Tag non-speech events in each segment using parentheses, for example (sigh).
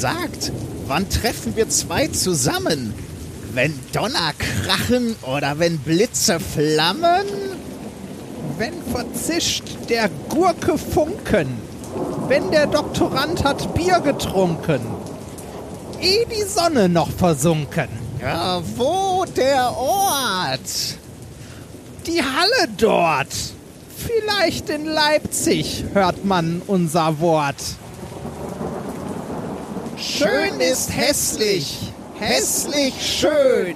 Sagt, wann treffen wir zwei zusammen? Wenn Donner krachen oder wenn Blitze flammen? Wenn verzischt der Gurke Funken? Wenn der Doktorand hat Bier getrunken? Eh die Sonne noch versunken? Ja, wo der Ort? Die Halle dort. Vielleicht in Leipzig hört man unser Wort. Schön ist hässlich, hässlich schön.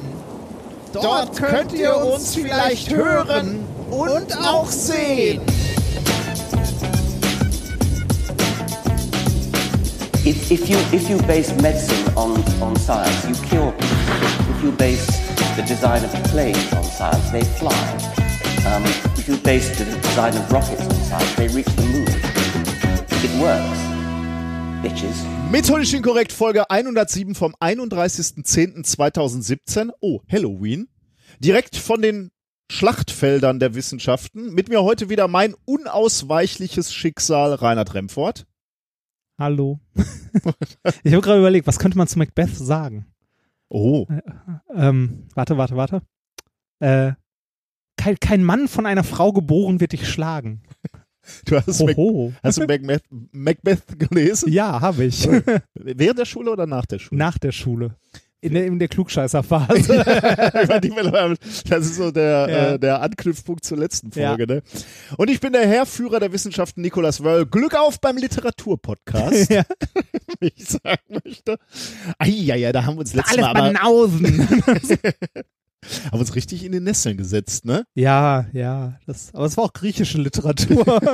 Dort könnt ihr uns vielleicht hören und auch sehen. If, if, you, if you base medicine on, on science, you cure people. If you base the design of planes on science, they fly. Um, if you base the design of rockets on science, they reach the moon. It works. Bitches. Methodisch inkorrekt Folge 107 vom 31.10.2017. Oh, Halloween. Direkt von den Schlachtfeldern der Wissenschaften. Mit mir heute wieder mein unausweichliches Schicksal, Reinhard Remfort. Hallo. (laughs) ich habe gerade überlegt, was könnte man zu Macbeth sagen? Oh. Ähm, warte, warte, warte. Äh, kein, kein Mann von einer Frau geboren wird dich schlagen. Du hast, Mac, hast du Macbeth, Macbeth gelesen? Ja, habe ich. (laughs) Während der Schule oder nach der Schule? Nach der Schule. In der, in der Klugscheißerphase. (laughs) Das ist so der, Ja. äh, der Anknüpfpunkt zur letzten Ja. Folge. Ne? Und ich bin der Herrführer der Wissenschaften Nikolas Wöll. Glück auf beim Literaturpodcast, ja. (laughs) wie ich sagen möchte. Eieiei, da haben wir uns letztes Alles Mal Banausen. Haben uns richtig in den Nesseln gesetzt. Ne? ja, ja. Das, aber es war auch griechische Literatur. (laughs)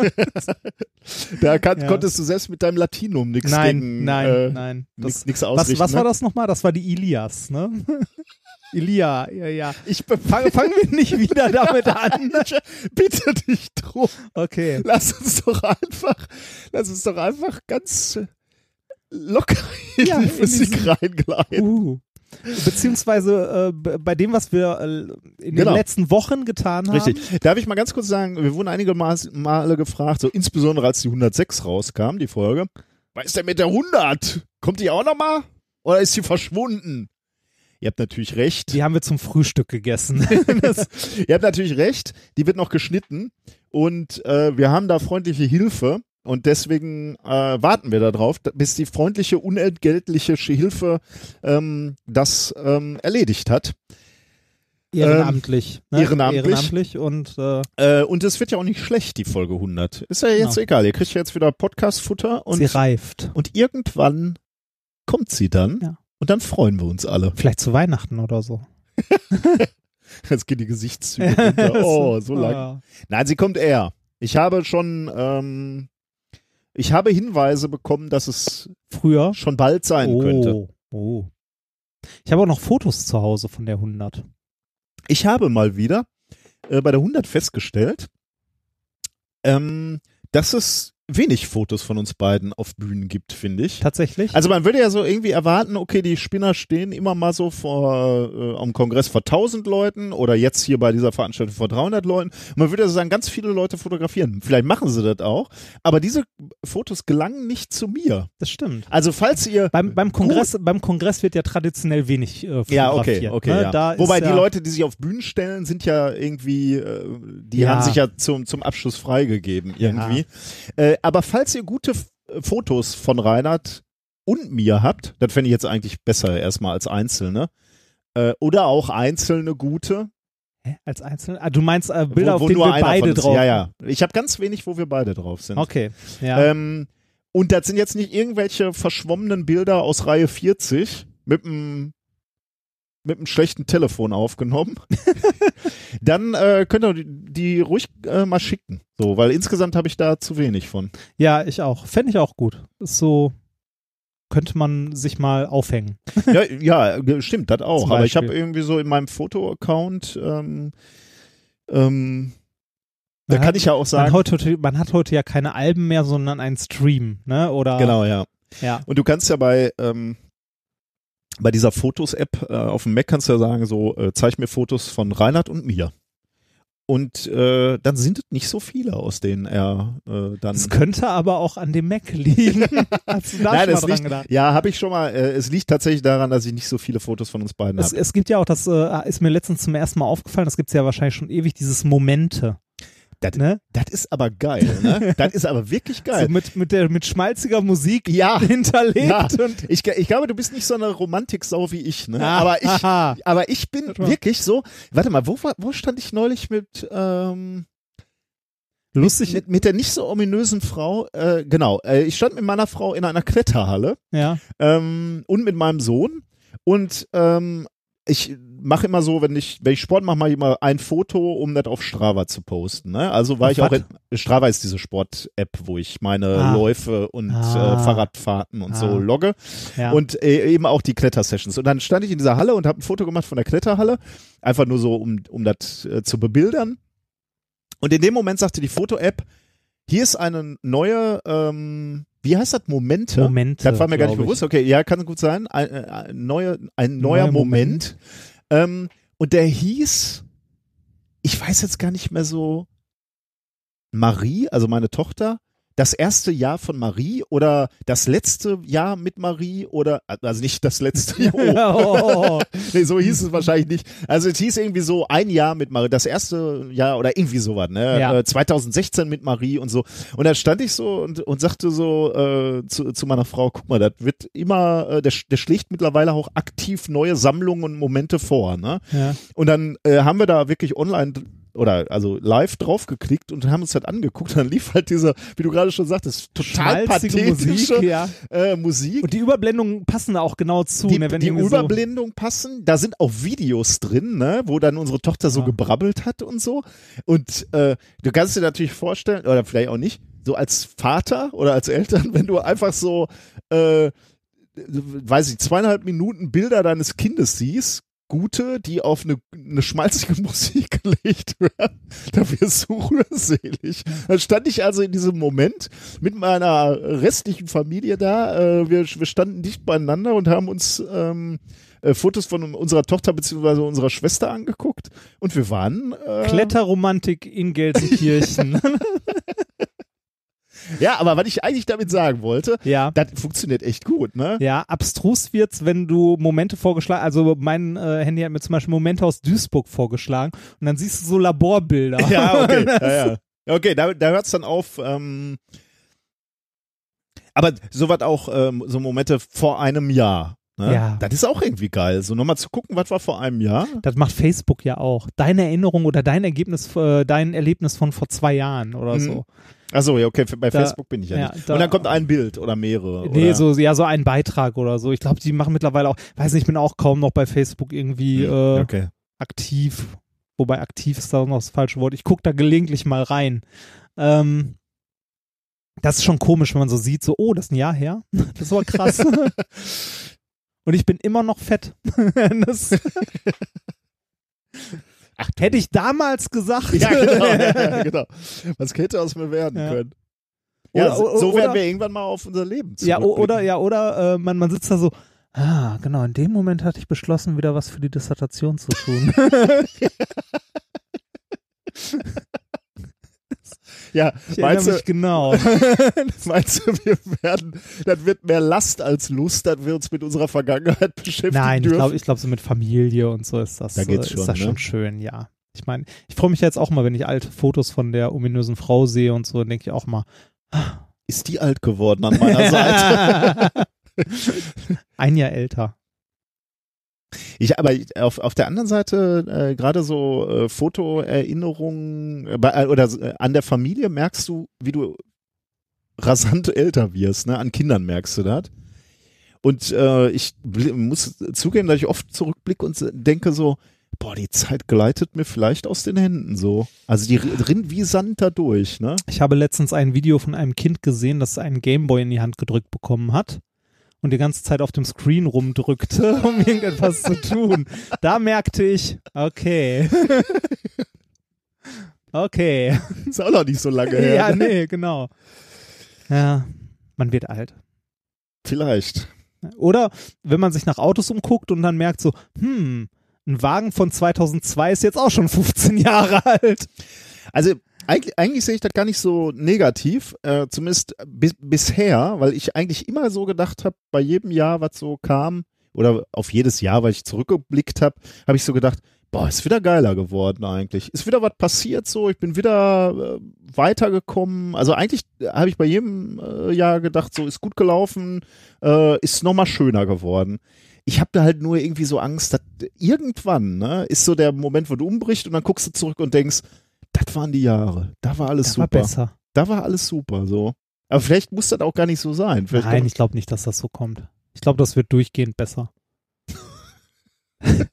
Da kann, Ja. konntest du selbst mit deinem Latinum nichts nein, gegen nein, äh, nein. nix, Das, nix was, ausrichten. was war ne? das nochmal? Das war die Ilias, ne? (laughs) Ilia, ja, ja. Ich Fangen fangen wir nicht wieder damit an. (laughs) bitte dich drum. Okay. Lass uns doch einfach, lass uns doch einfach ganz locker in Ja, die Physik diesen- reingleiten. Uh. Beziehungsweise äh, bei dem, was wir äh, in Genau. den letzten Wochen getan haben. Richtig. Darf ich mal ganz kurz sagen, wir wurden einige Male gefragt, so insbesondere als die 106 rauskam, die Folge. Was ist denn mit der 100? Kommt die auch nochmal? Oder ist sie verschwunden? Ihr habt natürlich recht. Die haben wir zum Frühstück gegessen. (laughs) das, Ihr habt natürlich recht. Die wird noch geschnitten. Und äh, wir haben da freundliche Hilfe. Und deswegen äh, warten wir darauf, bis die freundliche, unentgeltliche Hilfe ähm, das ähm, erledigt hat. ehrenamtlich. ne? ehrenamtlich. Ehrenamtlich und äh, Äh, und es wird ja auch nicht schlecht, die Folge 100. Ist ja jetzt Genau. egal. Ihr kriegt ja jetzt wieder Podcast-Futter und, sie reift. und irgendwann kommt sie dann. Ja. Und dann freuen wir uns alle. Vielleicht zu Weihnachten oder so. (laughs) Jetzt gehen die Gesichtszüge runter. (laughs) Oh, so lang. Ja. Nein, sie kommt eher. Ich habe schon, ähm, ich habe Hinweise bekommen, dass es Früher. schon bald sein oh, könnte. oh. Ich habe auch noch Fotos zu Hause von der 100. Ich habe mal wieder äh, bei der 100 festgestellt, ähm, dass es wenig Fotos von uns beiden auf Bühnen gibt, finde ich. Tatsächlich? Also man würde ja so irgendwie erwarten, okay, die Spinner stehen immer mal so vor äh, am Kongress vor 1000 Leuten oder jetzt hier bei dieser Veranstaltung vor 300 Leuten. Und man würde ja so sagen, ganz viele Leute fotografieren. Vielleicht machen sie das auch, aber diese Fotos gelangen nicht zu mir. das stimmt. Also falls ihr Beim, beim, Kongress, beim Kongress wird ja traditionell wenig äh, fotografiert. ja, okay, okay. ne? ja. Da Wobei ja, die Leute, die sich auf Bühnen stellen, sind ja irgendwie, äh, die Ja. haben sich ja zum, zum Abschluss freigegeben irgendwie. Äh, aber falls ihr gute F Fotos von Reinhard und mir habt, das fände ich jetzt eigentlich besser erstmal als einzelne. Äh, oder auch einzelne gute. Hä? Als Einzelne? Ah, du meinst äh, Bilder, wo, auf wo denen nur wir beide drauf Ja, ja. Ich habe ganz wenig, wo wir beide drauf sind. Okay, ja. Ähm, und das sind jetzt nicht irgendwelche verschwommenen Bilder aus Reihe 40 mit einem mit einem schlechten Telefon aufgenommen. (laughs) Dann äh, könnt ihr die, die ruhig äh, mal schicken. So, weil insgesamt habe ich da zu wenig von. ja, ich auch. Fände ich auch gut. Ist so, könnte man sich mal aufhängen. (laughs) ja, ja, stimmt, das auch. Aber ich habe irgendwie so in meinem Foto-Account, ähm, ähm, da Man kann hat- ich ja auch Man, sagen, heute, man hat heute ja keine Alben mehr, sondern einen Stream, ne? Oder genau, ja. ja. Und du kannst ja bei, ähm, bei dieser Fotos-App äh, auf dem Mac kannst du ja sagen, so, äh, zeig mir Fotos von Reinhard und mir. und äh, dann sind es nicht so viele, aus denen er äh, dann. Es könnte aber auch an dem Mac liegen. (laughs) Hast du da Nein, schon mal es dran liegt, gedacht? ja, habe ich schon mal. Äh, es liegt tatsächlich daran, dass ich nicht so viele Fotos von uns beiden Es, habe. es gibt ja auch, das äh, ist mir letztens zum ersten Mal aufgefallen, das gibt's ja wahrscheinlich schon ewig, dieses Momente. Das, Ne? das ist aber geil, ne? Das ist aber wirklich geil. So mit, mit, der, mit schmalziger Musik ja, (laughs) hinterlegt. ja. Und Ich, ich glaube, du bist nicht so eine Romantiksau wie ich, ne? Ah, aber ich, aha. aber ich bin wirklich so. Warte mal, wo, wo stand ich neulich mit? Ähm, lustig. mit, mit der nicht so ominösen Frau, äh, genau, äh, ich stand mit meiner Frau in einer Kletterhalle ja. ähm, und mit meinem Sohn und ähm, ich mache immer so, wenn ich, wenn ich Sport mache, mache ich immer ein Foto, um das auf Strava zu posten. Ne? Also war Auf ich auch was? in, Strava ist diese Sport-App, wo ich meine Ah. Läufe und Ah. äh, Fahrradfahrten und Ah. so logge ja. und äh, eben auch die Klettersessions. Und dann stand ich in dieser Halle und habe ein Foto gemacht von der Kletterhalle, einfach nur so, um, um das äh, zu bebildern. Und in dem Moment sagte die Foto-App, hier ist eine neue, ähm, wie heißt das, Momente? Momente, Das war mir gar nicht bewusst. Okay, ja, kann gut sein. Ein, äh, ein, neue, ein neuer Neuer Moment. Ähm, und der hieß, ich weiß jetzt gar nicht mehr so, Marie, also meine Tochter, das erste Jahr von Marie oder das letzte Jahr mit Marie oder, also nicht das letzte (laughs) (laughs) Jahr. Oh. oh. nee, so hieß es wahrscheinlich nicht. Also es hieß irgendwie so ein Jahr mit Marie, das erste Jahr oder irgendwie sowas, ne? Ja. Äh, 2016 mit Marie und so. Und da stand ich so und, und sagte so äh, zu, zu meiner Frau, guck mal, das wird immer, äh, der, der schlägt mittlerweile auch aktiv neue Sammlungen und Momente vor, ne? Ja. Und dann äh, haben wir da wirklich online oder also live drauf geklickt und haben uns das angeguckt. Dann lief halt dieser, wie du gerade schon sagtest, total pathetische Musik, ja. äh, Musik. Und die Überblendungen passen da auch genau zu. die ne, wenn die irgendwie Überblendung passen, da sind auch Videos drin, ne, wo dann unsere Tochter so Ja. gebrabbelt hat und so. Und äh, du kannst dir natürlich vorstellen, oder vielleicht auch nicht, so als Vater oder als Eltern, (laughs) wenn du einfach so, äh, weiß ich, zweieinhalb Minuten Bilder deines Kindes siehst, gute, die auf eine, eine schmalzige (laughs) Musik gelegt werden, da wirst du rührselig. Dann stand ich also in diesem Moment mit meiner restlichen Familie da. Äh, wir, wir standen dicht beieinander und haben uns ähm, äh, Fotos von unserer Tochter bzw. unserer Schwester angeguckt und wir waren äh, Kletterromantik in Gelsenkirchen. (laughs) Ja, aber was ich eigentlich damit sagen wollte, ja. das funktioniert echt gut, ne? Ja, abstrus wird's, wenn du Momente vorgeschlagen, also mein äh, Handy hat mir zum Beispiel Momente aus Duisburg vorgeschlagen und dann siehst du so Laborbilder. Ja, okay. (laughs) ja, ja. Okay, da, da hört es dann auf. Ähm, aber sowas auch, ähm, so Momente vor einem Jahr. Ne? Ja. Das ist auch irgendwie geil. So nochmal zu gucken, was war vor einem Jahr. Das macht Facebook ja auch. Deine Erinnerung oder dein Ergebnis, äh, dein Erlebnis von vor zwei Jahren oder Mhm. so. Achso, ja, okay, bei Da- Facebook bin ich ja, ja, nicht. da- Und dann kommt ein Bild oder mehrere. Nee, oder? so, ja, so ein Beitrag oder so. Ich glaube, die machen mittlerweile auch, weiß nicht, ich bin auch kaum noch bei Facebook irgendwie äh, Okay. aktiv. Wobei aktiv ist da noch das falsche Wort. Ich gucke da gelegentlich mal rein. Ähm, das ist schon komisch, wenn man so sieht, so, oh, das ist ein Jahr her. (laughs) Das aber krass. (laughs) Und ich bin immer noch fett. (laughs) das, Ach, hätte ich damals gesagt. Ja, genau, (laughs) ja, genau. Was hätte aus mir werden Ja. können? Ja, so, so oder- werden wir irgendwann mal auf unser Leben Ja, oder, ja, oder äh, man, man sitzt da so, ah, genau, in dem Moment hatte ich beschlossen, wieder was für die Dissertation zu tun. (laughs) (laughs) Ja, Ich meinst du, mich genau. (laughs) meinst du, wir werden, das wird mehr Last als Lust, dass wir uns mit unserer Vergangenheit beschäftigen Nein, ich dürfen? glaube, ich glaube, so mit Familie und so ist das, Da geht's schon, ist das ne? schon schön, ja. Ich meine, ich freue mich jetzt auch mal, wenn ich alte Fotos von der ominösen Frau sehe und so, denke ich auch mal, ist die alt geworden an meiner (laughs) Seite? ein Jahr älter. Ich, aber auf, auf der anderen Seite, äh, gerade so äh, Fotoerinnerungen äh, äh, oder äh, an der Familie merkst du, wie du rasant älter wirst, ne? An Kindern merkst du das. Und äh, ich muss zugeben, dass ich oft zurückblicke und denke so, boah, die Zeit gleitet mir vielleicht aus den Händen so. Also die rinnt wie Sand da durch, ne? Ich habe letztens ein Video von einem Kind gesehen, das einen Gameboy in die Hand gedrückt bekommen hat und die ganze Zeit auf dem Screen rumdrückte, (laughs) um irgendetwas zu tun. Da merkte ich, okay. (laughs) Okay. Ist auch noch nicht so lange her. Ja, ne? nee, genau. Ja, man wird alt. Vielleicht. Oder wenn man sich nach Autos umguckt und dann merkt so, hm, ein Wagen von 2002 ist jetzt auch schon 15 Jahre (laughs) alt. Also eigentlich, eigentlich sehe ich das gar nicht so negativ, äh, zumindest bis, bisher, weil ich eigentlich immer so gedacht habe, bei jedem Jahr, was so kam, oder auf jedes Jahr, weil ich zurückgeblickt habe, habe ich so gedacht, boah, ist wieder geiler geworden eigentlich. Ist wieder was passiert so, ich bin wieder äh, weitergekommen. Also eigentlich habe ich bei jedem äh, Jahr gedacht, so ist gut gelaufen, äh, ist nochmal schöner geworden. Ich habe da halt nur irgendwie so Angst, dass irgendwann, ne, ist so der Moment, wo du umbrichst und dann guckst du zurück und denkst, das waren die Jahre. Da war alles Das super. war besser. Da war alles super, so. Aber vielleicht muss das auch gar nicht so sein. Vielleicht Nein, ich glaube nicht, dass das so kommt. Ich glaube, das wird durchgehend besser. (laughs)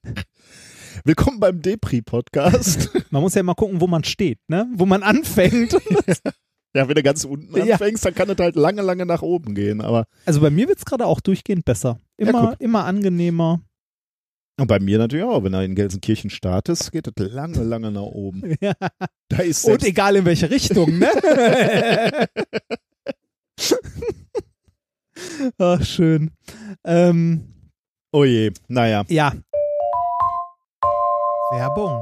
Willkommen beim Depri-Podcast. (laughs) Man muss ja immer gucken, wo man steht, ne? Wo man anfängt. (laughs) ja, wenn du ganz unten Ja. anfängst, dann kann es halt lange, lange nach oben gehen. Aber Also bei mir wird's gerade auch durchgehend besser. Ja, Immer, guck. immer angenehmer. Und bei mir natürlich auch. Wenn er in Gelsenkirchen startest, geht es lange, lange nach oben. (laughs) Ja. Da ist Und egal in welche Richtung, ne? (laughs) Ach, schön. Ähm, oh je, naja. ja. Werbung.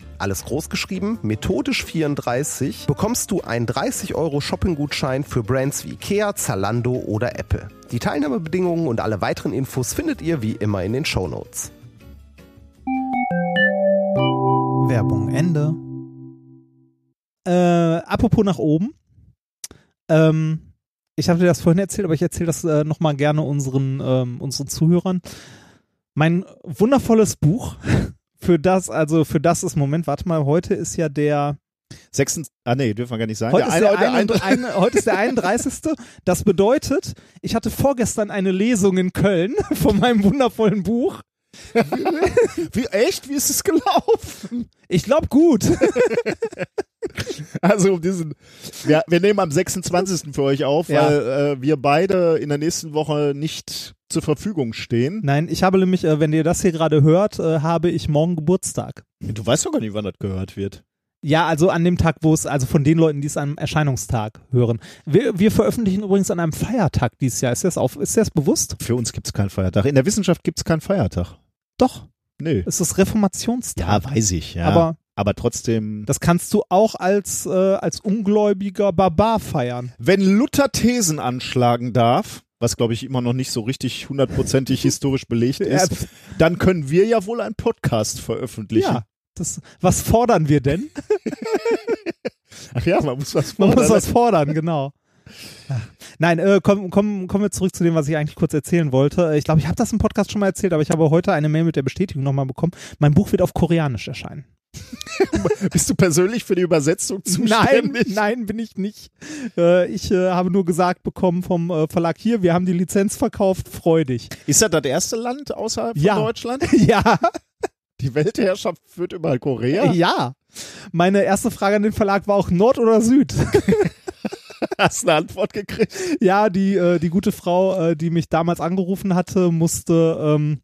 alles groß geschrieben, methodisch 34, bekommst du einen 30 Euro Shopping-Gutschein für Brands wie Ikea, Zalando oder Apple. Die Teilnahmebedingungen und alle weiteren Infos findet ihr wie immer in den Shownotes. Werbung Ende. Äh, apropos nach oben. Ähm, ich habe dir das vorhin erzählt, aber ich erzähle das äh, nochmal gerne unseren, ähm, unseren Zuhörern. Mein wundervolles Buch, für das, also für das ist, Moment, warte mal, heute ist ja der, Sechsten, ah nee, dürfen wir gar nicht sagen. heute, ist der, eine- ein, ein, heute ist der 31. Das bedeutet, ich hatte vorgestern eine Lesung in Köln (laughs) von meinem wundervollen Buch. Wie, echt? Wie ist es gelaufen? Ich glaube gut. (laughs) Also um diesen, wir, wir nehmen am 26. für euch auf, Ja. weil äh, wir beide in der nächsten Woche nicht zur Verfügung stehen. Nein, ich habe nämlich, äh, wenn ihr das hier gerade hört, äh, habe ich morgen Geburtstag. Du weißt doch gar nicht, wann das gehört wird. Ja, also an dem Tag, wo es, also von den Leuten, die es am Erscheinungstag hören. Wir, wir veröffentlichen übrigens an einem Feiertag dieses Jahr. Ist das auf, ist das bewusst? Für uns gibt es keinen Feiertag. In der Wissenschaft gibt es keinen Feiertag. Doch. Nee. Es ist Reformationstag. Ja, weiß ich, ja. Aber aber trotzdem. das kannst du auch als, äh, als ungläubiger Barbar feiern. Wenn Luther Thesen anschlagen darf, was glaube ich immer noch nicht so richtig hundertprozentig (laughs) historisch belegt ist, dann können wir ja wohl einen Podcast veröffentlichen. Ja. Das, was fordern wir denn? (laughs) Ach ja, man muss was Man muss fordern. was fordern, genau. Nein, äh, kommen komm, kommen wir zurück zu dem, was ich eigentlich kurz erzählen wollte. Ich glaube, ich habe das im Podcast schon mal erzählt, aber ich habe heute eine Mail mit der Bestätigung nochmal bekommen. Mein Buch wird auf Koreanisch erscheinen. Bist du persönlich für die Übersetzung (laughs) Nein, zuständig? nein, bin ich nicht. Äh, ich äh, habe nur gesagt bekommen vom äh, Verlag hier, wir haben die Lizenz verkauft, freu dich. Ist das das erste Land außerhalb Ja. von Deutschland? (laughs) ja, Die Weltherrschaft führt über Korea? ja. Meine erste Frage an den Verlag war auch Nord oder Süd. (laughs) Hast eine Antwort gekriegt? ja, die, die gute Frau, die mich damals angerufen hatte, musste, ähm,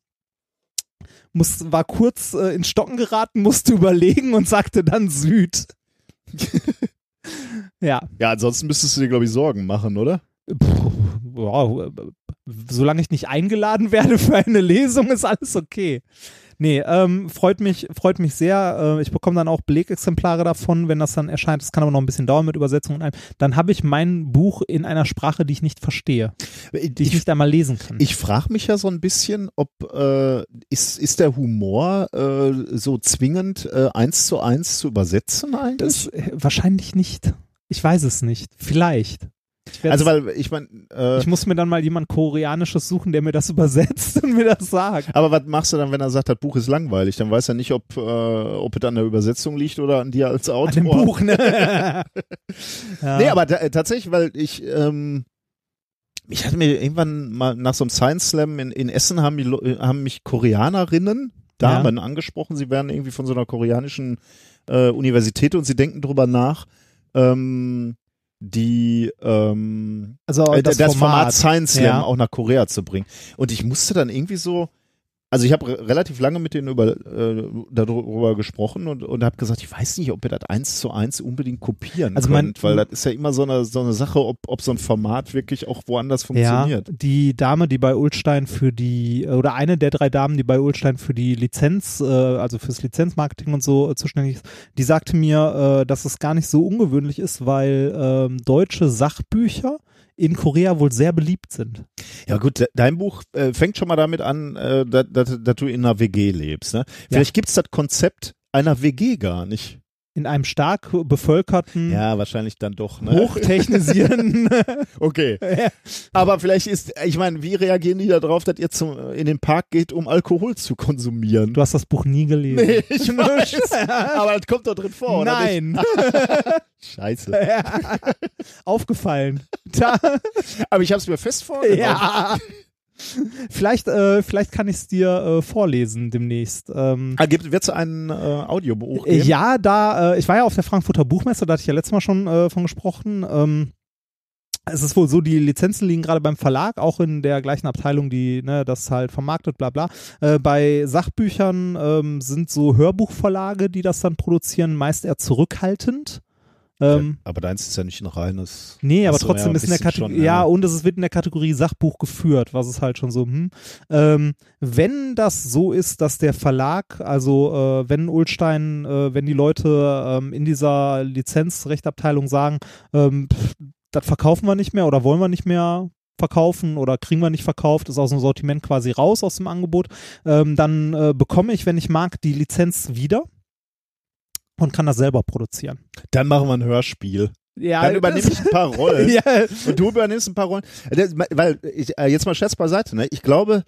muss, war kurz äh, in Stocken geraten, musste überlegen und sagte dann Süd. (laughs) ja. Ja, ansonsten müsstest du dir, glaube ich, Sorgen machen, oder? Puh, ja, solange ich nicht eingeladen werde für eine Lesung, ist alles okay. Nee, ähm, freut mich, freut mich sehr. Äh, ich bekomme dann auch Belegexemplare davon, wenn das dann erscheint. Das kann aber noch ein bisschen dauern mit Übersetzung und allem. Dann habe ich mein Buch in einer Sprache, die ich nicht verstehe, die ich, nicht einmal lesen kann. Ich frage mich ja so ein bisschen, ob äh, ist, ist der Humor äh, so zwingend äh, eins zu eins zu übersetzen eigentlich? das, äh, wahrscheinlich nicht. Ich weiß es nicht. Vielleicht. Also weil ich meine, äh, ich muss mir dann mal jemand Koreanisches suchen, der mir das übersetzt (laughs) und mir das sagt. aber was machst du dann, wenn er sagt, das Buch ist langweilig? Dann weiß er nicht, ob äh, ob es an der Übersetzung liegt oder an dir als Autor. An dem Buch, ne? (laughs) (laughs) ja. Nee, aber äh, tatsächlich, weil ich, ähm, ich hatte mir irgendwann mal nach so einem Science Slam in, in Essen haben, die, äh, haben mich Koreanerinnen, Damen angesprochen, sie wären irgendwie von so einer koreanischen äh, Universität und sie denken drüber nach, ähm, die ähm, also äh, das, Format, Format. Science Slam Ja. auch nach Korea zu bringen. Und ich musste dann irgendwie so, also ich habe re- relativ lange mit denen über, äh, darüber gesprochen und, und habe gesagt, ich weiß nicht, ob ihr das eins zu eins unbedingt kopieren Also mein- könnt, weil das ist ja immer so eine, so eine Sache, ob, ob so ein Format wirklich auch woanders funktioniert. Ja, die Dame, die bei Ulstein für die, oder eine der drei Damen, die bei Ulstein für die Lizenz, äh, also fürs Lizenzmarketing und so äh, zuständig ist, die sagte mir, äh, dass es gar nicht so ungewöhnlich ist, weil ähm, deutsche Sachbücher in Korea wohl sehr beliebt sind. Ja gut, de- dein Buch äh, fängt schon mal damit an, äh, dass du in einer WG lebst. Ne? Vielleicht gibt's das Konzept einer WG gar nicht. In einem stark bevölkerten, Ja, wahrscheinlich dann doch. Ne? hochtechnisierten, (laughs) Okay. (laughs) Aber vielleicht ist, ich meine, wie reagieren die darauf, dass ihr zum, in den Park geht, um Alkohol zu konsumieren? du hast das Buch nie gelesen. Nee, ich (laughs) weiß. Aber das kommt doch drin vor, oder Nein? Scheiße. aufgefallen. Da, Aber ich habe es mir fest vorgenommen. ja. (laughs) Vielleicht, äh, vielleicht kann ich es dir äh, vorlesen demnächst. Ähm, Ah, gibt, wird's ein äh, Audiobuch geben? Ja, da, äh, ich war ja auf der Frankfurter Buchmesse, da hatte ich ja letztes Mal schon äh, von gesprochen. Ähm, es ist wohl so, die Lizenzen liegen gerade beim Verlag, auch in der gleichen Abteilung, die ne, das halt vermarktet, bla bla. Äh, bei Sachbüchern ähm, sind so Hörbuchverlage, die das dann produzieren, meist eher zurückhaltend. Ähm, Aber deins ist ja nicht ein reines. Nee, aber so, trotzdem ja, ist in der Kategorie, schon, ja, ja. und es wird in der Kategorie Sachbuch geführt, was ist halt schon so, hm. Ähm, wenn das so ist, dass der Verlag, also äh, wenn Ulstein, äh, wenn die Leute ähm, in dieser Lizenzrechtabteilung sagen, ähm, pff, das verkaufen wir nicht mehr oder wollen wir nicht mehr verkaufen oder kriegen wir nicht verkauft, ist aus dem Sortiment quasi raus aus dem Angebot, ähm, dann äh, bekomme ich, wenn ich mag, die Lizenz wieder und kann das selber produzieren. Dann machen wir ein Hörspiel. Ja, Dann übernehme ich ein paar (laughs) Rollen. ja, Und du übernimmst ein paar Rollen. Das, weil, ich, äh, jetzt mal Scherz beiseite, ne? Ich glaube,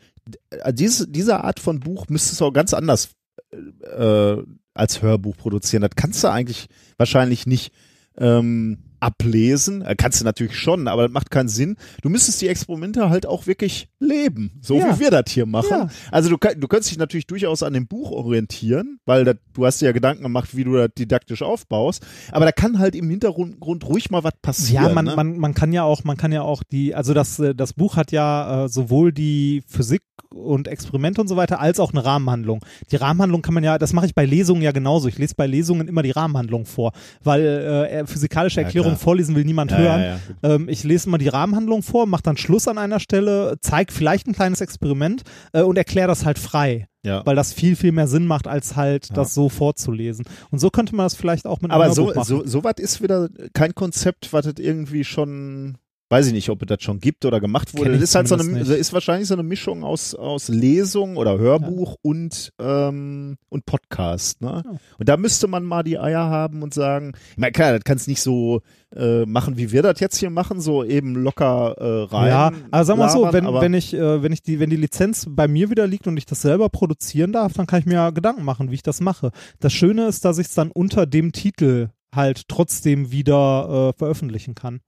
äh, diese, diese Art von Buch müsstest du auch ganz anders äh, als Hörbuch produzieren. Das kannst du eigentlich wahrscheinlich nicht ähm, ablesen. Äh, kannst du natürlich schon, aber das macht keinen Sinn. Du müsstest die Experimente halt auch wirklich leben, so Ja. wie wir das hier machen. Ja. Also du, du könntest dich natürlich durchaus an dem Buch orientieren, weil das, du hast dir ja Gedanken gemacht, wie du das didaktisch aufbaust. Aber da kann halt im Hintergrund Grund ruhig mal was passieren. Ja, man, ne? man, man kann ja auch, man kann ja auch die, also das, äh, das Buch hat ja äh, sowohl die Physik und Experimente und so weiter, als auch eine Rahmenhandlung. Die Rahmenhandlung kann man ja, das mache ich bei Lesungen ja genauso. Ich lese bei Lesungen immer die Rahmenhandlung vor, weil äh, physikalische Ja, Klar. vorlesen will niemand hören. Ähm, ich lese immer die Rahmenhandlung vor, mache dann Schluss an einer Stelle, zeige vielleicht ein kleines Experiment äh, und erkläre das halt frei. Ja. Weil das viel, viel mehr Sinn macht, als halt Ja. das so vorzulesen. Und so könnte man das vielleicht auch mit einem Aber so, machen. so, so was ist wieder kein Konzept, was es irgendwie schon, weiß ich nicht, ob es das schon gibt oder gemacht wurde. Das ist halt so eine, nicht. ist wahrscheinlich so eine Mischung aus, aus Lesung oder Hörbuch und, ähm, und Podcast, ne? Ja. Und da müsste man mal die Eier haben und sagen, ich meine, klar, das kannst nicht so äh, machen, wie wir das jetzt hier machen, so eben locker äh, rein. Ja, aber sagen wir so, labern, wenn, wenn ich, äh, wenn ich die, wenn die Lizenz bei mir wieder liegt und ich das selber produzieren darf, dann kann ich mir ja Gedanken machen, wie ich das mache. Das Schöne ist, dass ich es dann unter dem Titel halt trotzdem wieder äh, veröffentlichen kann.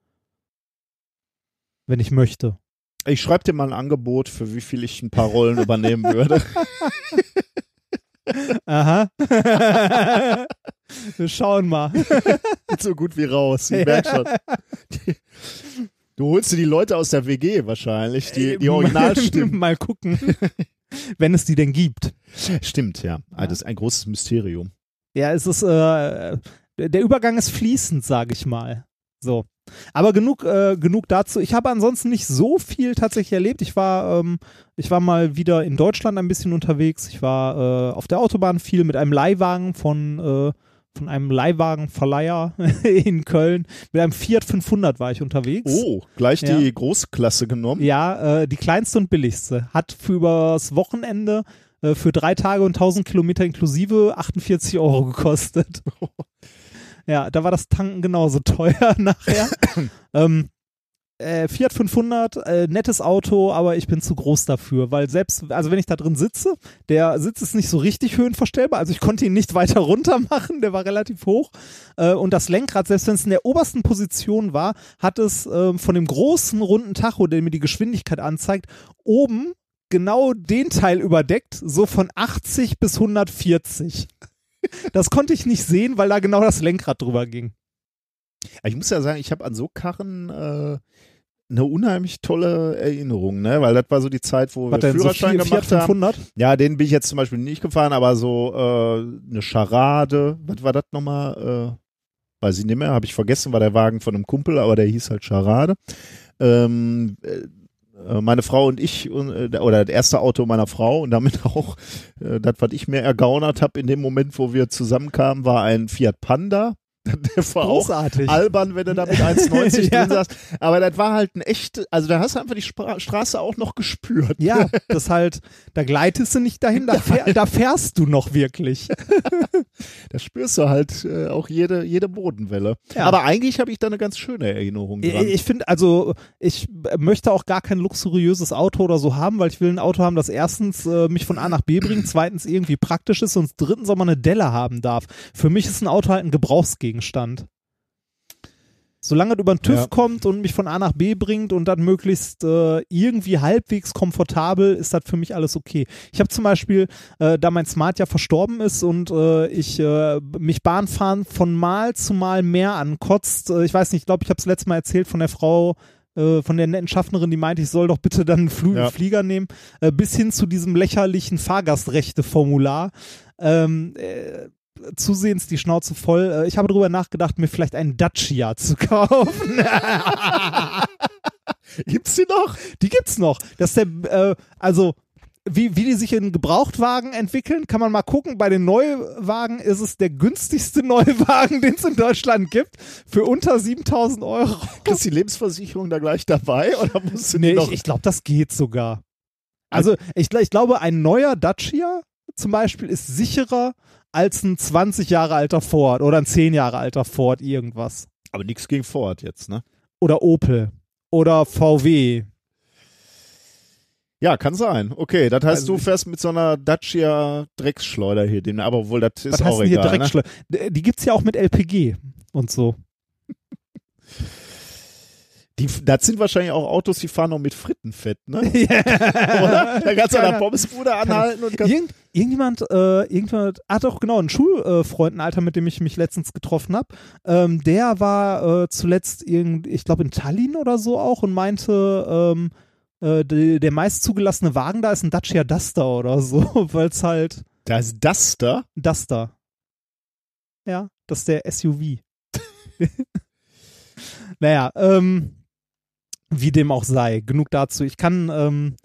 Wenn ich möchte. ich schreibe dir mal ein Angebot, für wie viel ich ein paar Rollen übernehmen würde. (laughs) Aha. (laughs) Wir schauen mal. (laughs) so gut wie raus. Ich merk schon. Du holst dir die Leute aus der WG wahrscheinlich, die, die Originalstimmen. mal gucken. Wenn es die denn gibt. Stimmt, ja. Ah, Das ist ein großes Mysterium. Ja, es ist, äh, der Übergang ist fließend, sage ich mal. So. Aber genug, äh, genug dazu. Ich habe ansonsten nicht so viel tatsächlich erlebt. Ich war, ähm, ich war mal wieder in Deutschland ein bisschen unterwegs. Ich war äh, auf der Autobahn viel mit einem Leihwagen von, äh, von einem Leihwagenverleiher (laughs) in Köln. Mit einem Fiat 500 war ich unterwegs. Oh, gleich Ja. die Großklasse genommen. Ja, äh, die kleinste und billigste. Hat für übers Wochenende äh, für drei Tage und 1000 Kilometer inklusive 48 Euro gekostet. (laughs) ja, da war das Tanken genauso (laughs) teuer nachher. ähm, äh, Fiat 500, äh, nettes Auto, aber ich bin zu groß dafür, weil selbst, also wenn ich da drin sitze, der Sitz ist nicht so richtig höhenverstellbar, also ich konnte ihn nicht (laughs) weiter runter machen, der war relativ hoch äh, und das Lenkrad, selbst wenn es in der obersten Position war, hat es ähm, von dem großen runden Tacho, der mir die Geschwindigkeit anzeigt, oben genau den Teil überdeckt, so von 80 bis 140. Das konnte ich nicht sehen, weil da genau das Lenkrad drüber ging. Ich muss ja sagen, ich habe an so Karren äh, eine unheimlich tolle Erinnerung, ne? Weil das war so die Zeit, wo Was wir so Führerschein Fiat gemacht haben. 500? Ja, den bin ich jetzt zum Beispiel nicht gefahren, aber so äh, eine Charade, was war das nochmal? Äh, weiß ich nicht mehr, habe ich vergessen, war der Wagen von einem Kumpel, aber der hieß halt Charade. Ähm, äh, meine Frau und ich, äh, oder das erste Auto meiner Frau und damit (laughs) auch äh, das, was ich mir ergaunert habe in dem Moment, wo wir zusammenkamen, war ein Fiat Panda. (laughs) Der war auch Großartig. albern, wenn du da mit (laughs) 1,90 Ja. drin saßt. Aber das war halt ein echt, also da hast du einfach die Spra Straße auch noch gespürt. Ja, (laughs) das halt, da gleitest du nicht dahin, da, fähr, da fährst du noch wirklich. Da spürst du halt äh, auch jede, jede Bodenwelle. Ja. Aber eigentlich habe ich da eine ganz schöne Erinnerung dran. Ich finde, also ich möchte auch gar kein luxuriöses Auto oder so haben, weil ich will ein Auto haben, das erstens äh, mich von A nach B bringt, zweitens irgendwie praktisch ist und drittens auch mal eine Delle haben darf. Für mich ist ein Auto halt ein Gebrauchsgegenstand. Solange es über den TÜV Ja. kommt und mich von A nach B bringt und dann möglichst äh, irgendwie halbwegs komfortabel, ist das für mich alles okay. Ich habe zum Beispiel, äh, da mein Smart ja verstorben ist und äh, ich äh, mich Bahnfahren von Mal zu Mal mehr ankotzt. Äh, ich weiß nicht, ich glaube, ich habe es letztes Mal erzählt von der Frau, äh, von der netten Schaffnerin, die meinte, ich soll doch bitte dann einen Flu Ja. Flieger nehmen, bis hin zu diesem lächerlichen Fahrgastrechte-Formular. Ähm, äh, zusehends die Schnauze voll. Äh, ich habe darüber nachgedacht, mir vielleicht einen Dacia zu (laughs) kaufen. Gibt's die noch? Die gibt's noch. Das der, äh, also wie, wie die sich in Gebrauchtwagen entwickeln, kann man mal gucken. Bei den Neuwagen ist es der günstigste (laughs) Neuwagen, den es in Deutschland gibt, für unter 7000 Euro. Ist die Lebensversicherung da gleich dabei oder musst du Nee, noch? ich, ich glaube, das geht sogar. Also ich, gl- ich glaube, ein neuer Dacia zum Beispiel ist sicherer als ein 20 Jahre alter Ford oder ein 10 Jahre alter Ford irgendwas. aber nichts gegen Ford jetzt, ne? Oder Opel. Oder VW. Ja, kann sein. Okay, das heißt, Also du fährst mit so einer Dacia Drecksschleuder hier, den, aber wohl das ist Was auch heißt denn hier egal. Ne? Die gibt's ja auch mit LPG und so. (laughs) Die, das sind wahrscheinlich auch Autos, die fahren noch mit Frittenfett, ne? (laughs) Oder? Da kannst du an der Pommesbude anhalten und kannst. Irgend, irgendjemand, äh, irgendjemand, ah doch, genau, ein Schulfreund, ein Alter, mit dem ich mich letztens getroffen habe, ähm, der war äh, zuletzt, irgend, ich glaube in Tallinn oder so auch und meinte, ähm, äh, de, der meist zugelassene Wagen da ist ein Dacia Duster oder so, (laughs) weil es halt Da ist Duster. Duster. Ja, das ist der SUV. (laughs) naja, ähm, wie dem auch sei, genug dazu. Ich kann ähm,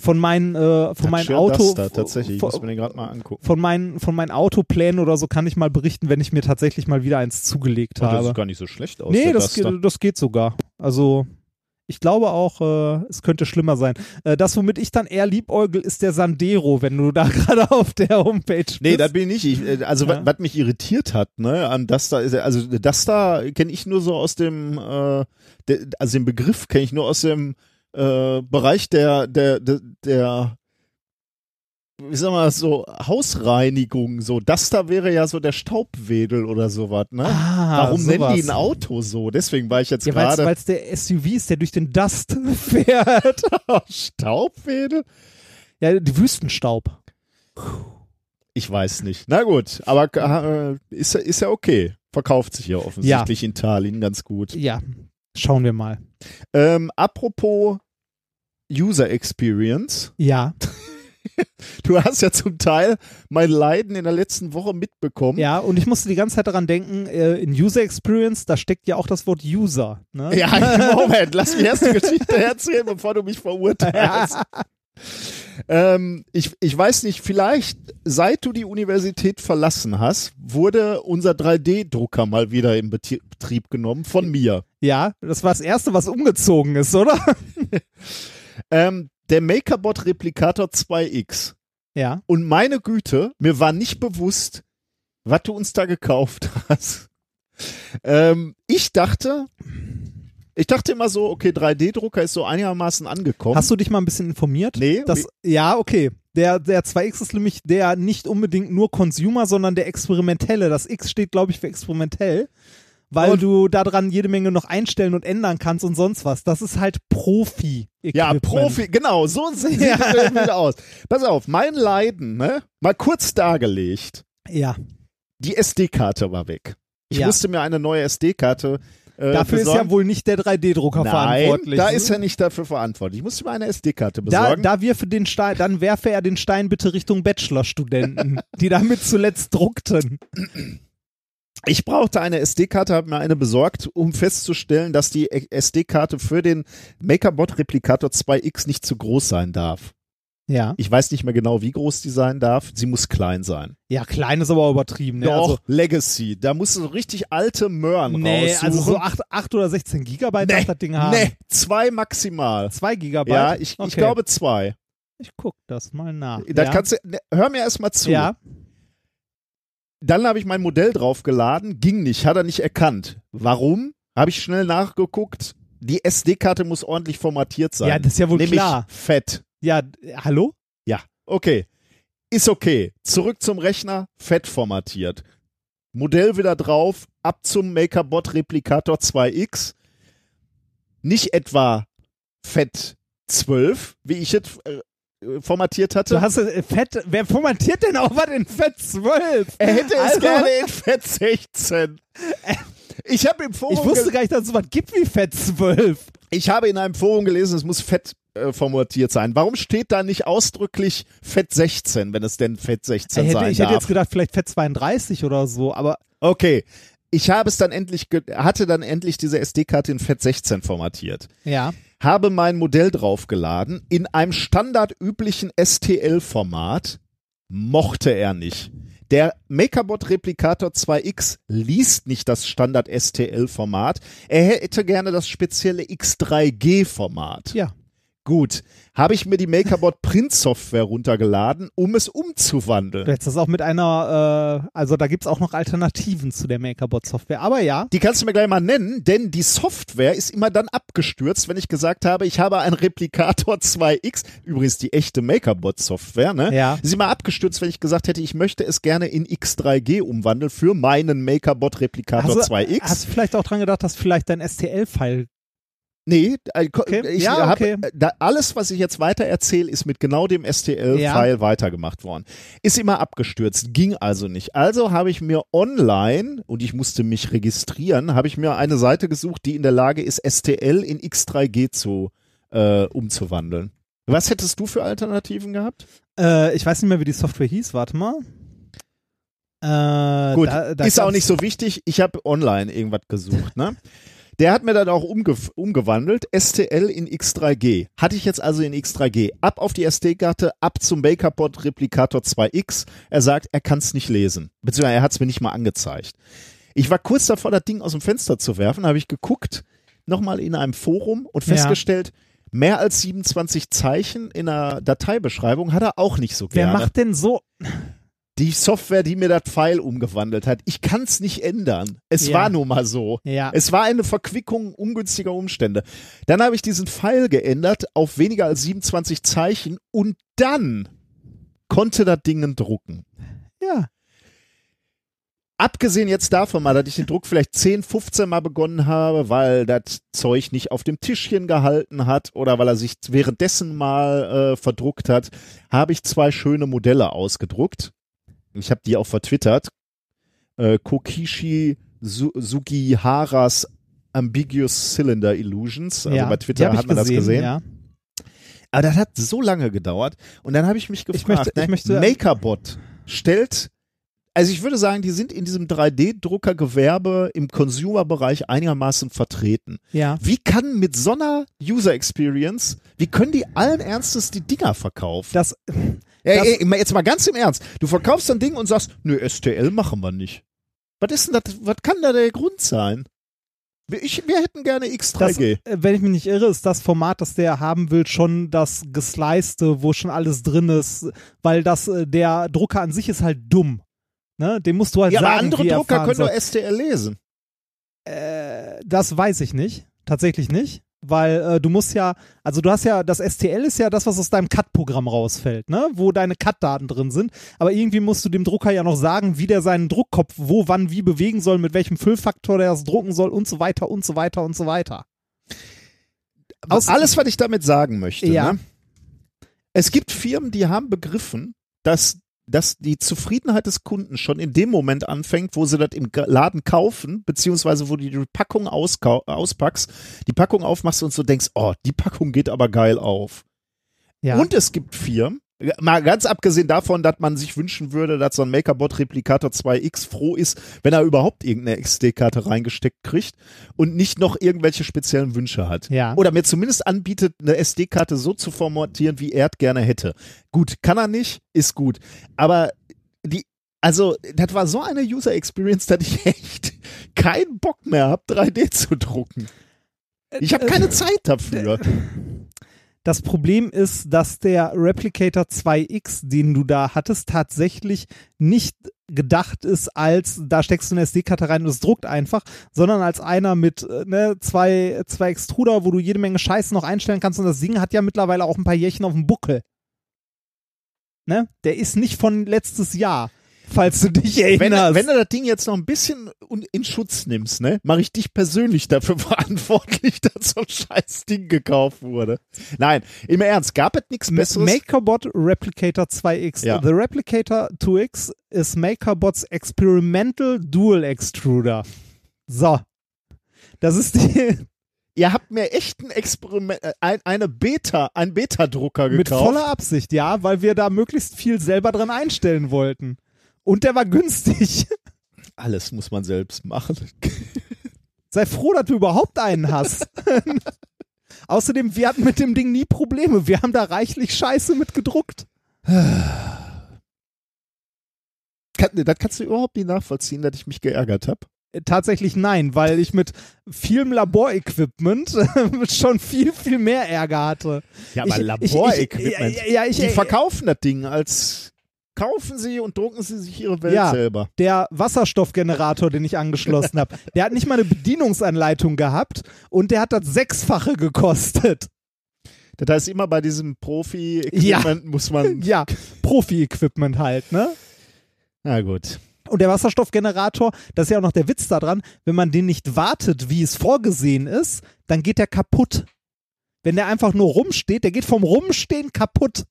von meinen, äh, von meinen Dacia Auto, Duster, tatsächlich. Ich von, muss mir den gerade mal angucken. von meinen, von meinen Autoplänen oder so kann ich mal berichten, wenn ich mir tatsächlich mal wieder eins zugelegt Und das habe. sieht gar nicht so schlecht aus. nee, das, das geht sogar. Also ich glaube auch, äh, es könnte schlimmer sein. Äh, das, womit ich dann eher liebäugel, ist der Sandero, wenn du da (laughs) gerade auf der Homepage bist. Nee, das bin ich nicht. Ich, äh, also Ja. was, mich irritiert hat, ne, an Duster ist, also Duster kenne ich nur so aus dem, äh, der, also den Begriff kenne ich nur aus dem äh, Bereich der, der, der, der wie sagen wir das so, Hausreinigung, so. Duster wäre ja so der Staubwedel oder sowas, ne? ah, Warum nennen die ein sowas. Auto so? Deswegen war ich jetzt Ja, weil gerade es der SUV ist, der durch den Dust (laughs) fährt. (laughs) Staubwedel? ja, die Wüstenstaub. Ich weiß nicht. Na gut, aber äh, ist, ja- ist ja okay. Verkauft sich ja offensichtlich in Tallinn ganz gut. Ja, schauen wir mal. Ähm, apropos User Experience. Ja. (laughs) (laughs) Du hast ja zum Teil mein Leiden in der letzten Woche mitbekommen. Ja, und ich musste die ganze Zeit daran denken, äh, in User Experience, da steckt ja auch das Wort User. Ne? Ja, (laughs) Moment, lass mich erst die Geschichte erzählen, bevor du mich verurteilst. (laughs) ähm, ich, ich weiß nicht, vielleicht seit du die Universität verlassen hast, wurde unser 3D-Drucker mal wieder in Betrieb genommen von mir. Ja, das war das Erste, was umgezogen ist, oder? Ähm, der MakerBot Replikator 2X. Ja. Und meine Güte, mir war nicht bewusst, was du uns da gekauft hast. Ähm, ich dachte, ich dachte immer so, okay, 3D-Drucker ist so einigermaßen angekommen. Hast du dich mal ein bisschen informiert? Nee, Das, ja, okay. Der, der 2X ist nämlich der nicht unbedingt nur Consumer, sondern der experimentelle. Das X steht, glaube ich, für experimentell, weil Und- du daran jede Menge noch einstellen und ändern kannst und sonst was. Das ist halt Profi. Ja, Profi, genau, so (laughs) sieht Ja. es wieder aus. Pass auf, mein Leiden, ne? Mal kurz dargelegt. Ja. Die SD-Karte war weg. Ich Ja. musste mir eine neue SD-Karte äh, Dafür ist besorgen. ja wohl nicht der 3D-Drucker Nein, verantwortlich. da ist er nicht dafür verantwortlich. Ich musste mir eine SD-Karte da, besorgen. da wirfe den Stein, dann werfe er den Stein bitte Richtung Bachelorstudenten, die damit zuletzt druckten. Ich brauchte eine SD-Karte, habe mir eine besorgt, um festzustellen, dass die SD-Karte für den MakerBot Replikator 2X nicht zu groß sein darf. Ja. Ich weiß nicht mehr genau, wie groß die sein darf. Sie muss klein sein. Ja, klein ist aber übertrieben. Ne? Doch, Also, Legacy. Da musst du so richtig alte Möhren nee, raussuchen. also so 8, 8 oder 16 Gigabyte darf das Ding haben. nee, zwei maximal. 2 Gigabyte? Ja, ich, ich Okay. glaube zwei. Ich guck das mal nach. Da ja. kannst du, ne, hör mir erst mal zu. ja, Dann habe ich mein Modell draufgeladen, ging nicht, hat er nicht erkannt. Warum? Habe ich schnell nachgeguckt. Die SD-Karte muss ordentlich formatiert sein. Ja, das ist ja wohl Nämlich klar. fett. ja, hallo? Ja, okay. Ist okay. Zurück zum Rechner, fett formatiert. Modell wieder drauf, ab zum MakerBot Replikator 2X. Nicht etwa fett 12, wie ich es formatiert hatte. Du hast äh, Fett, wer formatiert denn auch was in Fett 12? er hätte es Also- gerne in fett 16. Ich habe im Forum Ich wusste gar nicht, dass es was gibt wie Fett 12. ich habe in einem Forum gelesen, es muss fett äh, formatiert sein. Warum steht da nicht ausdrücklich fett 16, wenn es denn fett 16 Ich hätte, sein ich hätte darf? jetzt gedacht, vielleicht Fett 32 oder so, aber Okay. Ich habe es dann endlich, hatte dann endlich diese SD-Karte in Fett 16 formatiert. ja. Habe mein Modell draufgeladen in einem standardüblichen STL-Format. Mochte er nicht. Der MakerBot Replikator 2X liest nicht das Standard STL-Format. Er hätte gerne das spezielle X3G-Format. Ja. Gut. Habe ich mir die MakerBot Print-Software runtergeladen, um es umzuwandeln. Du hättest das auch mit einer, äh, also da gibt's auch noch Alternativen zu der MakerBot-Software. Aber ja, Die kannst du mir gleich mal nennen, denn die Software ist immer dann abgestürzt, wenn ich gesagt habe, ich habe einen Replikator (laughs) 2X, übrigens die echte MakerBot-Software, ne? Ja. Ist immer abgestürzt, wenn ich gesagt hätte, ich möchte es gerne in X3G umwandeln für meinen MakerBot Replikator du, 2X. hast du vielleicht auch dran gedacht, dass vielleicht dein STL-File nee, äh, Okay. ich Ja, okay. äh, da, alles, was ich jetzt weiter erzähle, ist mit genau dem STL-File weitergemacht worden. Ist immer abgestürzt, ging also nicht. Also habe ich mir online, und ich musste mich registrieren, habe ich mir eine Seite gesucht, die in der Lage ist, STL in X3G zu äh, umzuwandeln. Was hättest du für Alternativen gehabt? Äh, ich weiß nicht mehr, wie die Software hieß, warte mal. Äh, Gut, da, da ist auch nicht so wichtig. Ich habe online irgendwas gesucht, ne? (laughs) Der hat mir dann auch umge umgewandelt, STL in X3G. Hatte ich jetzt also in X3G. Ab auf die SD-Karte, ab zum MakerBot Replikator 2X. Er sagt, er kann es nicht lesen. Beziehungsweise er hat es mir nicht mal angezeigt. Ich war kurz davor, das Ding aus dem Fenster zu werfen, habe ich geguckt, nochmal in einem Forum und Ja. festgestellt, mehr als 27 Zeichen in einer Dateibeschreibung hat er auch nicht so Wer gerne macht denn so? Die Software, die mir das File umgewandelt hat. Ich kann es nicht ändern. Es Ja. war nun mal so. Ja. Es war eine Verquickung ungünstiger Umstände. Dann habe ich diesen File geändert auf weniger als 27 Zeichen und dann konnte das Ding drucken. Ja. Abgesehen jetzt davon mal, dass ich den Druck vielleicht 10, 15 Mal begonnen habe, weil das Zeug nicht auf dem Tischchen gehalten hat oder weil er sich währenddessen mal äh, verdruckt hat, habe ich zwei schöne Modelle ausgedruckt. Ich habe die auch vertwittert. Äh, Kokishi Su Sugiharas Ambiguous Cylinder Illusions. Also ja. bei Twitter ich hat man das gesehen. Ja. Aber das hat so lange gedauert. Und dann habe ich mich gefragt, möchte- ich ne, möchte- Makerbot stellt, also ich würde sagen, die sind in diesem 3D-Druckergewerbe im Consumer-Bereich einigermaßen vertreten. Ja. Wie kann mit so einer User Experience, wie können die allen Ernstes die Dinger verkaufen? Das, Ey, das- ey, jetzt mal ganz im Ernst. Du verkaufst ein Ding und sagst, nö, STL machen wir nicht. Was ist denn das, was kann da der Grund sein? Ich, wir hätten gerne das, X3G. äh, wenn ich mich nicht irre, ist das Format, das der haben will, schon das Gesleiste, wo schon alles drin ist, weil das, äh, der Drucker an sich ist halt dumm. Ne? Dem musst du halt ja, sagen, aber andere er Drucker können soll. doch STL lesen. Äh, das weiß ich nicht. Tatsächlich nicht. Weil äh, du musst ja, also du hast ja, das STL ist ja das, was aus deinem CAD-Programm rausfällt, ne? Wo deine CAD-Daten drin sind. Aber irgendwie musst du dem Drucker ja noch sagen, wie der seinen Druckkopf wo, wann, wie bewegen soll, mit welchem Füllfaktor der das drucken soll und so weiter und so weiter und so weiter. Aus- Alles, was ich damit sagen möchte. Ja. Ne? Es gibt Firmen, die haben begriffen, dass, dass die Zufriedenheit des Kunden schon in dem Moment anfängt, wo sie das im Laden kaufen, beziehungsweise wo du die Packung auspackst, die Packung aufmachst und so denkst, oh, die Packung geht aber geil auf. Ja. Und es gibt Firmen, mal ganz abgesehen davon, dass man sich wünschen würde, dass so ein MakerBot Replikator 2X froh ist, wenn er überhaupt irgendeine XD-Karte reingesteckt kriegt und nicht noch irgendwelche speziellen Wünsche hat. Ja. Oder mir zumindest anbietet, eine SD-Karte so zu formatieren, wie er es gerne hätte. Gut, kann er nicht, ist gut. Aber die, also, das war so eine User Experience, dass ich (laughs) echt keinen Bock mehr habe, 3D zu drucken. Ich habe keine Zeit dafür. (laughs) Das Problem ist, dass der Replicator 2X, den du da hattest, tatsächlich nicht gedacht ist als, da steckst du eine SD-Karte rein und es druckt einfach, sondern als einer mit äh, ne, zwei, zwei Extruder, wo du jede Menge Scheiße noch einstellen kannst und das Ding hat ja mittlerweile auch ein paar Jährchen auf dem Buckel. Ne? Der ist nicht von letztes Jahr, falls du dich Wenn, erinnerst. wenn du das Ding jetzt noch ein bisschen in Schutz nimmst, ne, mache ich dich persönlich dafür (laughs) verantwortlich, dass so ein scheiß Ding gekauft wurde. Nein, im Ernst, gab es nichts Besseres? MakerBot Replicator 2X. Ja. The Replicator 2X is MakerBots Experimental Dual Extruder. So. Das ist die (laughs) Ihr habt mir echt ein Experiment, äh, ein, eine Beta, ein Beta-Drucker mit gekauft. voller Absicht, ja, weil wir da möglichst viel selber dran einstellen wollten. Und der war günstig. (laughs) Alles muss man selbst machen. (laughs) Sei froh, dass du überhaupt einen hast. (laughs) Außerdem, wir hatten mit dem Ding nie Probleme. Wir haben da reichlich Scheiße mit gedruckt. (sighs) Das kannst du überhaupt nicht nachvollziehen, dass ich mich geärgert habe. Äh, Tatsächlich nein, weil ich mit vielem Laborequipment schon viel, viel mehr Ärger hatte. Ja, aber Laborequipment. ja, ja, ich- die verkaufen das Ding als kaufen sie und drucken sie sich ihre Welt Ja. selber. der Wasserstoffgenerator, den ich angeschlossen habe, der hat nicht mal eine Bedienungsanleitung gehabt und der hat das Sechsfache gekostet. Das heißt, immer bei diesem Profi-Equipment muss man. (laughs) Ja, Profi-Equipment halt, ne? Na gut. Und der Wasserstoffgenerator, das ist ja auch noch der Witz daran, wenn man den nicht wartet, wie es vorgesehen ist, dann geht der kaputt. Wenn der einfach nur rumsteht, der geht vom Rumstehen kaputt,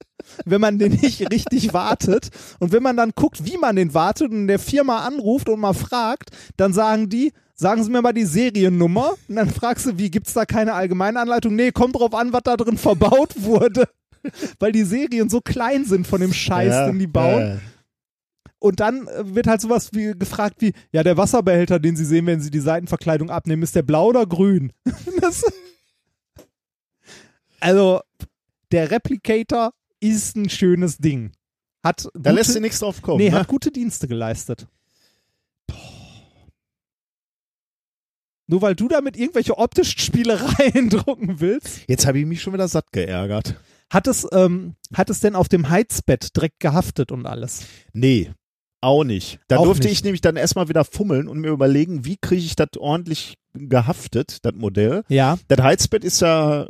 wenn man den nicht (laughs) richtig wartet. Und wenn man dann guckt, wie man den wartet und der Firma anruft und mal fragt, dann sagen die, sagen Sie mir mal die Seriennummer. Und dann fragst du, wie, gibt's da keine allgemeine Anleitung? Nee, kommt drauf an, was da drin verbaut wurde. (laughs) Weil die Serien so klein sind von dem Scheiß, Ja, den die bauen. ja. Und dann äh, wird halt sowas wie gefragt wie, ja, der Wasserbehälter, den Sie sehen, wenn Sie die Seitenverkleidung abnehmen, ist der blau oder grün? (laughs) das, also, der Replicator ist ein schönes Ding. Hat Da gute, lässt sie nichts drauf kommen. nee, ne? hat gute Dienste geleistet. Nur weil du damit irgendwelche optischen Spielereien (laughs) drucken willst. Jetzt habe ich mich schon wieder satt geärgert. Hat es, ähm, hat es denn auf dem Heizbett direkt gehaftet und alles? Nee, auch nicht. Da Auch durfte nicht. ich nämlich dann erstmal wieder fummeln und mir überlegen, wie kriege ich das ordentlich gehaftet, das Modell. Ja, Das Heizbett ist ja,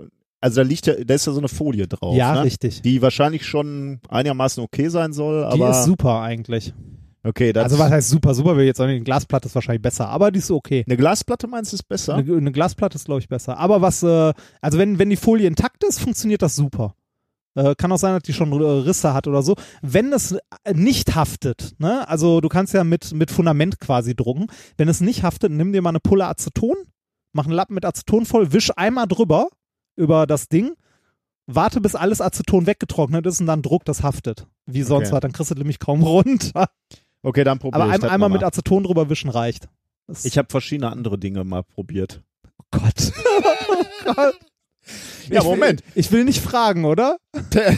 also da liegt ja, da ist ja so eine Folie drauf, ja, ne? richtig. die wahrscheinlich schon einigermaßen okay sein soll, Die aber ist super eigentlich. okay, das Also was heißt super, super will ich jetzt nicht. Eine Glasplatte ist wahrscheinlich besser, aber die ist okay. eine Glasplatte meinst du ist besser? Eine, eine Glasplatte ist, glaube ich, besser. Aber was, äh, also wenn, wenn die Folie intakt ist, funktioniert das super. Äh, kann auch sein, dass die schon Risse hat oder so. Wenn es nicht haftet, ne, also du kannst ja mit, mit Fundament quasi drucken. Wenn es nicht haftet, nimm dir mal eine Pulle Aceton, mach einen Lappen mit Aceton voll, wisch einmal drüber über das Ding warte, bis alles Aceton weggetrocknet ist und dann Druck, das haftet. Wie sonst Okay. was, dann kriegst du nämlich kaum (laughs) runter. Okay, dann probiere Aber ein, einmal mal. mit Aceton drüber wischen reicht. Das- Ich habe verschiedene andere Dinge mal probiert. Gott. (laughs) oh Gott. Ja, ich Moment. Will, ich will nicht fragen, oder? Der,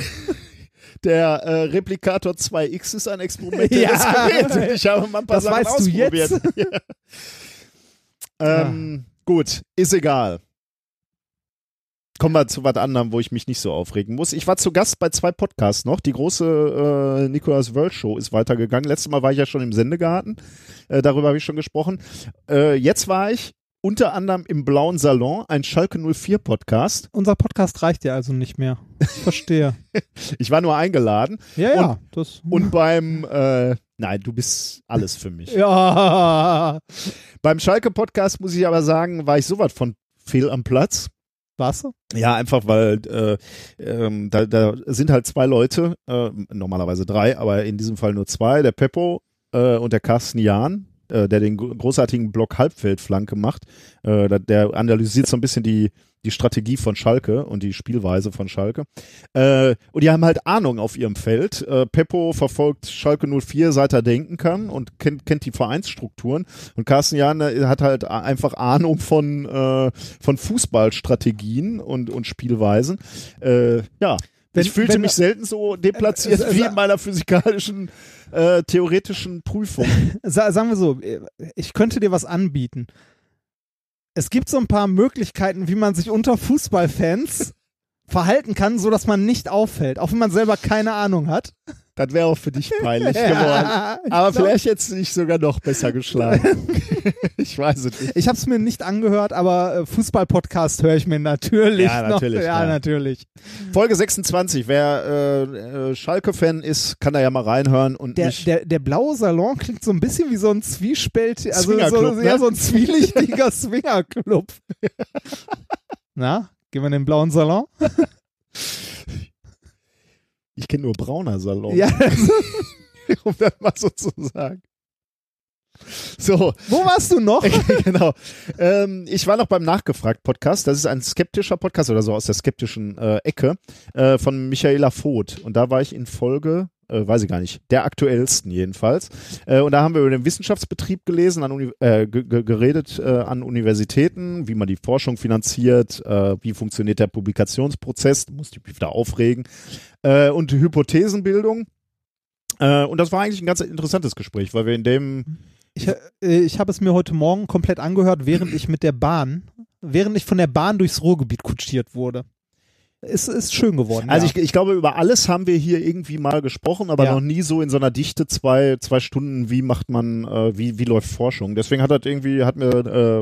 der äh, Replikator 2X ist ein experimentelles Ja. Gerät. Ich habe mal ein paar Das Sachen weißt du jetzt? ausprobiert. (laughs) Ja. ähm, Gut, ist egal. Kommen wir zu was anderem, wo ich mich nicht so aufregen muss. Ich war zu Gast bei zwei Podcasts noch. Die große äh, Nicolas World Show ist weitergegangen. Letztes Mal war ich ja schon im Sendegarten. Äh, darüber habe ich schon gesprochen. Äh, jetzt war ich unter anderem im Blauen Salon, ein Schalke 04 Podcast. Unser Podcast reicht ja also nicht mehr. Ich verstehe. (laughs) Ich war nur eingeladen. Ja, ja. das, Und beim, äh, nein, du bist alles für mich. ja. Beim Schalke-Podcast muss ich aber sagen, war ich sowas von fehl am Platz. Was? Ja, einfach weil äh, ähm, da, da sind halt zwei Leute, äh, normalerweise drei, aber in diesem Fall nur zwei, der Peppo äh, und der Carsten Jahn, äh, der den gro- großartigen Block Halbfeldflanke macht. Äh, der analysiert so ein bisschen die, die Strategie von Schalke und die Spielweise von Schalke. Äh, und die haben halt Ahnung auf ihrem Feld. Äh, Peppo verfolgt Schalke 04, seit er denken kann und kennt, kennt die Vereinsstrukturen. Und Carsten Jahn äh, hat halt einfach Ahnung von, äh, von Fußballstrategien und, und Spielweisen. Äh, ja. Wenn- ich fühlte wenn- mich selten so deplatziert Äh, äh, wie äh, in meiner physikalischen, äh, theoretischen Prüfung. (laughs) Sa sagen wir so, ich könnte dir was anbieten. Es gibt so ein paar Möglichkeiten, wie man sich unter Fußballfans (laughs) verhalten kann, so dass man nicht auffällt, auch wenn man selber keine Ahnung hat. Das wäre auch für dich peinlich (laughs) geworden. Aber vielleicht hättest du dich sogar noch besser geschlagen. (laughs) ich weiß es nicht. Ich habe es mir nicht angehört, aber äh, Fußball-Podcast höre ich mir natürlich Ja, natürlich, noch. Ja, ja. natürlich. Folge 26. Wer äh, äh, Schalke-Fan ist, kann da ja mal reinhören und Der, der, der blaue Salon klingt so ein bisschen wie so ein Zwiespalt, also so, ne? ja, so ein zwielichtiger (laughs) Swingerclub. Na, gehen wir in den blauen Salon? Ich kenne nur brauner Salon, Ja, (laughs) um das mal so zu sagen. So, wo warst du noch? (laughs) genau. Ähm, ich war noch beim Nachgefragt-Podcast. Das ist ein skeptischer Podcast oder so aus der skeptischen äh, Ecke äh, von Michaela Voth. Und da war ich in Folge, äh, weiß ich gar nicht, der aktuellsten jedenfalls. Äh, und da haben wir über den Wissenschaftsbetrieb gelesen, an Uni äh, ge- ge- geredet äh, an Universitäten, wie man die Forschung finanziert, äh, wie funktioniert der Publikationsprozess, du musst dich wieder aufregen, äh, und Hypothesenbildung. Und das war eigentlich ein ganz interessantes Gespräch, weil wir in dem Ich, äh, ich habe es mir heute Morgen komplett angehört, während ich mit der Bahn, während ich von der Bahn durchs Ruhrgebiet kutschiert wurde. Es ist schön geworden. Also ja. ich, ich glaube, über alles haben wir hier irgendwie mal gesprochen, aber Ja. noch nie so in so einer Dichte zwei, zwei Stunden, wie macht man, äh, wie, wie läuft Forschung. Deswegen hat das irgendwie, hat mir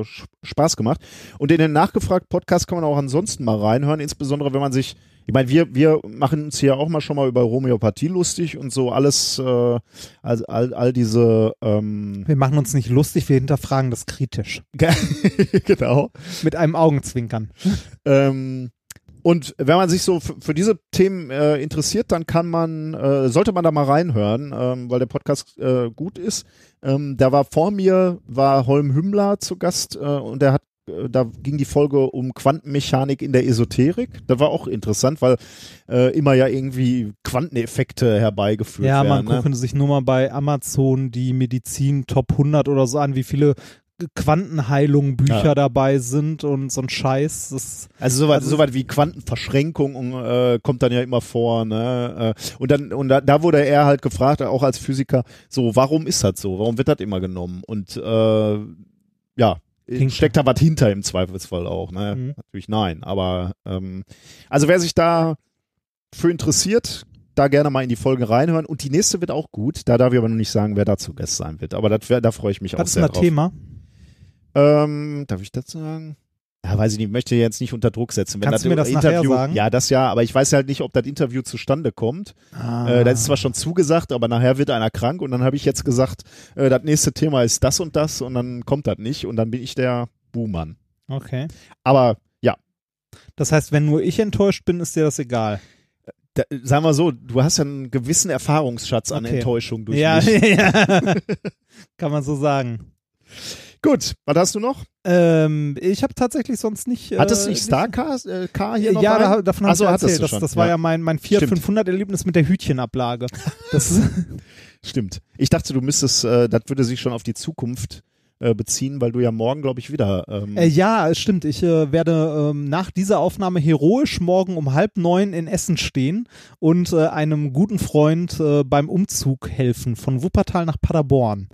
äh, Spaß gemacht. Und in den Nachgefragt-Podcast kann man auch ansonsten mal reinhören, insbesondere wenn man sich, ich meine, wir, wir machen uns hier auch mal schon mal über Homöopathie lustig und so alles, äh, also all, all diese, ähm, wir machen uns nicht lustig, wir hinterfragen das kritisch. (laughs) genau. Mit einem Augenzwinkern. Ähm, und wenn man sich so für diese Themen äh, interessiert, dann kann man, äh, sollte man da mal reinhören, ähm, weil der Podcast äh, gut ist. Ähm, da war vor mir, war Holm Hümmler zu Gast äh, und der hat da ging die Folge um Quantenmechanik in der Esoterik. Das war auch interessant, weil äh, immer ja irgendwie Quanteneffekte herbeigeführt Ja, werden. man ne? könnte sich nur mal bei Amazon die Medizin Top 100 oder so an, wie viele Quantenheilungen Bücher Ja. dabei sind und so ein Scheiß. Das, Also soweit Also- soweit wie Quantenverschränkung äh, kommt dann ja immer vor, ne? Äh, und dann und da, da wurde er halt gefragt, auch als Physiker, so warum ist das so? Warum wird das immer genommen? Und äh, ja, Klingt- steckt da was hinter im Zweifelsfall auch, ne? Mhm. Natürlich nein, aber ähm, also wer sich da für interessiert, da gerne mal in die Folge reinhören. Und die nächste wird auch gut. Da darf ich aber noch nicht sagen, wer da zu Gast sein wird. Aber das da freue ich mich auch was ist sehr denn das drauf. Thema? Ähm, darf ich das sagen? Ja, weiß ich nicht, möchte jetzt nicht unter Druck setzen. Wenn Kannst du mir das nachher sagen? Ja, das ja, aber ich weiß halt nicht, ob das Interview zustande kommt. Ah. Äh, das ist zwar schon zugesagt, aber nachher wird einer krank und dann habe ich jetzt gesagt, äh, das nächste Thema ist das und das und dann kommt das nicht und dann bin ich der Buhmann. Okay. Aber ja, Das heißt, wenn nur ich enttäuscht bin, ist dir das egal. da, sagen wir so, du hast ja einen gewissen Erfahrungsschatz an Okay. Enttäuschung durch ja, mich. (laughs) ja. (laughs) Kann man so sagen. Gut, was hast du noch? Ähm, ich habe tatsächlich sonst nicht. Äh, Hattest du nicht Starcar äh, Car hier noch Ja, da, davon habe so, ich erzählt. du Das, das war ja, mein, mein Fiat Stimmt. 500-Erlebnis mit der Hütchenablage. (laughs) Das Stimmt. Ich dachte, du müsstest, äh, das würde sich schon auf die Zukunft äh, beziehen, weil du ja morgen, glaube ich, wieder. Ähm, äh, ja, es stimmt. Ich äh, werde ähm, nach dieser Aufnahme heroisch morgen um halb neun in Essen stehen und äh, einem guten Freund äh, beim Umzug helfen von Wuppertal nach Paderborn.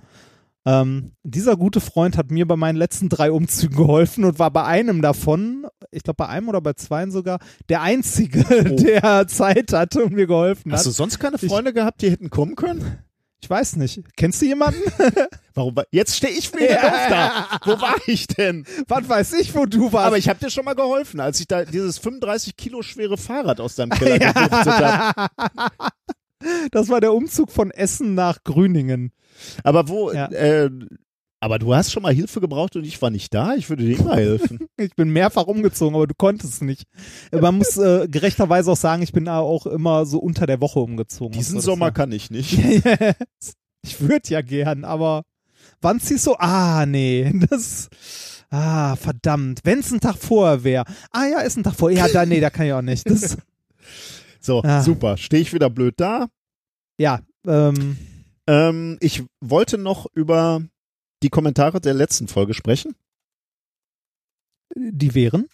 Ähm, dieser gute Freund hat mir bei meinen letzten drei Umzügen geholfen und war bei einem davon, ich glaube bei einem oder bei zweien sogar, der einzige, Oh. (laughs) der Zeit hatte und mir geholfen hat. hast du sonst keine Freunde gehabt, die hätten kommen können? Ich weiß nicht. Kennst du jemanden? (laughs) Warum? war- Jetzt stehe ich wieder (laughs) doof da. Wo war ich denn? Was weiß ich, wo du warst. Aber ich habe dir schon mal geholfen, als ich da dieses 35 Kilo schwere Fahrrad aus deinem Keller gewuchtet habe. das war der Umzug von Essen nach Grüningen. Aber wo? Ja. Äh, aber du hast schon mal Hilfe gebraucht und ich war nicht da. Ich würde dir immer helfen. (laughs) Ich bin mehrfach umgezogen, aber du konntest nicht. Man muss äh, gerechterweise auch sagen, ich bin da auch immer so unter der Woche umgezogen. Diesen Sommer das kann ich nicht. (laughs) war- ich würde ja gern, aber wann ziehst du? Ah, nee, das. Ah, verdammt. Wenn es ein Tag vorher wäre. Ah ja, ist ein Tag vorher. Ja, da, nee, da kann ich auch nicht. Das, (laughs) So, Ah. super. Stehe ich wieder blöd da. ja, ähm, Ähm, ich wollte noch über die Kommentare der letzten Folge sprechen. die wären.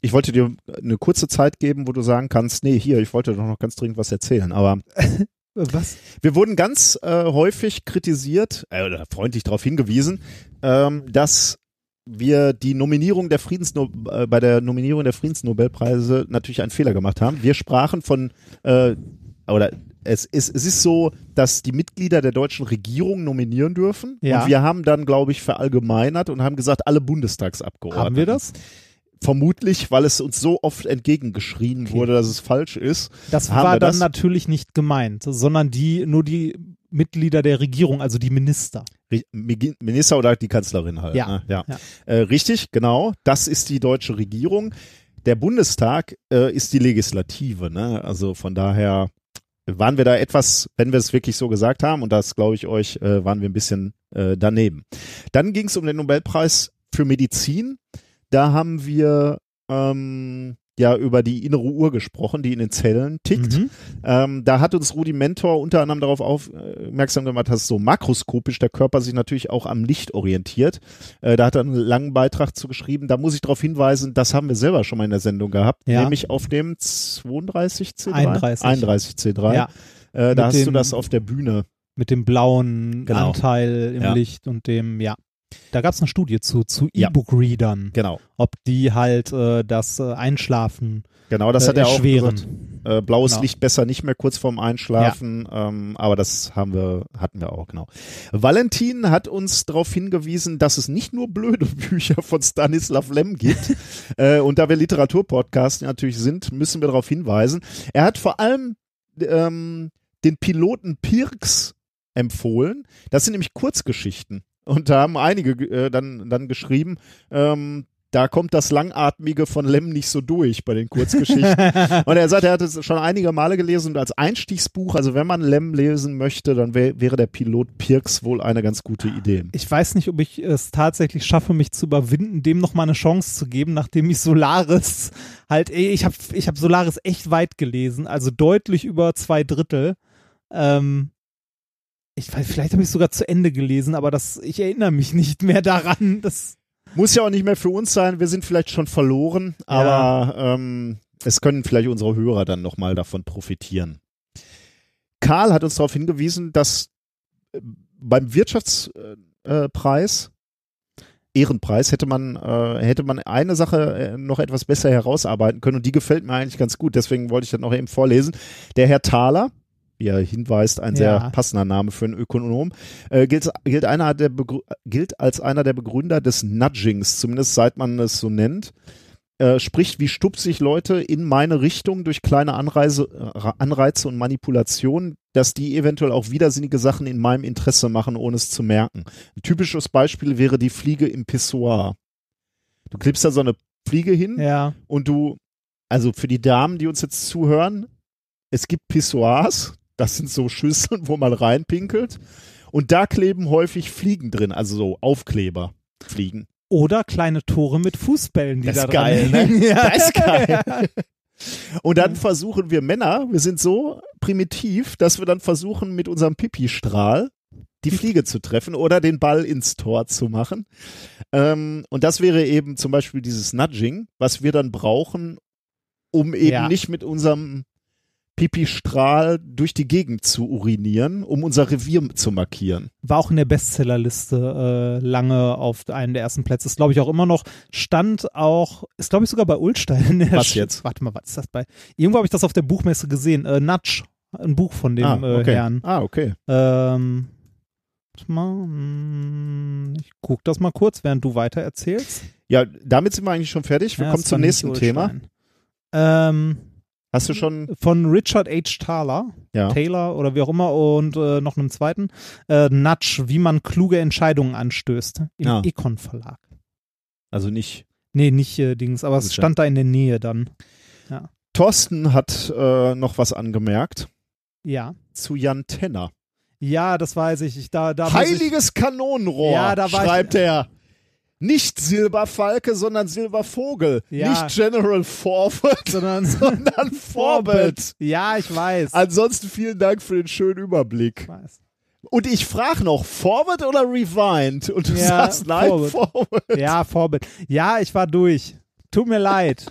Ich wollte dir eine kurze Zeit geben, wo du sagen kannst, nee, hier, ich wollte doch noch ganz dringend was erzählen. Aber (laughs) Was? wir wurden ganz äh, häufig kritisiert, äh, oder freundlich darauf hingewiesen, ähm, dass wir die Nominierung der Friedensno äh, bei der Nominierung der Friedensnobelpreise natürlich einen Fehler gemacht haben. Wir sprachen von äh, oder es ist, es ist so, dass die Mitglieder der deutschen Regierung nominieren dürfen. Ja. Und wir haben dann, glaube ich, verallgemeinert und haben gesagt, alle Bundestagsabgeordneten. Haben wir das? Vermutlich, weil es uns so oft entgegengeschrien Okay. wurde, dass es falsch ist. Das war dann das? natürlich nicht gemeint, sondern die, nur die Mitglieder der Regierung, also die Minister. Minister oder die Kanzlerin halt. Ja. Ne? ja. Ja. Äh, richtig, genau. Das ist die deutsche Regierung. Der Bundestag äh, ist die Legislative. Ne? Also von daher waren wir da etwas, wenn wir es wirklich so gesagt haben, und das glaube ich euch, äh, waren wir ein bisschen äh, daneben. Dann ging es um den Nobelpreis für Medizin. Da haben wir ähm, ja über die innere Uhr gesprochen, die in den Zellen tickt. Mhm. Ähm, da hat uns Rudi Mentor unter anderem darauf aufmerksam gemacht, dass so makroskopisch der Körper sich natürlich auch am Licht orientiert. Äh, da hat er einen langen Beitrag zu geschrieben. Da muss ich darauf hinweisen, das haben wir selber schon mal in der Sendung gehabt, Ja. nämlich auf dem 32 C3. 31. 31 C3. Ja, Äh, Mit da hast du das auf der Bühne. mit dem blauen Genau. Anteil im Ja. Licht und dem, ja. Da gab es eine Studie zu, zu Ja. E-Book-Readern, Genau. ob die halt äh, das äh, Einschlafen Genau, das äh, hat er auch gesagt. Äh, blaues Genau. Licht besser nicht mehr kurz vorm Einschlafen, ähm, aber das haben wir, hatten wir auch, genau. Valentin hat uns darauf hingewiesen, dass es nicht nur blöde (laughs) Bücher von Stanislav Lem gibt. (laughs) äh, und da wir Literaturpodcast natürlich sind, müssen wir darauf hinweisen. Er hat vor allem ähm, den Piloten Pirks empfohlen. Das sind nämlich Kurzgeschichten. Und da haben einige äh, dann, dann geschrieben, ähm, da kommt das Langatmige von Lem nicht so durch bei den Kurzgeschichten. (laughs) und er sagt, er hat es schon einige Male gelesen und als Einstiegsbuch, also wenn man Lem lesen möchte, dann wär, wäre der Pilot Pirks wohl eine ganz gute Idee. Ich weiß nicht, ob ich es tatsächlich schaffe, mich zu überwinden, dem noch mal eine Chance zu geben, nachdem ich Solaris halt, ey, ich habe ich hab Solaris echt weit gelesen, also deutlich über zwei Drittel. Ähm, ich weiß, vielleicht habe ich sogar zu Ende gelesen, aber das, ich erinnere mich nicht mehr daran. Das, Muss ja auch nicht mehr für uns sein, wir sind vielleicht schon verloren, aber ähm, es können vielleicht unsere Hörer dann nochmal davon profitieren. Karl hat uns darauf hingewiesen, dass äh, beim Wirtschaftspreis Ehrenpreis hätte man äh, hätte man eine Sache äh, noch etwas besser herausarbeiten können und die gefällt mir eigentlich ganz gut. Deswegen wollte ich das noch eben vorlesen. Der Herr Thaler, wie er hinweist, ein sehr Ja. passender Name für einen Ökonom, äh, gilt, gilt, einer der Begrü- gilt als einer der Begründer des Nudgings, zumindest seit man es so nennt. Äh, spricht, wie stupse ich Leute in meine Richtung durch kleine Anreise, äh, Anreize und Manipulationen, dass die eventuell auch widersinnige Sachen in meinem Interesse machen, ohne es zu merken. Ein typisches Beispiel wäre die Fliege im Pissoir. Du klippst da so eine Fliege hin ja, und du, also für die Damen, die uns jetzt zuhören, es gibt Pissoirs, das sind so Schüsseln, wo man reinpinkelt. Und da kleben häufig Fliegen drin, also so Aufkleber. Fliegen. Oder kleine Tore mit Fußbällen, die Das da dran geil, ne? hängen. Ja. Das ist geil. (laughs) Und dann versuchen wir Männer, wir sind so primitiv, dass wir dann versuchen, mit unserem Pipi-Strahl die Fliege zu treffen oder den Ball ins Tor zu machen. Ähm, und das wäre eben zum Beispiel dieses Nudging, was wir dann brauchen, um eben Ja. nicht mit unserem Pipi-Strahl durch die Gegend zu urinieren, um unser Revier zu markieren. War auch in der Bestsellerliste äh, lange auf einem der ersten Plätze. Ist glaube ich auch immer noch. Stand auch, ist glaube ich sogar bei Ulstein. Was jetzt? Warte mal, was ist das bei? Irgendwo habe ich das auf der Buchmesse gesehen. Äh, Nudge, ein Buch von dem ah, okay. äh, Herrn. Ah, okay. Ähm, warte mal, hm, ich guck das mal kurz, während du weiter erzählst. Ja, damit sind wir eigentlich schon fertig. Wir Ja, kommen zum nächsten Thema. Ähm, Hast du schon? von Richard H. Thaler, Ja. Taylor oder wie auch immer und äh, noch einem zweiten. Äh, Nudge, wie man kluge Entscheidungen anstößt. Im Ja. Econ Verlag. Also nicht. Nee, nicht äh, Dings, aber es ja- stand da in der Nähe dann. Thorsten hat äh, noch was angemerkt Ja. zu Jan Tenner. Ja, das weiß ich. ich da, da muss ich, Heiliges Kanonenrohr, Ja, da war ich- schreibt er. Nicht Silberfalke, sondern Silbervogel. Ja. Nicht General Forward, sondern (laughs) sondern Forbit. Ja, ich weiß. Ansonsten vielen Dank für den schönen Überblick. ich weiß. Und ich frage noch, Forward oder Rewind? Und du Ja, sagst, nein, Forward. Forward. Ja, Vorbild. Ja, ich war durch. Tut mir leid.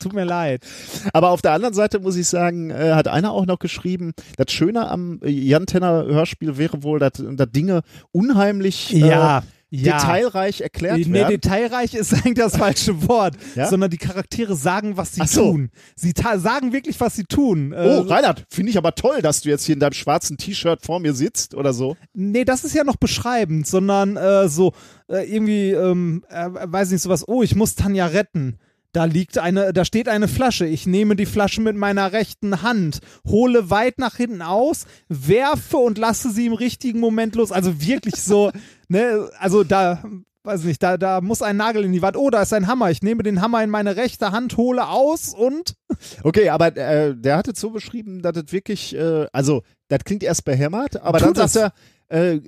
Tut mir leid. Aber auf der anderen Seite muss ich sagen, äh, hat einer auch noch geschrieben, das Schöne am äh, Jan Tenner Hörspiel wäre wohl, dass, dass Dinge unheimlich äh, Ja, ja. detailreich erklärt Nee, werden. detailreich ist eigentlich das falsche Wort, (laughs) Ja? sondern die Charaktere sagen, was sie so. tun. Sie sagen wirklich, was sie tun. Oh, Äh, Reinhard, finde ich aber toll, dass du jetzt hier in deinem schwarzen T-Shirt vor mir sitzt oder so. nee, das ist ja noch beschreibend, sondern äh, so äh, irgendwie, ähm, äh, weiß nicht, sowas, oh, ich muss Tanja retten. Da liegt eine, da steht eine Flasche. Ich nehme die Flasche mit meiner rechten Hand, hole weit nach hinten aus, werfe und lasse sie im richtigen Moment los. Also wirklich so, (laughs) ne, also da, weiß nicht, da, da muss ein Nagel in die Wand. Oh, da ist ein Hammer. Ich nehme den Hammer in meine rechte Hand, hole aus und (laughs) Okay, aber äh, der hat es so beschrieben, dass es wirklich, äh, also das klingt erst behämmert, aber Tut dann sagt er, äh,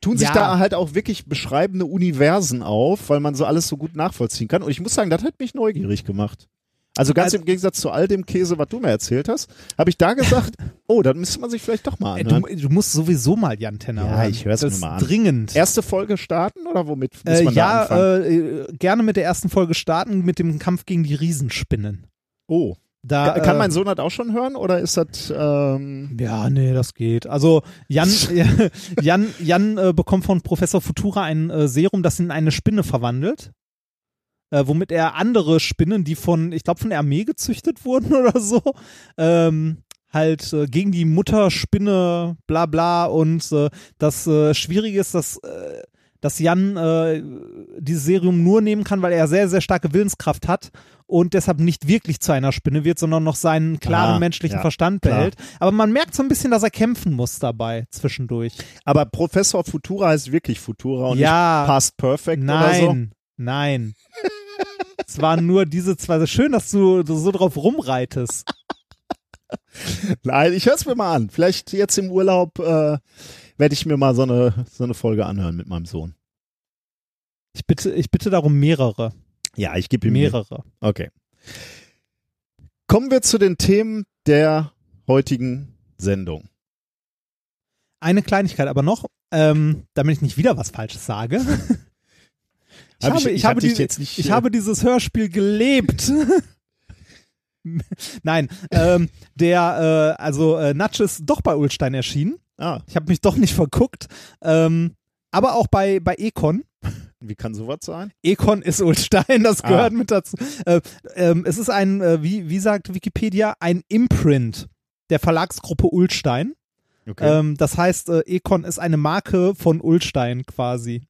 tun sich Ja. da halt auch wirklich beschreibende Universen auf, weil man so alles so gut nachvollziehen kann. Und ich muss sagen, das hat mich neugierig gemacht. Also ganz Also- im Gegensatz zu all dem Käse, was du mir erzählt hast, habe ich da gesagt, (laughs) oh, dann müsste man sich vielleicht doch mal Ey, du, anhören. du musst sowieso mal Jan Tenner Ja, hören. ich Das mir mal an. Dringend. Erste Folge starten oder womit muss Äh, man da ja, anfangen? äh, gerne mit der ersten Folge starten, mit dem Kampf gegen die Riesenspinnen. oh, Da, kann äh, mein Sohn das auch schon hören oder ist das, ähm, Ja, nee, das geht. Also Jan, (laughs) (laughs) Jan, Jan äh, bekommt von Professor Futura ein äh, Serum, das ihn in eine Spinne verwandelt. Äh, womit er andere Spinnen, die von, ich glaube, von der Armee gezüchtet wurden (laughs) oder so, ähm, halt äh, gegen die Mutterspinne, bla bla. Und äh, das äh, Schwierige ist, dass, äh, dass Jan äh, dieses Serum nur nehmen kann, weil er sehr, sehr starke Willenskraft hat und deshalb nicht wirklich zu einer Spinne wird, sondern noch seinen klaren Ah, menschlichen ja, Verstand klar. behält. Aber man merkt so ein bisschen, dass er kämpfen muss dabei zwischendurch. aber Professor Futura heißt wirklich Futura und Ja. nicht Past Perfect oder so? Nein, nein. Es waren nur diese zwei. Schön, dass du, so drauf rumreitest. Nein, ich hör's mir mal an. Vielleicht jetzt im Urlaub äh, werde ich mir mal so eine, so eine Folge anhören mit meinem Sohn. Ich bitte, ich bitte darum mehrere. Ja, ich gebe ihm Mehrere. Okay. Kommen wir zu den Themen der heutigen Sendung. Eine Kleinigkeit aber noch, ähm, damit ich nicht wieder was Falsches sage. (laughs) Ich Hab habe, ich- ich, ich hab habe, die, nicht, ich äh, habe dieses Hörspiel gelebt. (laughs) Nein, ähm, der, äh, also äh, Natsch ist doch bei Ulstein erschienen. Ah, Ich habe mich doch nicht verguckt. Ähm, aber auch bei, bei Econ. wie kann sowas sein? Econ ist Ulstein, das Ah. gehört mit dazu. Äh, ähm, es ist ein, äh, wie, wie sagt Wikipedia, ein Imprint der Verlagsgruppe Ulstein. Okay. Ähm, das heißt, äh, Econ ist eine Marke von Ulstein quasi.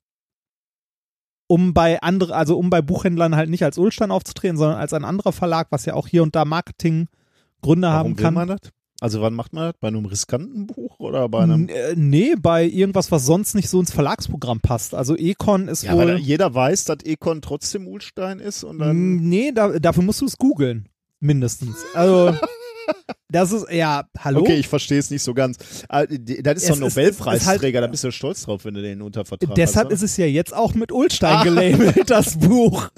Um bei andere, also um bei Buchhändlern halt nicht als Ulstein aufzutreten, sondern als ein anderer Verlag, was ja auch hier und da Marketinggründe haben Warum will kann. man das? Also wann macht man das? Bei einem riskanten Buch oder bei einem... Äh, nee, bei irgendwas, was sonst nicht so ins Verlagsprogramm passt. Also Econ ist Ja, wohl. weil jeder weiß, dass Econ trotzdem Ulstein ist und dann... Nee, da, dafür musst du es googeln. Mindestens. Also, (laughs) Das ist, ja, hallo? Okay, ich verstehe es nicht so ganz. Ah, Das ist doch ein ist- Nobelpreisträger, halt- da bist du stolz drauf, wenn du den unter Vertrag Deshalb hast. ist es ja jetzt auch mit Ulstein Ah. gelabelt, das Buch.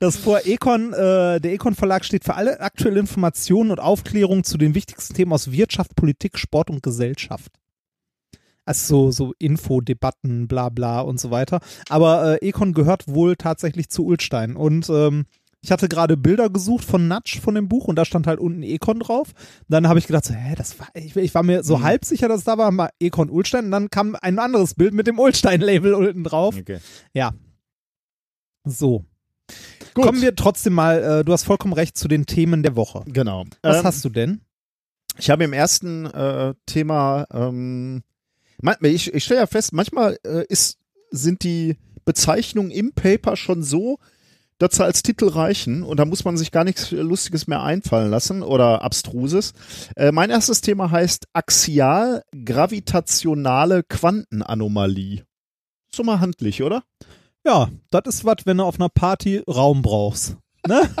Das vor Econ, äh, der Econ Verlag steht für alle aktuelle Informationen und Aufklärung zu den wichtigsten Themen aus Wirtschaft, Politik, Sport und Gesellschaft. Also so, so Infodebatten, bla bla und so weiter. Aber äh, Econ gehört wohl tatsächlich zu Ulstein. Und ähm, ich hatte gerade Bilder gesucht von Natsch von dem Buch und da stand halt unten Econ drauf. Dann habe ich gedacht, so, hä, das war, ich, ich war mir so Mhm. halb sicher, dass da war mal Econ Ulstein und dann kam ein anderes Bild mit dem Ulstein-Label unten drauf. Okay. Ja. So. Gut. Kommen wir trotzdem mal, äh, du hast vollkommen recht, zu den Themen der Woche. Genau. Was Ähm, hast du denn? Ich habe im ersten äh, Thema, ähm, ich, ich stelle ja fest, manchmal äh, ist, sind die Bezeichnungen im Paper schon so, dass sie als Titel reichen und da muss man sich gar nichts Lustiges mehr einfallen lassen oder Abstruses. Äh, mein erstes Thema heißt axial-gravitationale Quantenanomalie. Ist doch mal handlich, oder? Ja, das ist was, wenn du auf einer Party Raum brauchst. Ne? (laughs)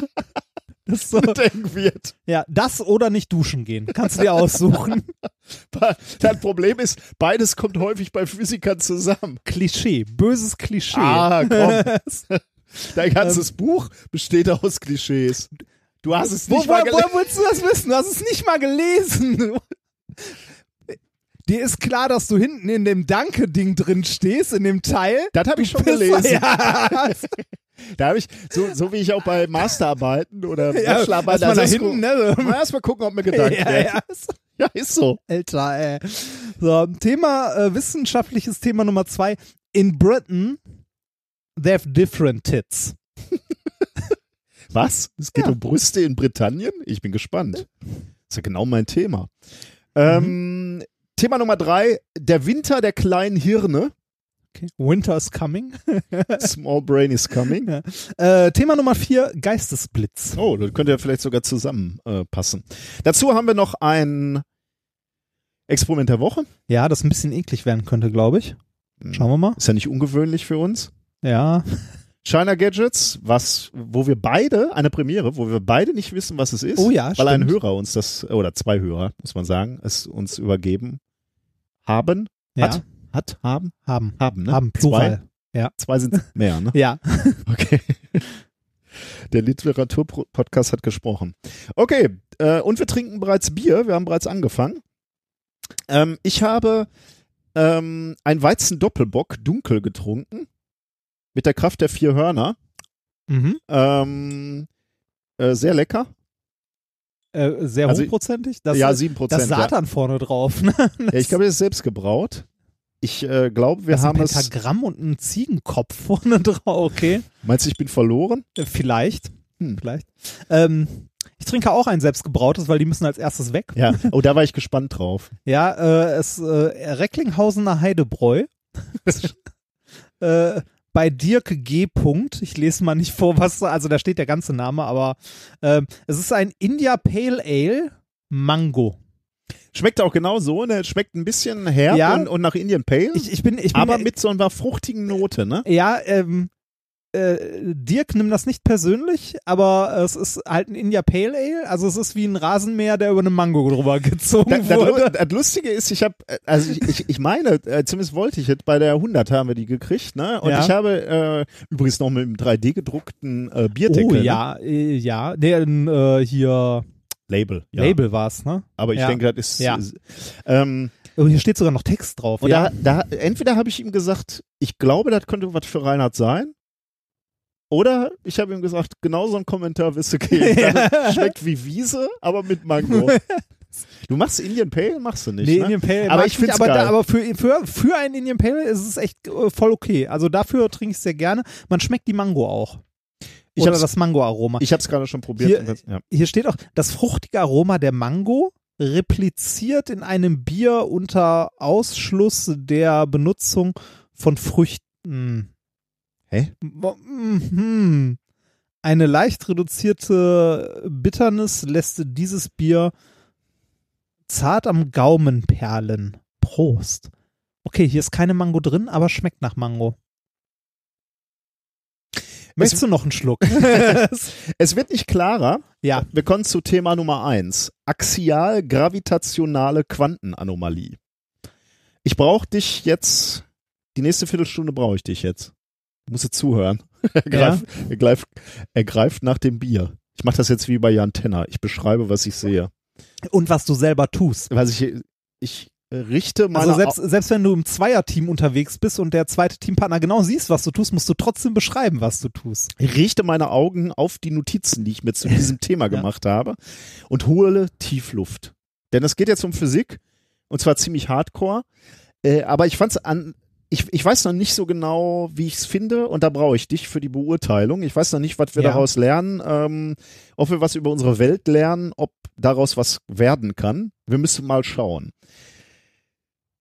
Das ist so, wird. ja, das oder nicht duschen gehen. Kannst du dir aussuchen. (laughs) Das Problem ist, beides kommt häufig bei Physikern zusammen. Klischee, böses Klischee. Ah, komm. (laughs) Dein ganzes Buch besteht aus Klischees. Du hast es nicht wo, mal woher gelesen. willst du das wissen? Du hast es nicht mal gelesen. (laughs) Dir ist klar, dass du hinten in dem Danke-Ding drin stehst, in dem Teil. Das habe ich schon gelesen. Ja, (laughs) Da habe ich, so, so wie ich auch bei Masterarbeiten oder (laughs) ja Bachelorarbeiten, mal da hinten, ne? Mal erst mal gucken, ob mir Gedanken Ja, ja. ja, ist so. Alter, ey. So, Thema, äh, wissenschaftliches Thema Nummer zwei. In Britain, they have different tits. (laughs) Was? Es geht Ja. um Brüste in Britannien? Ich bin gespannt. Das ist ja genau mein Thema. Ähm, Thema Nummer drei, der Winter der kleinen Hirne. Okay. Winter is coming. (laughs) Small Brain is coming. Äh, Thema Nummer vier, Geistesblitz. Oh, das könnte ja vielleicht sogar zusammenpassen. Äh. Dazu haben wir noch ein Experiment der Woche. Ja, das ein bisschen eklig werden könnte, glaube ich. Schauen wir mal. Ist ja nicht ungewöhnlich für uns. Ja. China Gadgets, was, wo wir beide, eine Premiere, wo wir beide nicht wissen, was es ist. Oh ja, Weil ein stimmt. Hörer uns das, oder zwei Hörer, muss man sagen, es uns übergeben haben. Ja. Hat, hat, haben, Haben. haben, ne? Haben, Plural. Zwei, zwei sind mehr, ne? (laughs) Ja. (laughs) Okay. Der Literaturpodcast hat gesprochen. Okay, äh, und wir trinken bereits Bier. Wir haben bereits angefangen. Ähm, ich habe ähm, ein Weizen-Doppelbock dunkel getrunken. Mit der Kraft der vier Hörner. Mhm. Ähm, äh, sehr lecker. Äh, sehr Also- hochprozentig. Das, ja, sieben Prozent. das Ja. Satan vorne drauf. Ne? Ja, ich glaube, das ist selbst gebraut. Ich äh, glaube, wir das ein haben es. Pentagramm und ein Ziegenkopf vorne (laughs) drauf. Okay. Meinst du, ich bin verloren? Äh, Vielleicht. Hm. Vielleicht. Ähm, ich trinke auch ein selbstgebrautes, weil die müssen als erstes weg. Ja. (laughs) Oh, da war ich gespannt drauf. Ja, äh, es äh, Recklinghausener Heidebräu. (laughs) äh, bei Dirk G. Punkt. Ich lese mal nicht vor, was, also da steht der ganze Name, aber ähm, es ist ein India Pale Ale Mango. Schmeckt auch genau so, ne? Schmeckt ein bisschen herb Ja. und, und nach Indian Pale. Ich, ich bin, ich bin aber mit so einer fruchtigen Note, ne? Ja, ähm, äh, Dirk nimmt das nicht persönlich, aber es ist halt ein India Pale Ale, also es ist wie ein Rasenmäher, der über eine Mango drüber (laughs) gezogen das, wurde. Das Lustige ist, ich habe, also ich, ich, ich meine, äh, zumindest wollte ich es, bei der 100 haben wir die gekriegt, ne? Und Ja. ich habe äh, übrigens noch mit einem 3D gedruckten äh, Bierdeckel. Oh Ne? ja, äh, ja, der äh, hier Label. Ja. Label war's, ne? Aber ich Ja. denke, das ist. Ja. ähm, Oh, hier steht sogar noch Text drauf. und ja. da, da, entweder habe ich ihm gesagt, ich glaube, das könnte was für Reinhard sein. Oder ich habe ihm gesagt, genau so einen Kommentar wirst du geben. (laughs) Ja. Schmeckt wie Wiese, aber mit Mango. Du machst Indian Pale, machst du nicht. nee, ne? Indian Pale Aber ich nicht, aber, geil. Da, aber für, für, für einen Indian Pale ist es echt äh, voll okay. Also dafür trinke ich sehr gerne. Man schmeckt die Mango auch. Ich Oder das Mango-Aroma. Ich habe es gerade schon probiert. Hier- ja. Hier steht auch, das fruchtige Aroma der Mango repliziert in einem Bier unter Ausschluss der Benutzung von Früchten. Hä? Mhm. Eine leicht reduzierte Bitternis lässt dieses Bier zart am Gaumen perlen. Prost. Okay, hier ist keine Mango drin, aber schmeckt nach Mango. Möchtest du noch einen Schluck? (laughs) (laughs) Es wird nicht klarer. ja. Wir kommen zu Thema Nummer eins. Axial-gravitationale Quantenanomalie. Ich brauche dich jetzt, die nächste Viertelstunde brauche ich dich jetzt. Du musst jetzt zuhören. (laughs) Er greift, er greift, er greift nach dem Bier. Ich mache das jetzt wie bei Jan Tenner. Ich beschreibe, was ich sehe. Und was du selber tust. Was ich, ich richte meine Also selbst, selbst wenn du im Zweierteam unterwegs bist und der zweite Teampartner genau siehst, was du tust, musst du trotzdem beschreiben, was du tust. Ich richte meine Augen auf die Notizen, die ich mir zu (laughs) diesem Thema gemacht habe und hole Tiefluft. Denn es geht jetzt um Physik und zwar ziemlich hardcore. Äh, aber ich fand's an, ich, ich weiß noch nicht so genau, wie ich es finde und da brauche ich dich für die Beurteilung. Ich weiß noch nicht, was wir Ja. daraus lernen, ähm, ob wir was über unsere Welt lernen, ob daraus was werden kann. Wir müssen mal schauen.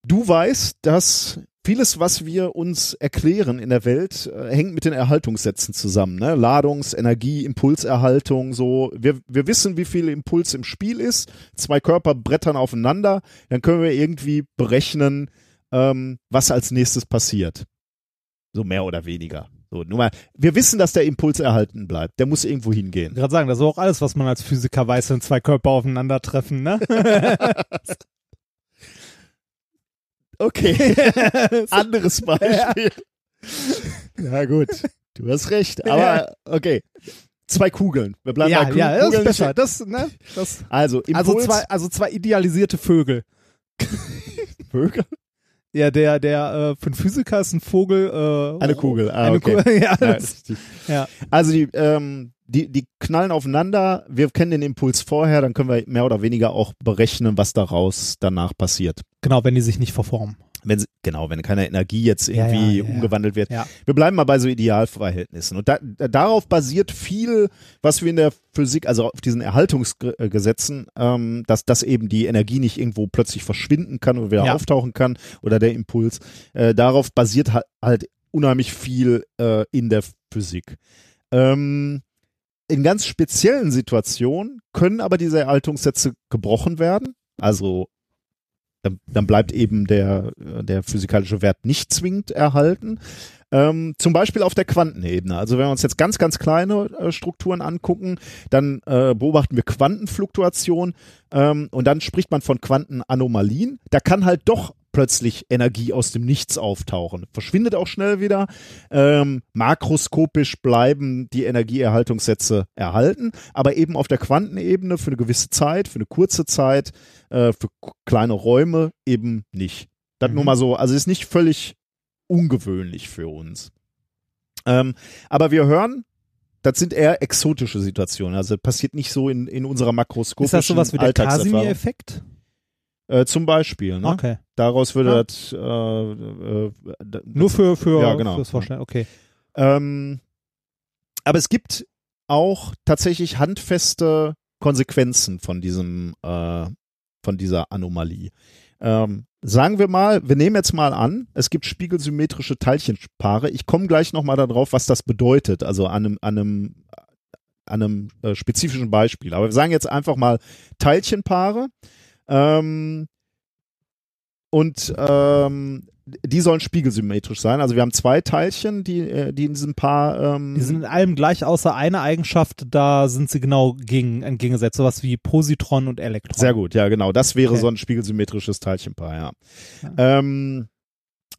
Du weißt, dass vieles, was wir uns erklären in der Welt, äh, hängt mit den Erhaltungssätzen zusammen. Ne? Ladungs-, Energie-, Impulserhaltung, so. Wir, wir wissen, wie viel Impuls im Spiel ist. Zwei Körper brettern aufeinander. Dann können wir irgendwie berechnen, ähm, was als nächstes passiert. So mehr oder weniger. So, nur mal, wir wissen, dass der Impuls erhalten bleibt. Der muss irgendwo hingehen. Ich gerade sagen, das ist auch alles, was man als Physiker weiß, wenn zwei Körper aufeinandertreffen, ne? (laughs) Okay. (laughs) Anderes Beispiel. Ja, gut. Du hast recht. Aber okay. Zwei Kugeln. Wir bleiben ja, bei Ku- ja, das ist Kugeln. besser. Das, ne? das, Also, Impuls, also zwei, also zwei idealisierte Vögel. (laughs) Vögel? Ja, der, der, äh, für einen Physiker ist ein Vogel, äh, Eine Kugel. Ah, eine okay. Kugel, (laughs) ja, das, ja. Also die, ähm, die, die knallen aufeinander. Wir kennen den Impuls vorher, dann können wir mehr oder weniger auch berechnen, was daraus danach passiert. Genau, wenn die sich nicht verformen. Wenn sie, genau, wenn keine Energie jetzt irgendwie ja, ja, ja. umgewandelt wird. Wir bleiben mal bei so Idealverhältnissen. Und da, da, darauf basiert viel, was wir in der Physik, also auf diesen Erhaltungsgesetzen, ähm, dass, dass eben die Energie nicht irgendwo plötzlich verschwinden kann oder wieder auftauchen kann oder der Impuls. Äh, darauf basiert halt, halt unheimlich viel äh, in der Physik. Ähm, in ganz speziellen Situationen können aber diese Erhaltungssätze gebrochen werden. Also dann, dann bleibt eben der, äh, der physikalische Wert nicht zwingend erhalten. Ähm, zum Beispiel auf der Quantenebene. Also wenn wir uns jetzt ganz, ganz kleine äh, Strukturen angucken, dann äh, beobachten wir Quantenfluktuation ähm, und dann spricht man von Quantenanomalien. Da kann halt doch plötzlich Energie aus dem Nichts auftauchen. Verschwindet auch schnell wieder. Ähm, makroskopisch bleiben die Energieerhaltungssätze erhalten, aber eben auf der Quantenebene für eine gewisse Zeit, für eine kurze Zeit, äh, für kleine Räume eben nicht. Das Mhm. nur mal so, also ist nicht völlig ungewöhnlich für uns. Ähm, aber wir hören, das sind eher exotische Situationen. Also passiert nicht so in, in unserer makroskopischen Ist das sowas wie der. Casimir-Effekt? Äh, zum Beispiel. Ne? Okay. Daraus würde Ja. das, äh, äh, Nur für, für, Ja, genau. fürs Vorstellen. Okay. Ähm, aber es gibt auch tatsächlich handfeste Konsequenzen von diesem, äh, von dieser Anomalie. Ähm, sagen wir mal, wir nehmen jetzt mal an, es gibt spiegelsymmetrische Teilchenpaare. Ich komme gleich nochmal darauf, was das bedeutet, also an einem, an einem, an einem äh, spezifischen Beispiel. Aber wir sagen jetzt einfach mal Teilchenpaare. Ähm, und ähm, die sollen spiegelsymmetrisch sein. Also wir haben zwei Teilchen, die, äh, die in diesem Paar. Ähm, Die sind in allem gleich, außer eine Eigenschaft, da sind sie genau gegen, entgegengesetzt. Sowas wie Positron und Elektron. sehr gut, ja genau. Das wäre Okay. so ein spiegelsymmetrisches Teilchenpaar, ja. Ja. Ähm,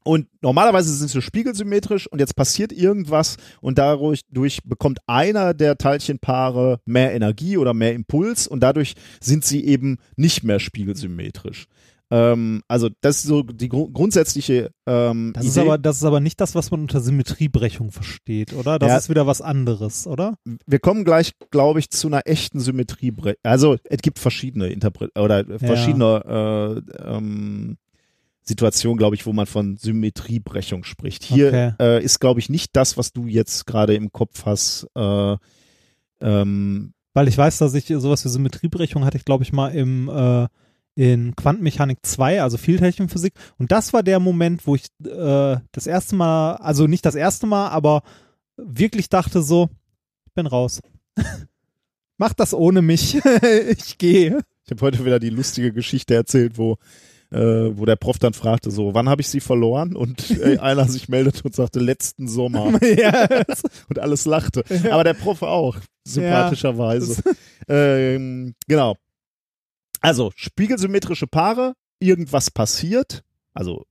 und normalerweise sind sie spiegelsymmetrisch und jetzt passiert irgendwas und dadurch durch bekommt einer der Teilchenpaare mehr Energie oder mehr Impuls und dadurch sind sie eben nicht mehr spiegelsymmetrisch. Ähm, also das ist so die gru grundsätzliche ähm, Das Idee. ist, aber, das ist aber nicht das, was man unter Symmetriebrechung versteht, oder? Das Ja. ist wieder was anderes, oder? wir kommen gleich, glaube ich, zu einer echten Symmetrie. Also es gibt verschiedene Interpret oder verschiedene äh, ähm, Situationen, glaube ich, wo man von Symmetriebrechung spricht. Hier Okay. äh, ist, glaube ich, nicht das, was du jetzt gerade im Kopf hast. Äh, ähm, Weil ich weiß, dass ich sowas wie Symmetriebrechung hatte ich, glaube ich, mal im äh, in Quantenmechanik 2, also Vielteilchenphysik. Und das war der Moment, wo ich äh, das erste Mal, also nicht das erste Mal, aber wirklich dachte so, ich bin raus. (laughs) Mach das ohne mich. (laughs) ich gehe. ich habe heute wieder die lustige Geschichte erzählt, wo äh, wo der Prof dann fragte so, wann habe ich sie verloren? Und äh, (laughs) einer sich meldete und sagte, letzten Sommer. (laughs) ja. (laughs) und alles lachte. Aber der Prof auch, sympathischerweise. ähm, genau. Also, spiegelsymmetrische Paare, irgendwas passiert, also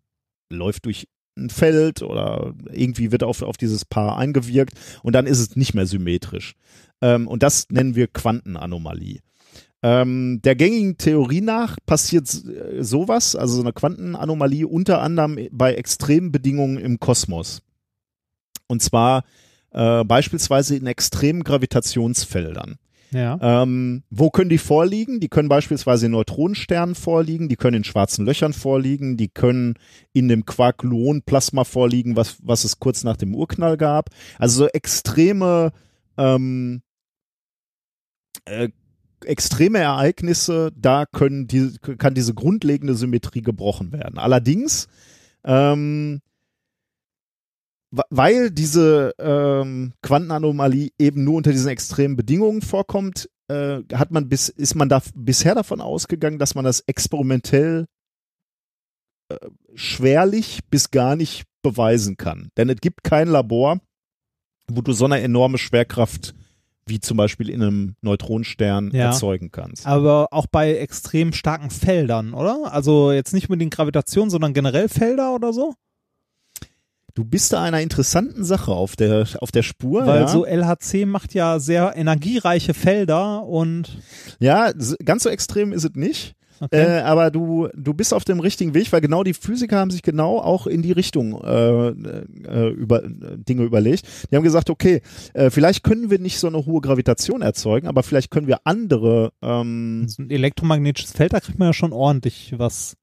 läuft durch ein Feld oder irgendwie wird auf, auf dieses Paar eingewirkt und dann ist es nicht mehr symmetrisch. Ähm, und das nennen wir Quantenanomalie. Ähm, der gängigen Theorie nach passiert äh, sowas, also so eine Quantenanomalie unter anderem bei extremen Bedingungen im Kosmos. Und zwar äh, beispielsweise in extremen Gravitationsfeldern. Ja. Ähm, wo können die vorliegen? Die können beispielsweise in Neutronensternen vorliegen, die können in schwarzen Löchern vorliegen, die können in dem Quark-Gluon-Plasma vorliegen, was, was es kurz nach dem Urknall gab. Also so extreme, ähm, äh, extreme Ereignisse, da können die, kann diese grundlegende Symmetrie gebrochen werden. Allerdings, ähm, weil diese ähm, Quantenanomalie eben nur unter diesen extremen Bedingungen vorkommt, äh, hat man bis, ist man da bisher davon ausgegangen, dass man das experimentell äh, schwerlich bis gar nicht beweisen kann. Denn es gibt kein Labor, wo du so eine enorme Schwerkraft wie zum Beispiel in einem Neutronenstern Ja. erzeugen kannst. Aber auch bei extrem starken Feldern, oder? Also jetzt nicht unbedingt Gravitation, sondern generell Felder oder so? Du bist da einer interessanten Sache auf der, auf der Spur. Weil ja. so LHC macht ja sehr energiereiche Felder und ja, ganz so extrem ist es nicht. Okay. Äh, aber du, du bist auf dem richtigen Weg, weil genau die Physiker haben sich genau auch in die Richtung äh, äh, über, äh, Dinge überlegt. Die haben gesagt, okay, vielleicht können wir nicht so eine hohe Gravitation erzeugen, aber vielleicht können wir andere, ähm, so ein elektromagnetisches Feld, da kriegt man ja schon ordentlich was.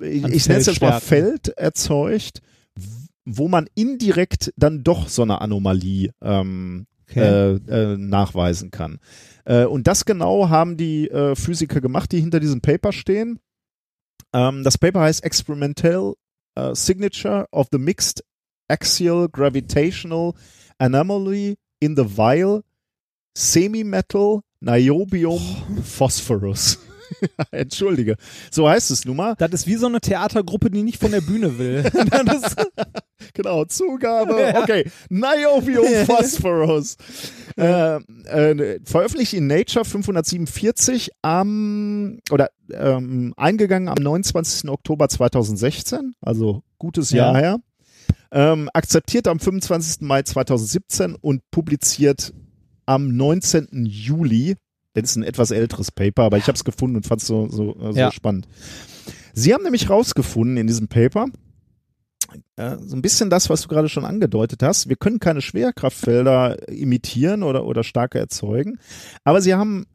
ich, nenne es jetzt mal. Feld erzeugt, wo man indirekt dann doch so eine Anomalie ähm, Okay. nachweisen kann. Äh, und das genau haben die äh, Physiker gemacht, die hinter diesem Paper stehen. Ähm, das Paper heißt Experimental äh, Signature of the Mixed Axial Gravitational Anomaly in the Vial Semi-Metal Niobium Phosphorus. (laughs) Entschuldige. So heißt es nun mal. das ist wie so eine Theatergruppe, die nicht von der Bühne will. (laughs) (laughs) Genau, Zugabe. Okay, Niobium Phosphorus. Äh, äh, veröffentlicht in Nature 547 am oder ähm, eingegangen am 29. Oktober 2016, also gutes Ja. Jahr her. Ähm, akzeptiert am 25. Mai 2017 und publiziert am 19. Juli. Das ist ein etwas älteres Paper, aber ich habe es gefunden und fand es so, so, so Ja. spannend. Sie haben nämlich rausgefunden in diesem Paper, äh, so ein bisschen das, was du gerade schon angedeutet hast. Wir können keine Schwerkraftfelder imitieren oder, oder starke erzeugen, aber sie haben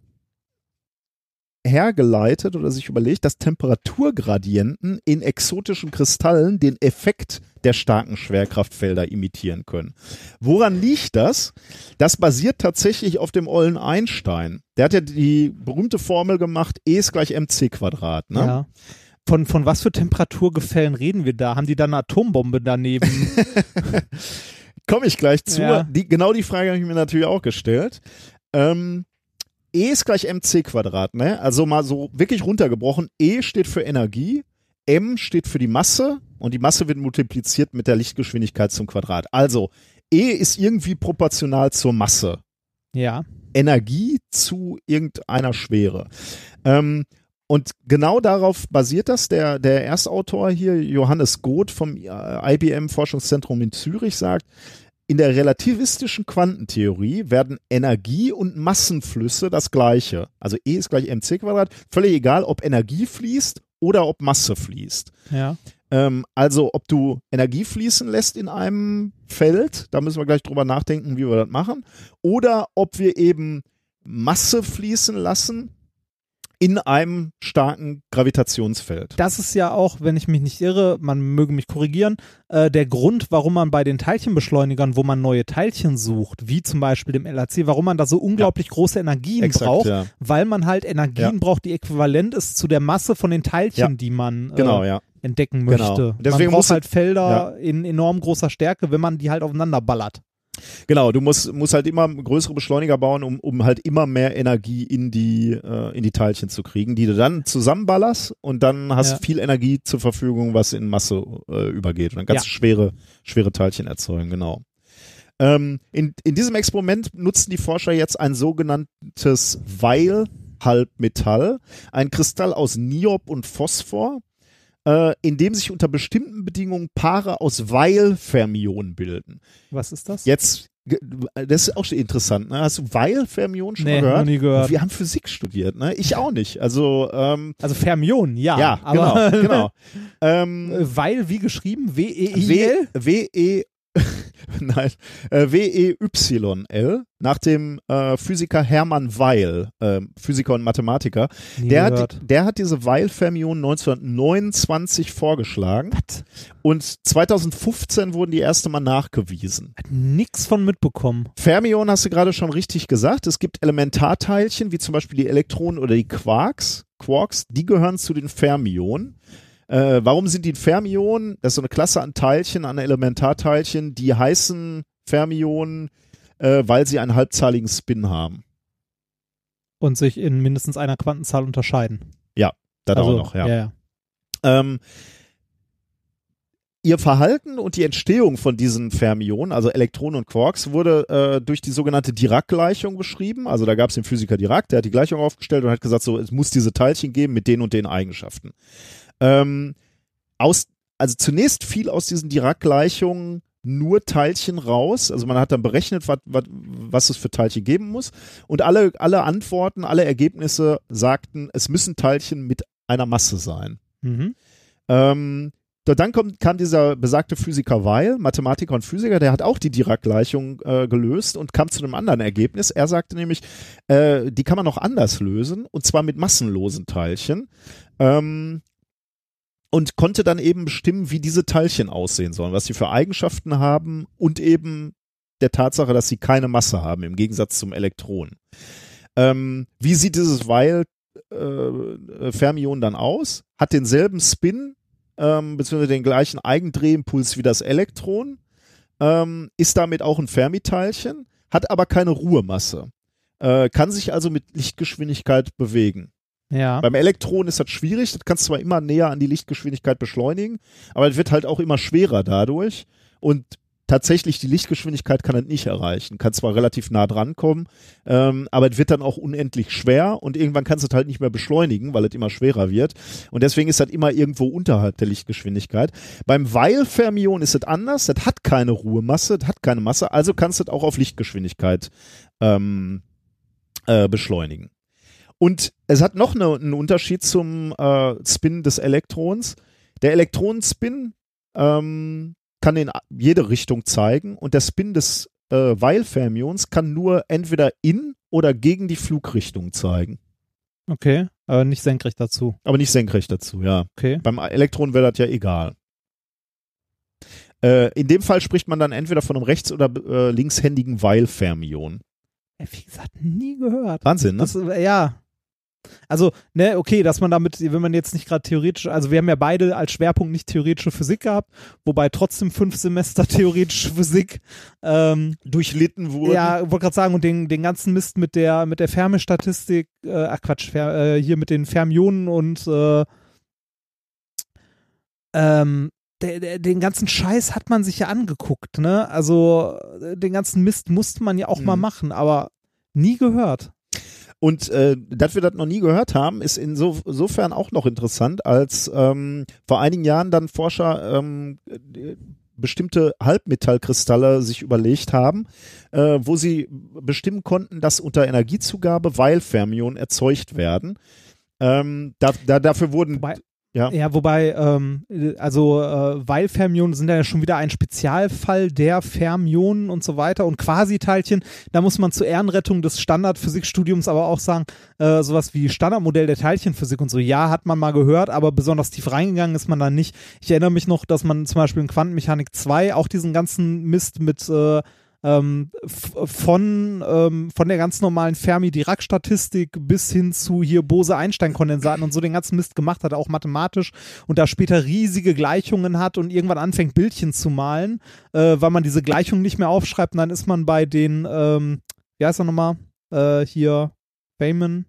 hergeleitet oder sich überlegt, dass Temperaturgradienten in exotischen Kristallen den Effekt der starken Schwerkraftfelder imitieren können. Woran liegt das? Das basiert tatsächlich auf dem Ollen Einstein. Der hat ja die berühmte Formel gemacht, E ist gleich mc Quadrat. Ne? ja. Von, von was für Temperaturgefällen reden wir da? Haben die da eine Atombombe daneben? (laughs) Komme ich gleich zu. Ja. Die, genau die Frage habe ich mir natürlich auch gestellt. Ähm, E ist gleich mc Quadrat, ne? Also mal so wirklich runtergebrochen. E steht für Energie, M steht für die Masse und die Masse wird multipliziert mit der Lichtgeschwindigkeit zum Quadrat. Also E ist irgendwie proportional zur Masse. ja. Energie zu irgendeiner Schwere. Ähm, und genau darauf basiert das. Der, der Erstautor hier, Johannes Goth vom äh, IBM Forschungszentrum in Zürich, sagt, in der relativistischen Quantentheorie werden Energie und Massenflüsse das gleiche. Also E ist gleich mc Quadrat. Völlig egal, ob Energie fließt oder ob Masse fließt. Ja. Ähm, also ob du Energie fließen lässt in einem Feld, da müssen wir gleich drüber nachdenken, wie wir das machen, oder ob wir eben Masse fließen lassen in einem starken Gravitationsfeld. Das ist ja auch, wenn ich mich nicht irre, man möge mich korrigieren, äh, der Grund, warum man bei den Teilchenbeschleunigern, wo man neue Teilchen sucht, wie zum Beispiel dem LHC, warum man da so unglaublich große Energien Exakt, braucht, ja. weil man halt Energien Ja. braucht, die äquivalent ist zu der Masse von den Teilchen, Ja. die man äh, Genau, ja. entdecken Genau. möchte. Deswegen man braucht halt Felder in enorm großer Stärke, wenn man die halt aufeinander ballert. Genau, du musst, musst halt immer größere Beschleuniger bauen, um, um halt immer mehr Energie in die, äh, in die Teilchen zu kriegen, die du dann zusammenballerst und dann hast Ja. du viel Energie zur Verfügung, was in Masse äh, übergeht. Und dann kannst Ja. schwere, schwere Teilchen erzeugen, genau. Ähm, in, in diesem Experiment nutzen die Forscher jetzt ein sogenanntes Weil-Halbmetall, ein Kristall aus Niob und Phosphor, äh, in dem sich unter bestimmten Bedingungen Paare aus Weil-Fermionen bilden. Was ist das? Jetzt, das ist auch schon interessant, ne? Hast du Weil-Fermionen schon Nee, mal gehört? noch nie gehört. Wir haben Physik studiert, ne? Ich auch nicht. Also, ähm, Also Fermionen, ja. ja, genau, genau. (laughs) Ähm, Äh, Weil, wie geschrieben? W-E-I-L? W, E, (laughs) nein, äh, W-E-Y-L, nach dem äh, Physiker Hermann Weil, äh, Physiker und Mathematiker. Nie Der gehört. hat, der hat diese Weil-Fermionen 1929 vorgeschlagen und 2015 wurden die erste Mal nachgewiesen. Nix von mitbekommen. Fermionen hast du gerade schon richtig gesagt. Es gibt Elementarteilchen, wie zum Beispiel die Elektronen oder die Quarks. Quarks, die gehören zu den Fermionen. Äh, warum sind die Fermionen? Das ist so eine Klasse an Teilchen, an Elementarteilchen, die heißen Fermionen, äh, weil sie einen halbzahligen Spin haben. Und sich in mindestens einer Quantenzahl unterscheiden. Dann also, auch noch, ja. ja. ja. Ähm, ihr Verhalten und die Entstehung von diesen Fermionen, also Elektronen und Quarks, wurde äh, durch die sogenannte Dirac-Gleichung beschrieben. Also da gab es den Physiker Dirac, der hat die Gleichung aufgestellt und hat gesagt, so es muss diese Teilchen geben mit den und den Eigenschaften. Ähm, aus, also zunächst fiel aus diesen Dirac-Gleichungen nur Teilchen raus. Also man hat dann berechnet, wat, wat, was es für Teilchen geben muss. Und alle, alle Antworten, alle Ergebnisse sagten, es müssen Teilchen mit einer Masse sein. Mhm. Ähm, da- dann kommt, kam dieser besagte Physiker Weil, Mathematiker und Physiker, der hat auch die Dirac-Gleichung äh, gelöst und kam zu einem anderen Ergebnis. Er sagte nämlich, äh, die kann man noch anders lösen und zwar mit massenlosen Teilchen. Ähm, und konnte dann eben bestimmen, wie diese Teilchen aussehen sollen, was sie für Eigenschaften haben und eben der Tatsache, dass sie keine Masse haben, im Gegensatz zum Elektron. Ähm, wie sieht dieses Weil äh, Fermion dann aus? Hat denselben Spin, ähm, beziehungsweise den gleichen Eigendrehimpuls wie das Elektron, ähm, ist damit auch ein Fermiteilchen, hat aber keine Ruhemasse, äh, kann sich also mit Lichtgeschwindigkeit bewegen. Ja. Beim Elektron ist das schwierig, das kannst du zwar immer näher an die Lichtgeschwindigkeit beschleunigen, aber es wird halt auch immer schwerer dadurch und tatsächlich die Lichtgeschwindigkeit kann es nicht erreichen, kann zwar relativ nah dran kommen, ähm, aber es wird dann auch unendlich schwer und irgendwann kannst du es halt nicht mehr beschleunigen, weil es immer schwerer wird und deswegen ist das immer irgendwo unterhalb der Lichtgeschwindigkeit. Beim Weil-Fermion ist es anders, das hat keine Ruhemasse, das hat keine Masse, also kannst du es auch auf Lichtgeschwindigkeit ähm, äh, beschleunigen. Und es hat noch ne, einen Unterschied zum äh, Spin des Elektrons. Der Elektronenspin ähm, kann in jede Richtung zeigen und der Spin des äh, Weil-Fermions kann nur entweder in oder gegen die Flugrichtung zeigen. Okay. Aber nicht senkrecht dazu. Aber nicht senkrecht dazu, ja. Okay. Beim Elektron wäre das ja egal. Äh, in dem Fall spricht man dann entweder von einem rechts- oder äh, linkshändigen Weil-Fermion. Wie gesagt, nie gehört. Wahnsinn, ne? Das, äh, ja. Also, ne, okay, dass man damit, wenn man jetzt nicht gerade theoretisch, also wir haben ja beide als Schwerpunkt nicht theoretische Physik gehabt, wobei trotzdem fünf Semester (laughs) theoretische Physik, ähm, Durchlitten wurde. ja, wollte gerade sagen, und den, den ganzen Mist mit der, mit der Fermi-Statistik, äh, ach Quatsch, Fer, äh, hier mit den Fermionen und, äh, ähm, der, der, den ganzen Scheiß hat man sich ja angeguckt, ne? Also, den ganzen Mist musste man ja auch mal Mhm. machen, aber nie gehört. Und äh, dass wir das noch nie gehört haben, ist inso, insofern auch noch interessant, als ähm, vor einigen Jahren dann Forscher ähm, äh, bestimmte Halbmetallkristalle sich überlegt haben, äh, wo sie bestimmen konnten, dass unter Energiezugabe Weil-Fermionen erzeugt werden. Ähm, da, da, dafür wurden Wobei, Ja. ja, wobei, ähm, also äh, Weil-Fermionen sind ja schon wieder ein Spezialfall der Fermionen und so weiter und Quasiteilchen. Da muss man zur Ehrenrettung des Standardphysikstudiums aber auch sagen, äh, sowas wie Standardmodell der Teilchenphysik und so, ja, hat man mal gehört, aber besonders tief reingegangen ist man da nicht. Ich erinnere mich noch, dass man zum Beispiel in Quantenmechanik 2 auch diesen ganzen Mist mit äh, ähm, von, ähm, von der ganz normalen Fermi-Dirac-Statistik bis hin zu hier Bose-Einstein-Kondensaten und so den ganzen Mist gemacht hat, auch mathematisch und da später riesige Gleichungen hat und irgendwann anfängt, Bildchen zu malen, äh, weil man diese Gleichungen nicht mehr aufschreibt und dann ist man bei den, ähm, wie heißt er nochmal, äh, hier, Feynman,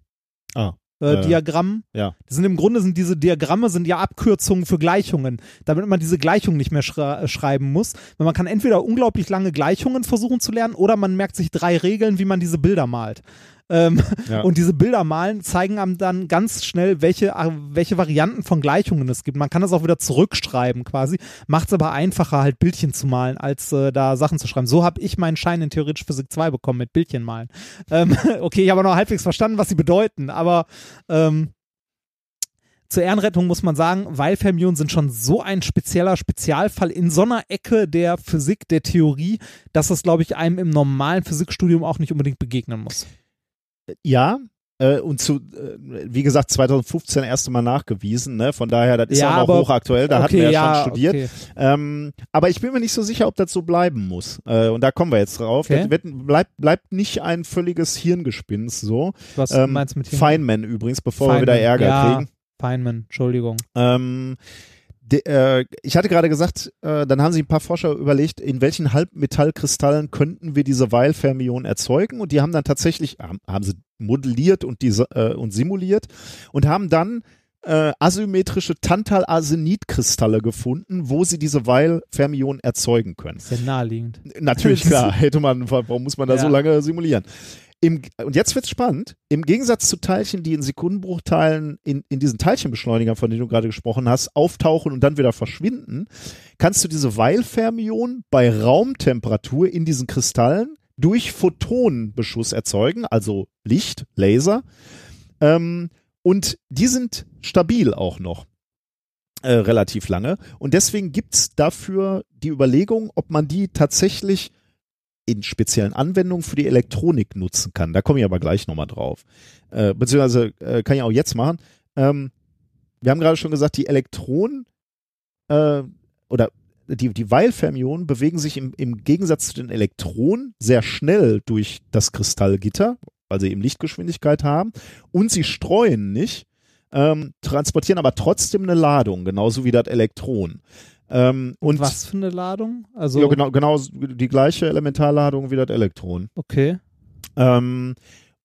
äh, äh, Diagramm. ja. Die sind im Grunde sind diese Diagramme sind ja Abkürzungen für Gleichungen, damit man diese Gleichungen nicht mehr schra schreiben muss. Weil man kann entweder unglaublich lange Gleichungen versuchen zu lernen oder man merkt sich drei Regeln, wie man diese Bilder malt. Ähm, Ja. Und diese Bilder malen zeigen einem dann ganz schnell, welche, äh, welche Varianten von Gleichungen es gibt. Man kann das auch wieder zurückschreiben quasi, macht es aber einfacher, halt Bildchen zu malen, als äh, da Sachen zu schreiben. So habe ich meinen Schein in Theoretische Physik 2 bekommen mit Bildchen malen. Ähm, (laughs) okay, ich habe noch halbwegs verstanden, was sie bedeuten, aber ähm, zur Ehrenrettung muss man sagen, Weil-Fermionen sind schon so ein spezieller Spezialfall in so einer Ecke der Physik, der Theorie, dass das, glaube ich, einem im normalen Physikstudium auch nicht unbedingt begegnen muss. Ja, äh, und zu, äh, wie gesagt, 2015 erste Mal nachgewiesen, ne? Von daher, das ist Ja, auch noch aber- hochaktuell, da hatten okay, wir ja, ja, schon studiert. okay. Ähm, aber ich bin mir nicht so sicher, ob das so bleiben muss. Äh, und da kommen wir jetzt drauf. Okay. Das wird, bleibt, bleibt nicht ein völliges Hirngespinst so. Was Ähm, meinst du mit hier? Feynman übrigens, bevor wir wieder Feynman, Ärger ja. kriegen. Feynman, Entschuldigung. Ähm, de, äh, ich hatte gerade gesagt, äh, dann haben sich ein paar Forscher überlegt, in welchen Halbmetallkristallen könnten wir diese Weil-Fermionen erzeugen und die haben dann tatsächlich, haben, haben sie modelliert und, diese, äh, und simuliert und haben dann äh, asymmetrische Tantal-Arsenid-Kristalle gefunden, wo sie diese Weil-Fermionen erzeugen können. Sehr naheliegend. Natürlich, (laughs) klar, hätte man, warum muss man da Ja. so lange simulieren? Im, und jetzt wird's spannend. Im Gegensatz zu Teilchen, die in Sekundenbruchteilen in, in diesen Teilchenbeschleunigern, von denen du gerade gesprochen hast, auftauchen und dann wieder verschwinden, kannst du diese Weil-Fermionen bei Raumtemperatur in diesen Kristallen durch Photonenbeschuss erzeugen, also Licht, Laser. Ähm, und die sind stabil auch noch. Äh, relativ lange. Und deswegen gibt's dafür die Überlegung, ob man die tatsächlich in speziellen Anwendungen für die Elektronik nutzen kann. Da komme ich aber gleich nochmal drauf. Äh, beziehungsweise äh, kann ich auch jetzt machen. Ähm, wir haben gerade schon gesagt, die Elektronen äh, oder die, die Weil-Fermionen bewegen sich im, im Gegensatz zu den Elektronen sehr schnell durch das Kristallgitter, weil sie eben Lichtgeschwindigkeit haben und sie streuen nicht, ähm, transportieren aber trotzdem eine Ladung, genauso wie das Elektron. Ähm, und Was für eine Ladung? Also, ja, genau, genau die gleiche Elementarladung wie das Elektron. okay. Ähm,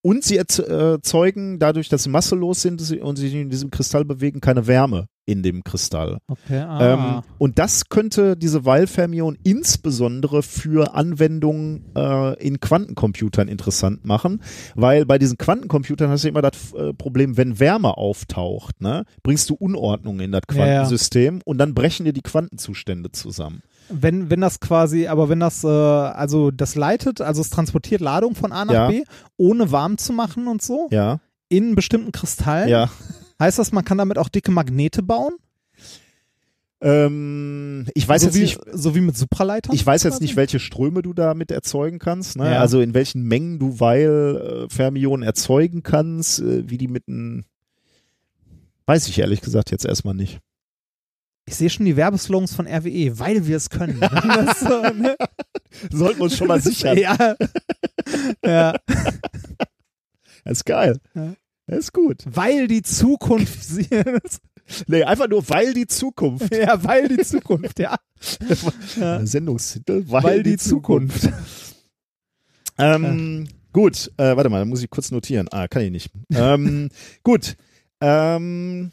und sie erz- erzeugen dadurch, dass sie masselos sind und sich in diesem Kristall bewegen, keine Wärme in dem Kristall. Okay, ah. Ähm, und das könnte diese Weil-Fermion insbesondere für Anwendungen äh, in Quantencomputern interessant machen, weil bei diesen Quantencomputern hast du immer das äh, Problem, wenn Wärme auftaucht, ne, bringst du Unordnung in das Ja, ja. Quantensystem und dann brechen dir die Quantenzustände zusammen. Wenn, wenn das quasi, aber wenn das, äh, also das leitet, also es transportiert Ladung von A nach Ja. B, ohne warm zu machen und so, Ja, in bestimmten Kristallen, ja. heißt das, man kann damit auch dicke Magnete bauen? Ähm, ich weiß so jetzt wie, nicht, So wie mit Supraleitern? Ich weiß jetzt quasi? nicht, welche Ströme du damit erzeugen kannst, ne? Ja. also in welchen Mengen du Weil-Fermionen erzeugen kannst, äh, wie die mit einem, weiß ich ehrlich gesagt jetzt erstmal nicht. Ich sehe schon die Werbeslogans von RWE, weil wir es können. (laughs) Ist so, ne? Sollten wir uns schon mal sichern. ja. (laughs) ja. Das ist geil. Ja. Das ist gut. Weil die Zukunft (laughs) sie- Nee, einfach nur, weil die Zukunft. ja, weil die Zukunft, ja. ja. Sendungstitel, weil, Weil die Zukunft. Ähm, Gut, äh, warte mal, da muss ich kurz notieren. Ah, kann ich nicht. ähm, gut. Ähm,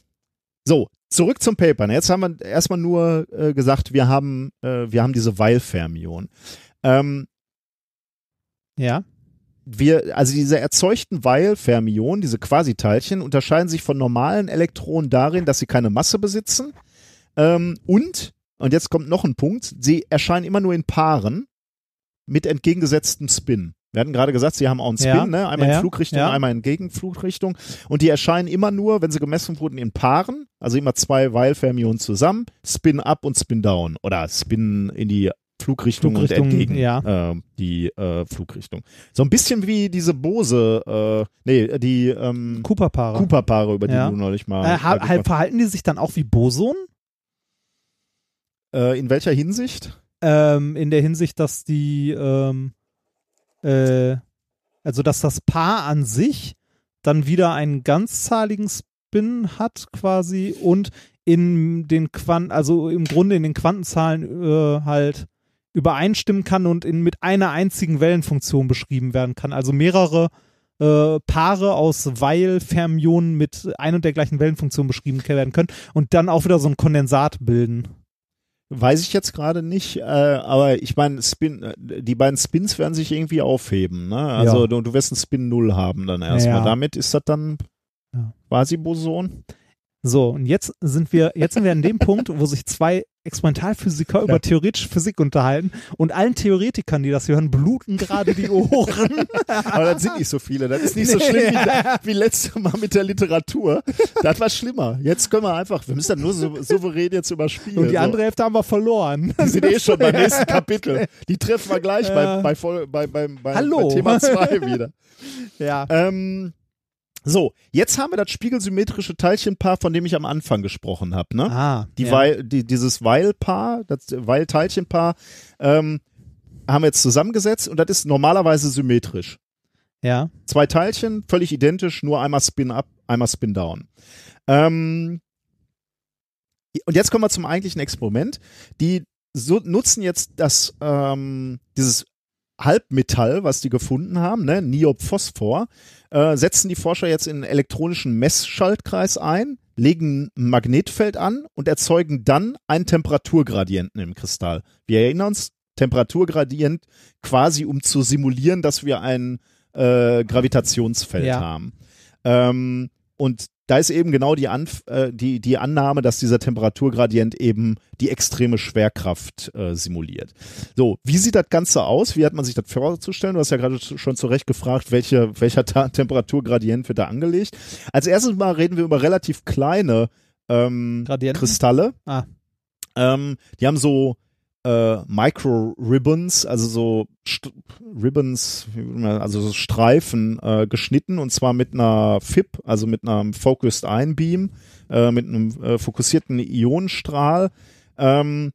so, zurück zum Paper. Jetzt haben wir erstmal nur äh, gesagt, wir haben, äh, wir haben diese Weil-Fermion. Ähm, Ja. wir, also diese erzeugten Weil-Fermionen, diese Quasiteilchen, unterscheiden sich von normalen Elektronen darin, dass sie keine Masse besitzen. Ähm, und, und jetzt kommt noch ein Punkt, sie erscheinen immer nur in Paaren mit entgegengesetztem Spin. Wir hatten gerade gesagt, sie haben auch einen Spin, Ja, ne? einmal ja, in Flugrichtung, ja. einmal in Gegenflugrichtung. Und die erscheinen immer nur, wenn sie gemessen wurden, in Paaren, also immer zwei Weil-Fermionen zusammen, Spin up und Spin down. Oder Spin in die Flugrichtung, Flugrichtung, und entgegen ja. äh, die äh, Flugrichtung. So ein bisschen wie diese Bose, äh, nee, die ähm, Cooper-Paare. Cooper-Paare, über die du neulich mal. Äh, ha- halt, verhalten die sich dann auch wie Boson? äh, in welcher Hinsicht? Ähm, in der Hinsicht, dass die, ähm, äh, also dass das Paar an sich dann wieder einen ganzzahligen Spin hat quasi und in den Quanten, also im Grunde in den Quantenzahlen äh, halt übereinstimmen kann und in, mit einer einzigen Wellenfunktion beschrieben werden kann. Also mehrere äh, Paare aus Weil-Fermionen mit ein und der gleichen Wellenfunktion beschrieben werden können und dann auch wieder so ein Kondensat bilden. Weiß ich jetzt gerade nicht, äh, aber ich meine, Spin, äh, die beiden Spins werden sich irgendwie aufheben, ne? Also Ja. du, du wirst einen Spin 0 haben dann erstmal. Ja. Damit ist das dann quasi Boson. So, und jetzt sind wir, jetzt sind wir an dem (laughs) Punkt, wo sich zwei Experimentalphysiker über theoretische Physik unterhalten und allen Theoretikern, die das hören, bluten gerade die Ohren. (laughs) Aber das sind nicht so viele. Das ist nicht so schlimm wie, wie letztes Mal mit der Literatur. Das war schlimmer. Jetzt können wir einfach, wir müssen das nur so, souverän jetzt überspielen. Und die so. andere Hälfte haben wir verloren. Die sind eh schon beim (laughs) nächsten Kapitel. Die treffen wir gleich Ja. bei, bei, bei, bei, bei, Hallo. bei Thema 2 wieder. Ja. Ähm, so, jetzt haben wir das spiegelsymmetrische Teilchenpaar, von dem ich am Anfang gesprochen habe. Ne? Ah, Die ja. Weil, die, dieses Weil-Paar, das Weil-Teilchenpaar, ähm, haben wir jetzt zusammengesetzt und das ist normalerweise symmetrisch. ja. Zwei Teilchen, völlig identisch, nur einmal Spin up, einmal Spin down. Ähm, und jetzt kommen wir zum eigentlichen Experiment. Die so, nutzen jetzt das, ähm, dieses Halbmetall, was die gefunden haben, ne, Niobphosphor, äh, setzen die Forscher jetzt in einen elektronischen Messschaltkreis ein, legen ein Magnetfeld an und erzeugen dann einen Temperaturgradienten im Kristall. Wir erinnern uns, Temperaturgradient quasi um zu simulieren, dass wir ein äh, Gravitationsfeld Ja. haben. Ähm, und da ist eben genau die, Anf äh, die, die Annahme, dass dieser Temperaturgradient eben die extreme Schwerkraft äh, simuliert. So, wie sieht das Ganze aus? Wie hat man sich das vorzustellen? Du hast ja gerade schon zu Recht gefragt, welche, welcher Ta Temperaturgradient wird da angelegt. Als erstes mal reden wir über relativ kleine ähm? Kristalle. Ah. Ähm, die haben so äh, Micro-Ribbons, also so St Ribbons, also so Streifen äh, geschnitten und zwar mit einer FIP, also mit einem Focused Ion Beam, äh, mit einem äh, fokussierten Ionenstrahl. Ähm,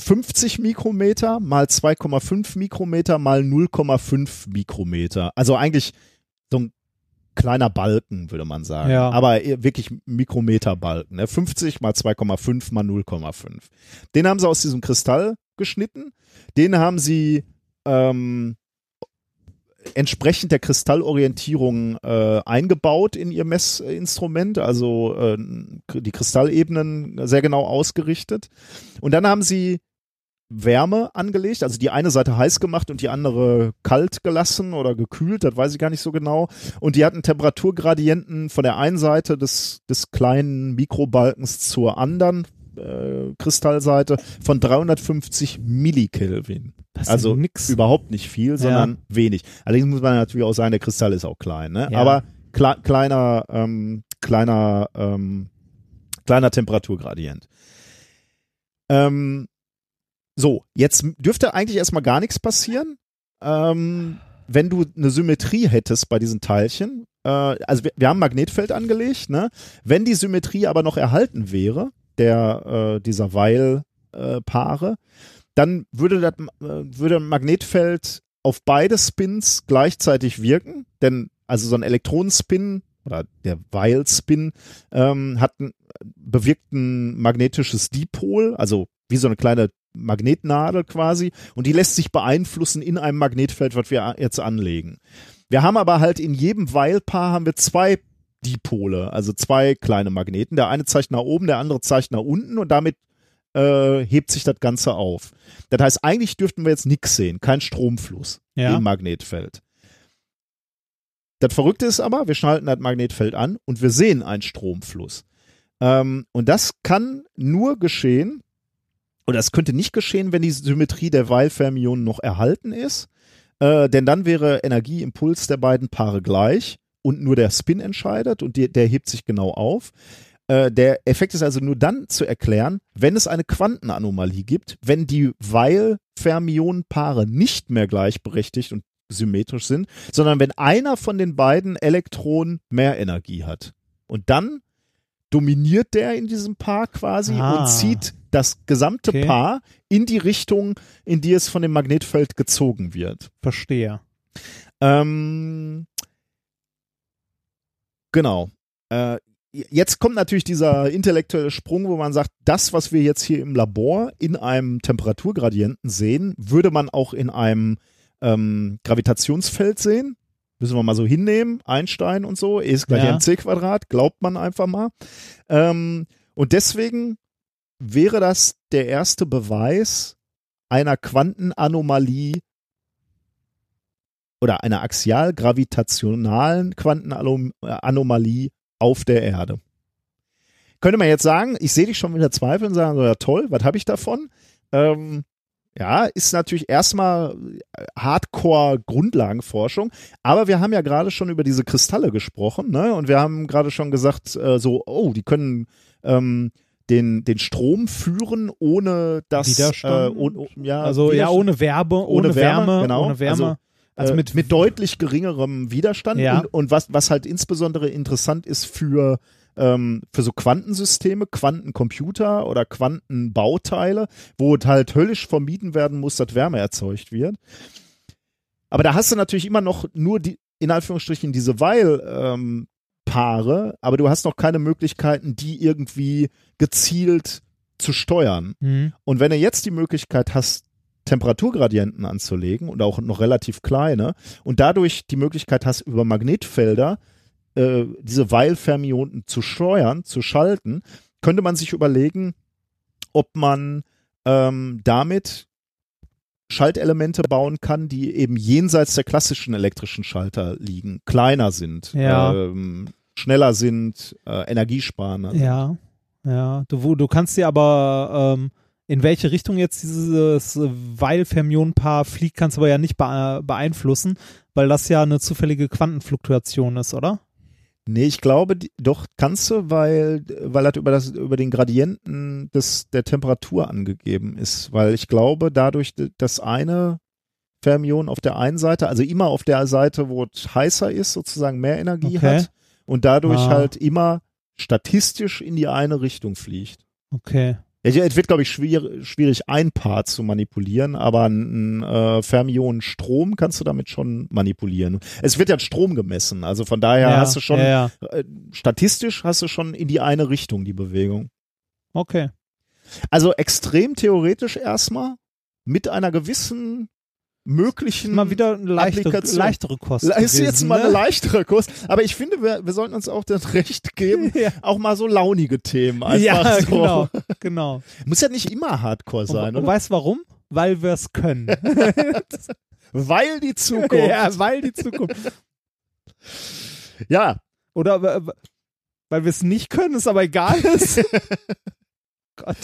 50 Mikrometer mal 2,5 Mikrometer mal 0,5 Mikrometer. Also eigentlich so ein kleiner Balken, würde man sagen. Ja. Aber wirklich Mikrometerbalken. Ne? 50 mal 2,5 mal 0,5. Den haben sie aus diesem Kristall geschnitten. Den haben sie ähm, entsprechend der Kristallorientierung äh, eingebaut in ihr Messinstrument, also äh, die Kristallebenen sehr genau ausgerichtet. Und dann haben sie Wärme angelegt, also die eine Seite heiß gemacht und die andere kalt gelassen oder gekühlt, das weiß ich gar nicht so genau. Und die hatten Temperaturgradienten von der einen Seite des, des kleinen Mikrobalkens zur anderen äh, Kristallseite von 350 Millikelvin. Das ist Also nix. überhaupt nicht viel, sondern wenig. Allerdings muss man natürlich auch sagen, der Kristall ist auch klein, ne? Ja. Aber kle kleiner, ähm, kleiner, ähm, kleiner Temperaturgradient. Ähm, so, jetzt dürfte eigentlich erstmal gar nichts passieren. Ähm, wenn du eine Symmetrie hättest bei diesen Teilchen, äh, also wir, wir haben Magnetfeld angelegt, ne? Wenn die Symmetrie aber noch erhalten wäre, der äh, dieser Weil-Paare, dann würde das äh, würde Magnetfeld auf beide Spins gleichzeitig wirken, denn also so ein Elektronenspin oder der Weil-Spin ähm, hat bewirkt ein magnetisches Dipol, also wie so eine kleine Magnetnadel quasi und die lässt sich beeinflussen in einem Magnetfeld, was wir jetzt anlegen. Wir haben aber halt in jedem Weil-Paar haben wir zwei Dipole, also zwei kleine Magneten. Der eine zeigt nach oben, der andere zeigt nach unten und damit äh, hebt sich das Ganze auf. Das heißt, eigentlich dürften wir jetzt nichts sehen, kein Stromfluss Ja. im Magnetfeld. Das Verrückte ist aber, wir schalten das Magnetfeld an und wir sehen einen Stromfluss. Ähm, und das kann nur geschehen, oder es könnte nicht geschehen, wenn die Symmetrie der Weil-Fermionen noch erhalten ist, äh, denn dann wäre Energieimpuls der beiden Paare gleich und nur der Spin entscheidet und die, der hebt sich genau auf. Äh, der Effekt ist also nur dann zu erklären, wenn es eine Quantenanomalie gibt, wenn die Weil-Fermionenpaare nicht mehr gleichberechtigt und symmetrisch sind, sondern wenn einer von den beiden Elektronen mehr Energie hat. Und dann dominiert der in diesem Paar quasi Ah. und zieht das gesamte Okay. Paar in die Richtung, in die es von dem Magnetfeld gezogen wird. Verstehe. Ähm, genau. Äh, jetzt kommt natürlich dieser intellektuelle Sprung, wo man sagt, das, was wir jetzt hier im Labor in einem Temperaturgradienten sehen, würde man auch in einem ähm, Gravitationsfeld sehen. Müssen wir mal so hinnehmen. Einstein und so, E ist gleich Ja. mc Quadrat, glaubt man einfach mal. Ähm, und deswegen wäre das der erste Beweis einer Quantenanomalie oder einer axial-gravitationalen Quantenanomalie auf der Erde. Könnte man jetzt sagen, ich sehe dich schon wieder zweifeln und sagen, so, ja toll, was habe ich davon? Ähm, ja, ist natürlich erstmal Hardcore-Grundlagenforschung, aber wir haben ja gerade schon über diese Kristalle gesprochen, ne? Und wir haben gerade schon gesagt, äh, so, oh, die können ähm, den, den Strom führen, ohne dass Widerstand? Äh, ohne, ja, Also ja, ohne Werbe, ohne, Ohne Wärme, Wärme, genau. ohne Wärme. Also, Also, äh, mit, mit deutlich geringerem Widerstand Ja. und, und was, was halt insbesondere interessant ist für, ähm, für so Quantensysteme, Quantencomputer oder Quantenbauteile, wo halt höllisch vermieden werden muss, dass Wärme erzeugt wird. Aber da hast du natürlich immer noch nur die, in Anführungsstrichen, diese Weil-Paare, aber du hast noch keine Möglichkeiten, die irgendwie gezielt zu steuern. Mhm. Und wenn du jetzt die Möglichkeit hast, Temperaturgradienten anzulegen und auch noch relativ kleine und dadurch die Möglichkeit hast, über Magnetfelder äh, diese Weil-Fermionen zu steuern, zu schalten, könnte man sich überlegen, ob man ähm, damit Schaltelemente bauen kann, die eben jenseits der klassischen elektrischen Schalter liegen, kleiner sind, Ja. ähm, schneller sind, äh, energiesparender. sind. Ja, ja. Du, du kannst dir aber, ähm, in welche Richtung jetzt dieses Weil-Fermionen-Paar fliegt, kannst du aber ja nicht bee- beeinflussen, weil das ja eine zufällige Quantenfluktuation ist, oder? Nee, ich glaube, die, doch kannst du, weil, weil das über, das über den Gradienten des, der Temperatur angegeben ist. Weil ich glaube, dadurch, dass eine Fermion auf der einen Seite, also immer auf der Seite, wo es heißer ist, sozusagen mehr Energie Okay. hat und dadurch Ah. halt immer statistisch in die eine Richtung fliegt. Okay. Ja, Es wird, glaube ich, schwierig, schwierig, ein Paar zu manipulieren, aber ein äh, Fermionenstrom kannst du damit schon manipulieren. Es wird ja Strom gemessen, also von daher ja, hast du schon ja. äh, statistisch hast du schon in die eine Richtung die Bewegung. Okay. Also extrem theoretisch erstmal mit einer gewissen möglichen Mal wieder eine leichte, Applikation. leichtere Kost. ist jetzt gewesen, mal eine ne? leichtere Kurs, aber ich finde, wir, wir sollten uns auch das Recht geben, (laughs) Ja. auch mal so launige Themen einfach Ja, so. genau, genau. Muss ja nicht immer Hardcore sein, Und, und oder? weißt warum? Weil wir es können. (laughs) Weil die Zukunft. ja, weil die Zukunft. ja, Oder weil wir es nicht können, es aber egal ist. (laughs) Gott.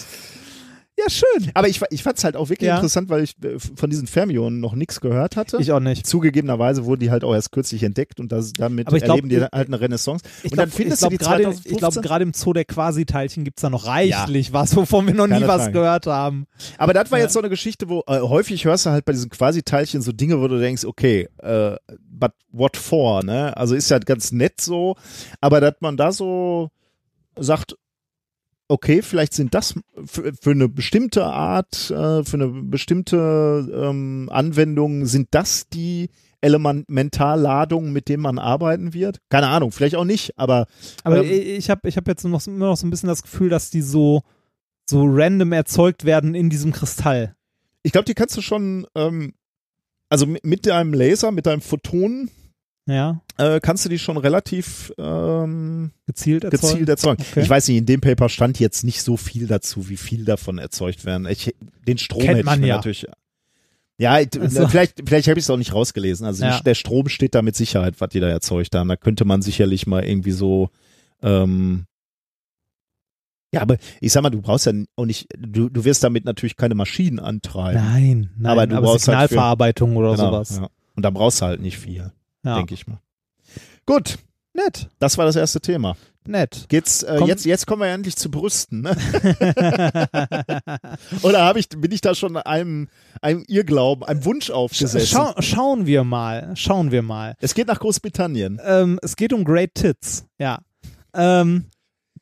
Ja, schön. aber ich, ich fand es halt auch wirklich Ja. interessant, weil ich äh, von diesen Fermionen noch nichts gehört hatte. Ich auch nicht. Zugegebenerweise wurden die halt auch erst kürzlich entdeckt und das, damit glaub, erleben die ich- halt eine Renaissance. Ich und dann glaub- findest ich du die glaub, 2015? Ich glaube, gerade im Zoo der Quasi-Teilchen gibt es da noch reichlich was, wovon wir noch Keine nie was Frage. gehört haben. Aber das war Ja. jetzt so eine Geschichte, wo äh, häufig hörst du halt bei diesen Quasi-Teilchen so Dinge, wo du denkst, okay, äh, but what for, ne? Also ist ja ganz nett so, aber dass man da so sagt, okay, vielleicht sind das für, für eine bestimmte Art, äh, für eine bestimmte ähm, Anwendung, sind das die Elementarladungen, mit denen man arbeiten wird? Keine Ahnung, vielleicht auch nicht, aber Aber Ähm, ich habe ich hab jetzt noch, immer noch so ein bisschen das Gefühl, dass die so, so random erzeugt werden in diesem Kristall. ich glaube, die kannst du schon, ähm, also mit, mit deinem Laser, mit deinem Photon, Ja, äh, kannst du die schon relativ ähm, gezielt erzeugt. gezielt erzeugen. Okay. Ich weiß nicht, in dem Paper stand jetzt nicht so viel dazu, wie viel davon erzeugt werden. Ich, den Strom Kennt hätte ich man mir ja. natürlich. Ja, ich- Also- vielleicht, vielleicht habe ich es auch nicht rausgelesen. Also Ja. der Strom steht da mit Sicherheit, was die da erzeugt haben. Da könnte man sicherlich mal irgendwie so ähm, ja, aber ich sag mal, du brauchst ja auch nicht, du, du wirst damit natürlich keine Maschinen antreiben. Nein, nein, Aber aber, du brauchst halt für- Signalverarbeitung oder Genau, sowas. Ja. Und da brauchst du halt nicht viel, Ja. denke ich mal. Gut, Nett, das war das erste Thema. nett. Geht's, äh, Komm. jetzt, jetzt kommen wir endlich zu Brüsten, ne? (laughs) Oder ich, bin ich da schon einem, einem Irrglauben, einem Wunsch aufgesetzt? Schau, schauen wir mal, schauen wir mal. Es geht nach Großbritannien. Ähm, es geht um Great Tits, ja. Ähm,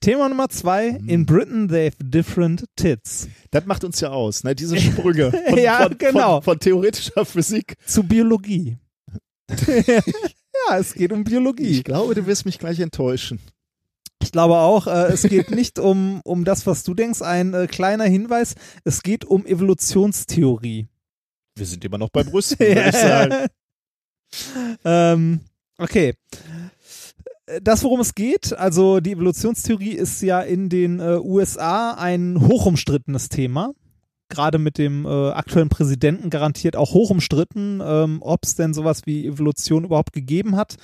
Thema Nummer zwei. Mhm. In Britain they have different tits. Das macht uns ja aus, ne? Diese (laughs) Sprünge von, Ja, von, genau. von, von theoretischer Physik. Zu Biologie. (laughs) ja, es geht um Biologie. Ich glaube, du wirst mich gleich enttäuschen. Ich glaube auch, äh, es geht nicht um, um das, was du denkst. Ein äh, kleiner Hinweis, es geht um Evolutionstheorie. Wir sind immer noch bei Brüsten, (laughs) würde ich sagen. ähm, okay. Das, worum es geht, also die Evolutionstheorie ist ja in den äh, USA ein hochumstrittenes Thema gerade mit dem äh, aktuellen Präsidenten garantiert auch hoch umstritten, ähm, ob es denn sowas wie Evolution überhaupt gegeben hat.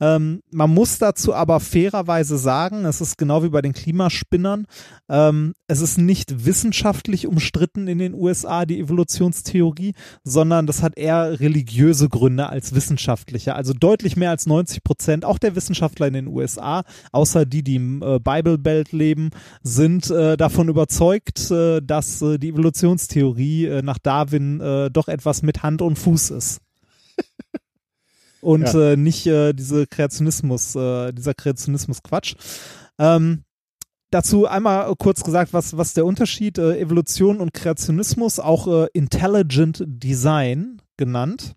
Ähm, man muss dazu aber fairerweise sagen, es ist genau wie bei den Klimaspinnern, ähm, es ist nicht wissenschaftlich umstritten in den USA, die Evolutionstheorie, sondern das hat eher religiöse Gründe als wissenschaftliche. Also deutlich mehr als 90 Prozent, auch der Wissenschaftler in den USA, außer die, die im äh, Bible Belt leben, sind äh, davon überzeugt, äh, dass äh, die Evolutionstheorie äh, nach Darwin äh, doch etwas mit Hand und Fuß ist. und Ja. äh, nicht äh, diese Kreationismus, äh, dieser Kreationismus Quatsch. Ähm, dazu einmal kurz gesagt, was, was der Unterschied äh, Evolution und Kreationismus, auch äh, Intelligent Design genannt.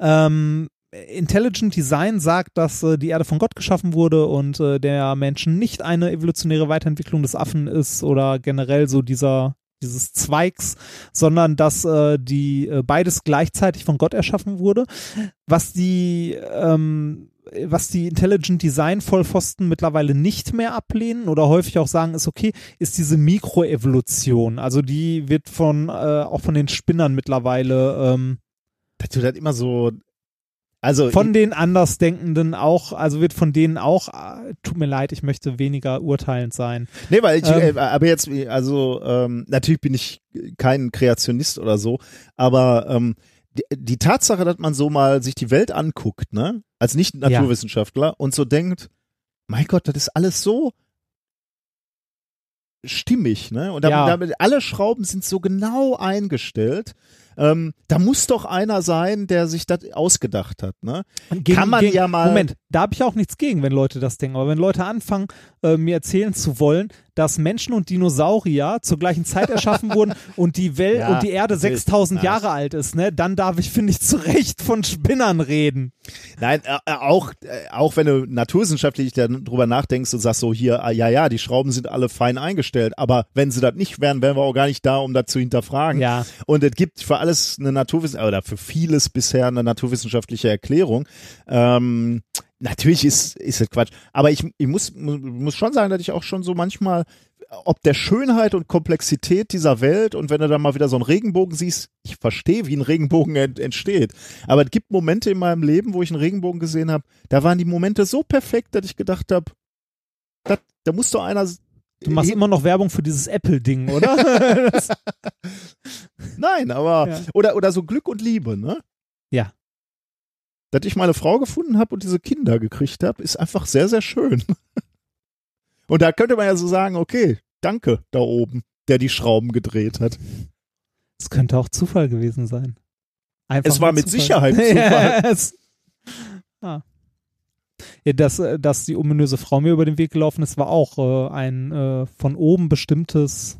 Ähm, Intelligent Design sagt, dass äh, die Erde von Gott geschaffen wurde und äh, der Menschen nicht eine evolutionäre Weiterentwicklung des Affen ist oder generell so dieser dieses Zweigs, sondern dass äh, die äh, beides gleichzeitig von Gott erschaffen wurde. Was die ähm, was die Intelligent Design Vollpfosten mittlerweile nicht mehr ablehnen oder häufig auch sagen, ist okay, ist diese Mikroevolution. Also die wird von äh, auch von den Spinnern mittlerweile ähm, Das tut halt immer so. Also von den Andersdenkenden auch, also wird von denen auch, äh, tut mir leid, ich möchte weniger urteilend sein. Nee, weil ich, Ähm, äh, aber jetzt, also ähm, natürlich bin ich kein Kreationist oder so, aber ähm, die, die Tatsache, dass man so mal sich die Welt anguckt, ne, als nicht Naturwissenschaftler und so denkt, mein Gott, das ist alles so stimmig, ne? Und damit, Ja. damit alle Schrauben sind so genau eingestellt. Ähm, da muss doch einer sein, der sich das ausgedacht hat, ne? Gegen- Kann man gegen- ja mal- Moment, da habe ich auch nichts gegen, wenn Leute das denken. Aber wenn Leute anfangen, äh, mir erzählen zu wollen, dass Menschen und Dinosaurier zur gleichen Zeit erschaffen wurden (laughs) und die Welt Ja, und die Erde natürlich. 6000 Ja. Jahre alt ist, ne, dann darf ich, finde ich, zu Recht von Spinnern reden. Nein, äh, äh, auch, äh, auch wenn du naturwissenschaftlich darüber nachdenkst und sagst so hier, ah, ja, ja, die Schrauben sind alle fein eingestellt, aber wenn sie das nicht wären, wären wir auch gar nicht da, um das zu hinterfragen. Ja. Und es gibt für alles eine Naturwissenschaft oder für vieles bisher eine naturwissenschaftliche Erklärung. Ähm, natürlich ist, ist das Quatsch. Aber ich, ich muss, mu- muss schon sagen, dass ich auch schon so manchmal, ob der Schönheit und Komplexität dieser Welt und wenn du da mal wieder so einen Regenbogen siehst, ich verstehe, wie ein Regenbogen ent, entsteht. Aber es gibt Momente in meinem Leben, wo ich einen Regenbogen gesehen habe, da waren die Momente so perfekt, dass ich gedacht habe, da, muss doch einer. Du machst immer noch Werbung für dieses Apple-Ding, oder? (laughs) Nein, aber Ja. oder oder so Glück und Liebe, ne? Ja. Dass ich meine Frau gefunden habe und diese Kinder gekriegt habe, ist einfach sehr sehr schön. (laughs) Und da könnte man ja so sagen, okay, danke da oben, der die Schrauben gedreht hat. das könnte auch Zufall gewesen sein. Einfach Es war mit Sicherheit (laughs) Zufall. Ja, es- ah. ja, dass, äh, dass die ominöse Frau mir über den Weg gelaufen ist, war auch äh, ein äh, von oben bestimmtes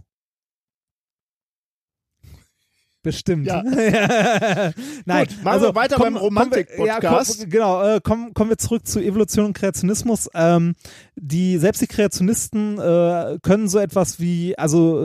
Bestimmt. (laughs) Ja. Nein, Gut, machen wir weiter beim Romantik-Podcast. Ja, komm, genau, äh, kommen, kommen wir zurück zu Evolution und Kreationismus. Ähm, die, selbst die Kreationisten äh, können so etwas wie, also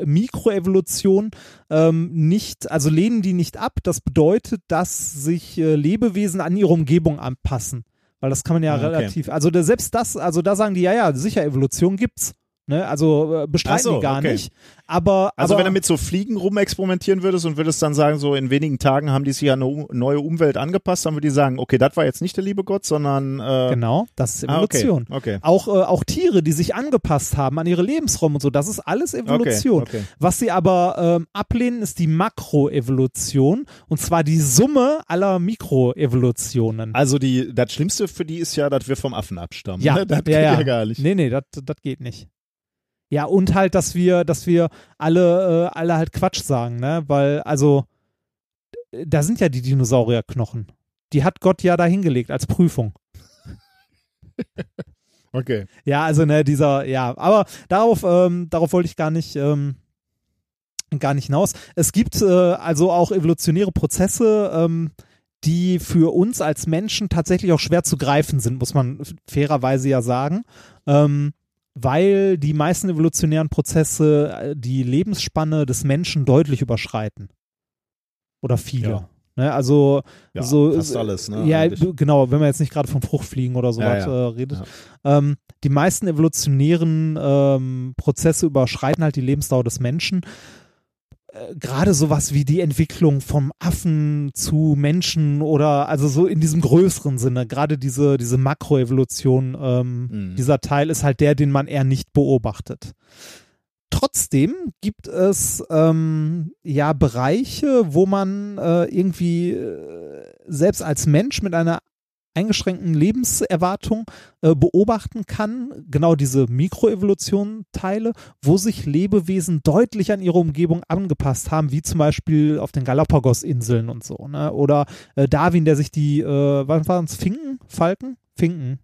äh, Mikroevolution ähm, nicht, also lehnen die nicht ab. Das bedeutet, dass sich äh, Lebewesen an ihre Umgebung anpassen. Weil das kann man ja Ah, okay. relativ, also da, selbst das, also da sagen die, ja, ja, sicher, Evolution gibt's. Ne? Also äh, bestreiten so, die gar okay. nicht. Aber, Also aber, wenn du mit so Fliegen rumexperimentieren würdest und würdest dann sagen, so in wenigen Tagen haben die sich an eine neue Umwelt angepasst, dann würde die sagen, okay, das war jetzt nicht der liebe Gott, sondern äh, Genau, das ist Ah, okay, Evolution. okay. Auch, äh, auch Tiere, die sich angepasst haben an ihre Lebensräume und so, das ist alles Evolution. Was sie aber ähm, ablehnen, ist die Makroevolution und zwar die Summe aller Mikroevolutionen. Also die, das Schlimmste für die ist ja, dass wir vom Affen abstammen. ja, ne? das ja, geht ja. ja gar nicht. Nee, nee, das geht nicht. Ja, und halt, dass wir, dass wir alle, äh, alle halt Quatsch sagen, ne? Weil, also, da sind ja die Dinosaurierknochen. Die hat Gott ja da hingelegt als Prüfung. (laughs) Okay. Ja, also ne, dieser, ja, aber darauf, ähm, darauf wollte ich gar nicht, ähm, gar nicht hinaus. Es gibt äh, also auch evolutionäre Prozesse, ähm, die für uns als Menschen tatsächlich auch schwer zu greifen sind, muss man fairerweise ja sagen. Ähm, weil die meisten evolutionären Prozesse äh, die Lebensspanne des Menschen deutlich überschreiten. Oder viele. Ja. Ne, also Ja, so fast alles, ne, Ja, eigentlich. genau, wenn man jetzt nicht gerade vom Fruchtfliegen oder sowas Ja, ja. Äh, redet. Ähm, die meisten evolutionären ähm, Prozesse überschreiten halt die Lebensdauer des Menschen. Äh, Gerade sowas wie die Entwicklung vom Affen zu Menschen oder also so in diesem größeren Sinne, gerade diese, diese Makroevolution, ähm, Mhm. dieser Teil ist halt der, den man eher nicht beobachtet. Trotzdem gibt es ähm, ja Bereiche, wo man äh, irgendwie äh, selbst als Mensch mit einer eingeschränkten Lebenserwartung äh, beobachten kann, genau diese Mikroevolution-Teile, wo sich Lebewesen deutlich an ihre Umgebung angepasst haben, wie zum Beispiel auf den Galapagos-Inseln und so, ne? Oder äh, Darwin, der sich die, äh, wann waren es, Finken? Falken? Finken.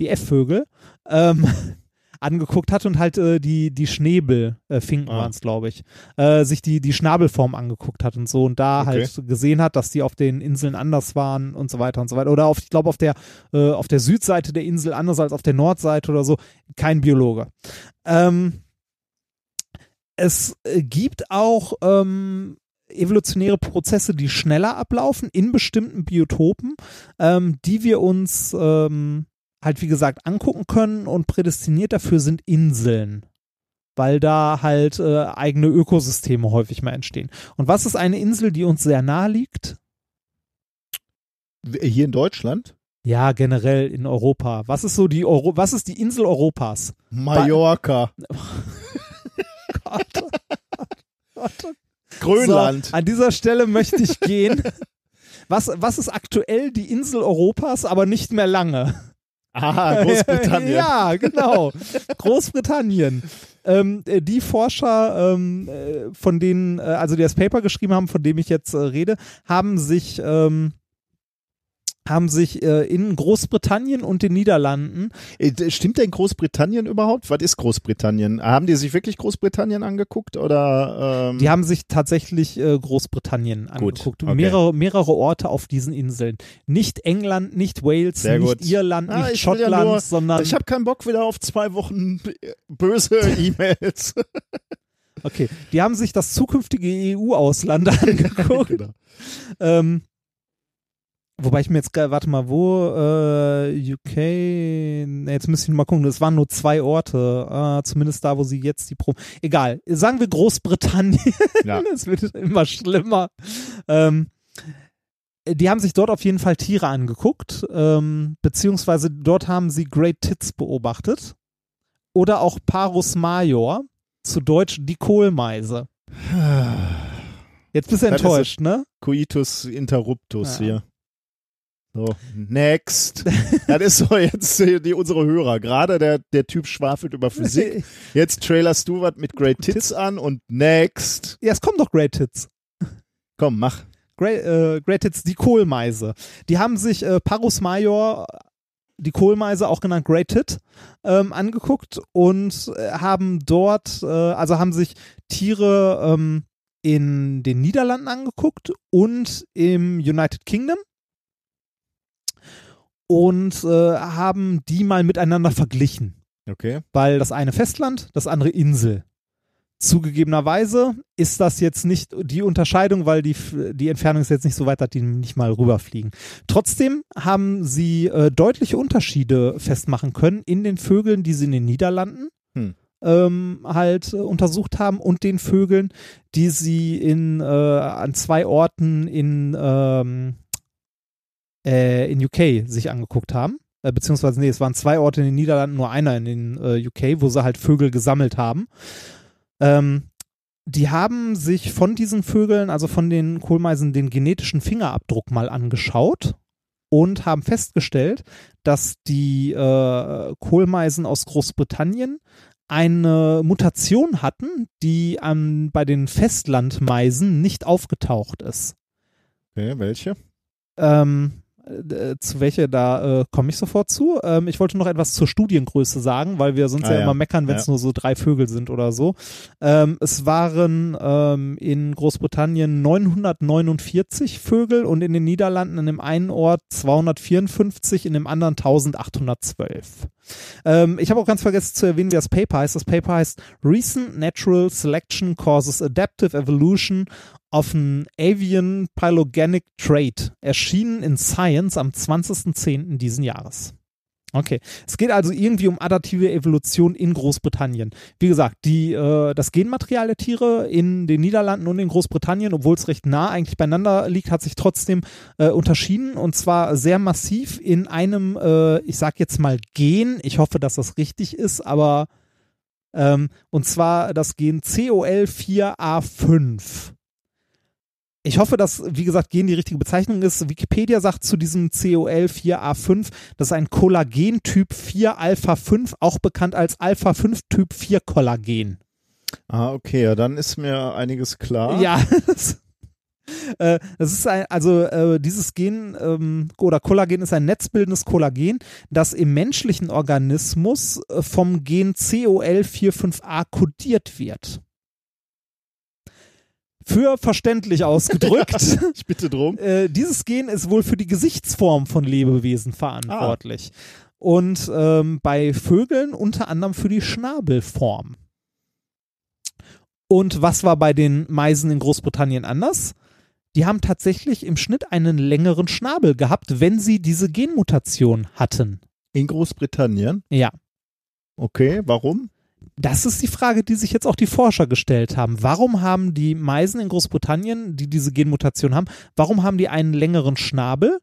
Die F-Vögel, ähm, (laughs) angeguckt hat und halt äh, die, die Schnäbel, äh, Finken Ah. waren es, glaube ich, äh, sich die, die Schnabelform angeguckt hat und so und da Okay. halt gesehen hat, dass die auf den Inseln anders waren und so weiter und so weiter. Oder auf, ich glaube, auf der, äh, auf der Südseite der Insel anders als auf der Nordseite oder so. Kein Biologe. Ähm, es äh, gibt auch ähm, evolutionäre Prozesse, die schneller ablaufen in bestimmten Biotopen, ähm, die wir uns ähm, halt, wie gesagt, angucken können und prädestiniert dafür sind Inseln. Weil da halt äh, eigene Ökosysteme häufig mal entstehen. Und was ist eine Insel, die uns sehr nahe liegt? Hier in Deutschland? Ja, generell in Europa. Was ist so die Euro was ist die Insel Europas? Mallorca. (laughs) Gott. Gott. Grönland. So, an dieser Stelle möchte ich gehen. Was, was ist aktuell die Insel Europas, aber nicht mehr lange? Aha, Großbritannien. (laughs) ja, genau. Großbritannien. Ähm, äh, die Forscher, ähm, äh, von denen, äh, also die das Paper geschrieben haben, von dem ich jetzt äh, rede, haben sich ähm, haben sich äh, in Großbritannien und den Niederlanden Äh, Stimmt denn Großbritannien überhaupt? Was ist Großbritannien? Haben die sich wirklich Großbritannien angeguckt oder? Ähm, Die haben sich tatsächlich äh, Großbritannien Gut, angeguckt. okay. Mehrere, mehrere Orte auf diesen Inseln. Nicht England, nicht Wales, Sehr nicht gut. Irland, Ah, nicht ich will ja Schottland, nur- sondern. ich habe keinen Bock wieder auf zwei Wochen böse (laughs) E-Mails. okay, die haben sich das zukünftige EU-Ausland (laughs) angeguckt. Genau. ähm, wobei ich mir jetzt, warte mal, wo? Äh, UK. Jetzt müsste ich mal gucken. Es waren nur zwei Orte. Äh, zumindest da, wo sie jetzt die Proben. Egal. Sagen wir Großbritannien. Ja. (laughs) Es wird immer schlimmer. Ähm, die haben sich dort auf jeden Fall Tiere angeguckt, ähm, beziehungsweise dort haben sie Great Tits beobachtet. Oder auch Parus major, zu Deutsch die Kohlmeise. (sighs) Jetzt bist du enttäuscht, ne? Coitus interruptus Ja. hier. So, next. (laughs) das ist so jetzt die, unsere Hörer. Gerade der, der Typ schwafelt über Physik. (laughs) Jetzt trailerst du was mit Great Tits an und next. Ja, es kommen doch Great Tits. Komm, mach. Great, äh, Great Tits, die Kohlmeise. Die haben sich äh, Parus major, die Kohlmeise, auch genannt Great Tit, ähm, angeguckt und äh, haben dort, äh, also haben sich Tiere ähm, in den Niederlanden angeguckt und im United Kingdom und äh, haben die mal miteinander verglichen Okay. weil das eine Festland, das andere Insel. Zugegebenerweise ist das jetzt nicht die Unterscheidung, weil die, die Entfernung ist jetzt nicht so weit, dass die nicht mal rüberfliegen. Trotzdem haben sie äh, deutliche Unterschiede festmachen können in den Vögeln, die sie in den Niederlanden Hm. ähm, halt äh, untersucht haben und den Vögeln, die sie in äh, an zwei Orten in ähm, äh, in UK sich angeguckt haben. Äh, beziehungsweise, nee, es waren zwei Orte in den Niederlanden, nur einer in den äh, UK, wo sie halt Vögel gesammelt haben. Ähm, die haben sich von diesen Vögeln, also von den Kohlmeisen, den genetischen Fingerabdruck mal angeschaut und haben festgestellt, dass die äh, Kohlmeisen aus Großbritannien eine Mutation hatten, die an, bei den Festlandmeisen nicht aufgetaucht ist. Okay, welche? Ähm, äh, zu welche, da äh, komme ich sofort zu. Ähm, ich wollte noch etwas zur Studiengröße sagen, weil wir sonst Ah, ja, ja. immer meckern, wenn es Ja. nur so drei Vögel sind oder so. Ähm, es waren ähm, in Großbritannien 949 Vögel und in den Niederlanden in dem einen Ort 254, in dem anderen 1812. Ähm, ich habe auch ganz vergessen zu erwähnen, wie das Paper heißt. Das Paper heißt Recent Natural Selection Causes Adaptive Evolution of an Avian Pylogenic Trait, erschienen in Science am 20.10. diesen Jahres. Okay, es geht also irgendwie um adaptive Evolution in Großbritannien. Wie gesagt, die, äh, das Genmaterial der Tiere in den Niederlanden und in Großbritannien, obwohl es recht nah eigentlich beieinander liegt, hat sich trotzdem äh, unterschieden und zwar sehr massiv in einem, äh, ich sag jetzt mal Gen, ich hoffe, dass das richtig ist, aber ähm, und zwar das Gen COL4A5. Ich hoffe, dass, wie gesagt, Gen die richtige Bezeichnung ist. Wikipedia sagt zu diesem COL4A5, das ist ein Kollagen-Typ 4 Alpha 5, auch bekannt als Alpha 5 Typ 4 Kollagen. Ah, okay, ja, dann ist mir einiges klar. Ja, (laughs) das, äh, das ist ein, also äh, dieses Gen ähm, oder Kollagen ist ein netzbildendes Kollagen, das im menschlichen Organismus äh, vom Gen COL45A kodiert wird. Für verständlich ausgedrückt. (laughs) Ich bitte drum. Äh, dieses Gen ist wohl für die Gesichtsform von Lebewesen verantwortlich. Und ähm, bei Vögeln unter anderem für die Schnabelform. Und was war bei den Meisen in Großbritannien anders? Die haben tatsächlich im Schnitt einen längeren Schnabel gehabt, wenn sie diese Genmutation hatten. In Großbritannien? Ja. Okay, warum? Das ist die Frage, die sich jetzt auch die Forscher gestellt haben. Warum haben die Meisen in Großbritannien, die diese Genmutation haben, warum haben die einen längeren Schnabel?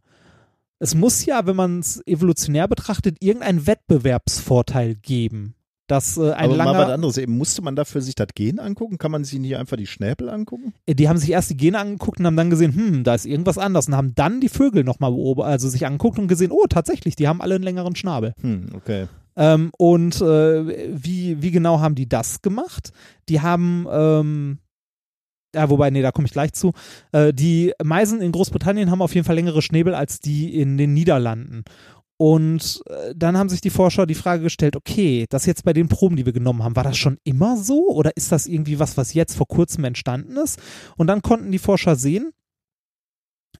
Es muss ja, wenn man es evolutionär betrachtet, irgendeinen Wettbewerbsvorteil geben. Dass äh, ein Aber mal was langer, anderes. Eben musste man dafür sich das Gen angucken? Kann man sich nicht einfach die Schnäbel angucken? die haben sich erst die Gene angeguckt und haben dann gesehen, hm, da ist irgendwas anders und haben dann die Vögel nochmal beobachtet, also sich angeguckt und gesehen, oh, tatsächlich, die haben alle einen längeren Schnabel. Hm, okay. Ähm, und äh, wie, wie genau haben die das gemacht? Die haben, ähm, ja, wobei, nee, da komme ich gleich zu. Äh, die Meisen in Großbritannien haben auf jeden Fall längere Schnäbel als die in den Niederlanden. Und äh, dann haben sich die Forscher die Frage gestellt, okay, das jetzt bei den Proben, die wir genommen haben, war das schon immer so oder ist das irgendwie was, was jetzt vor kurzem entstanden ist? Und dann konnten die Forscher sehen,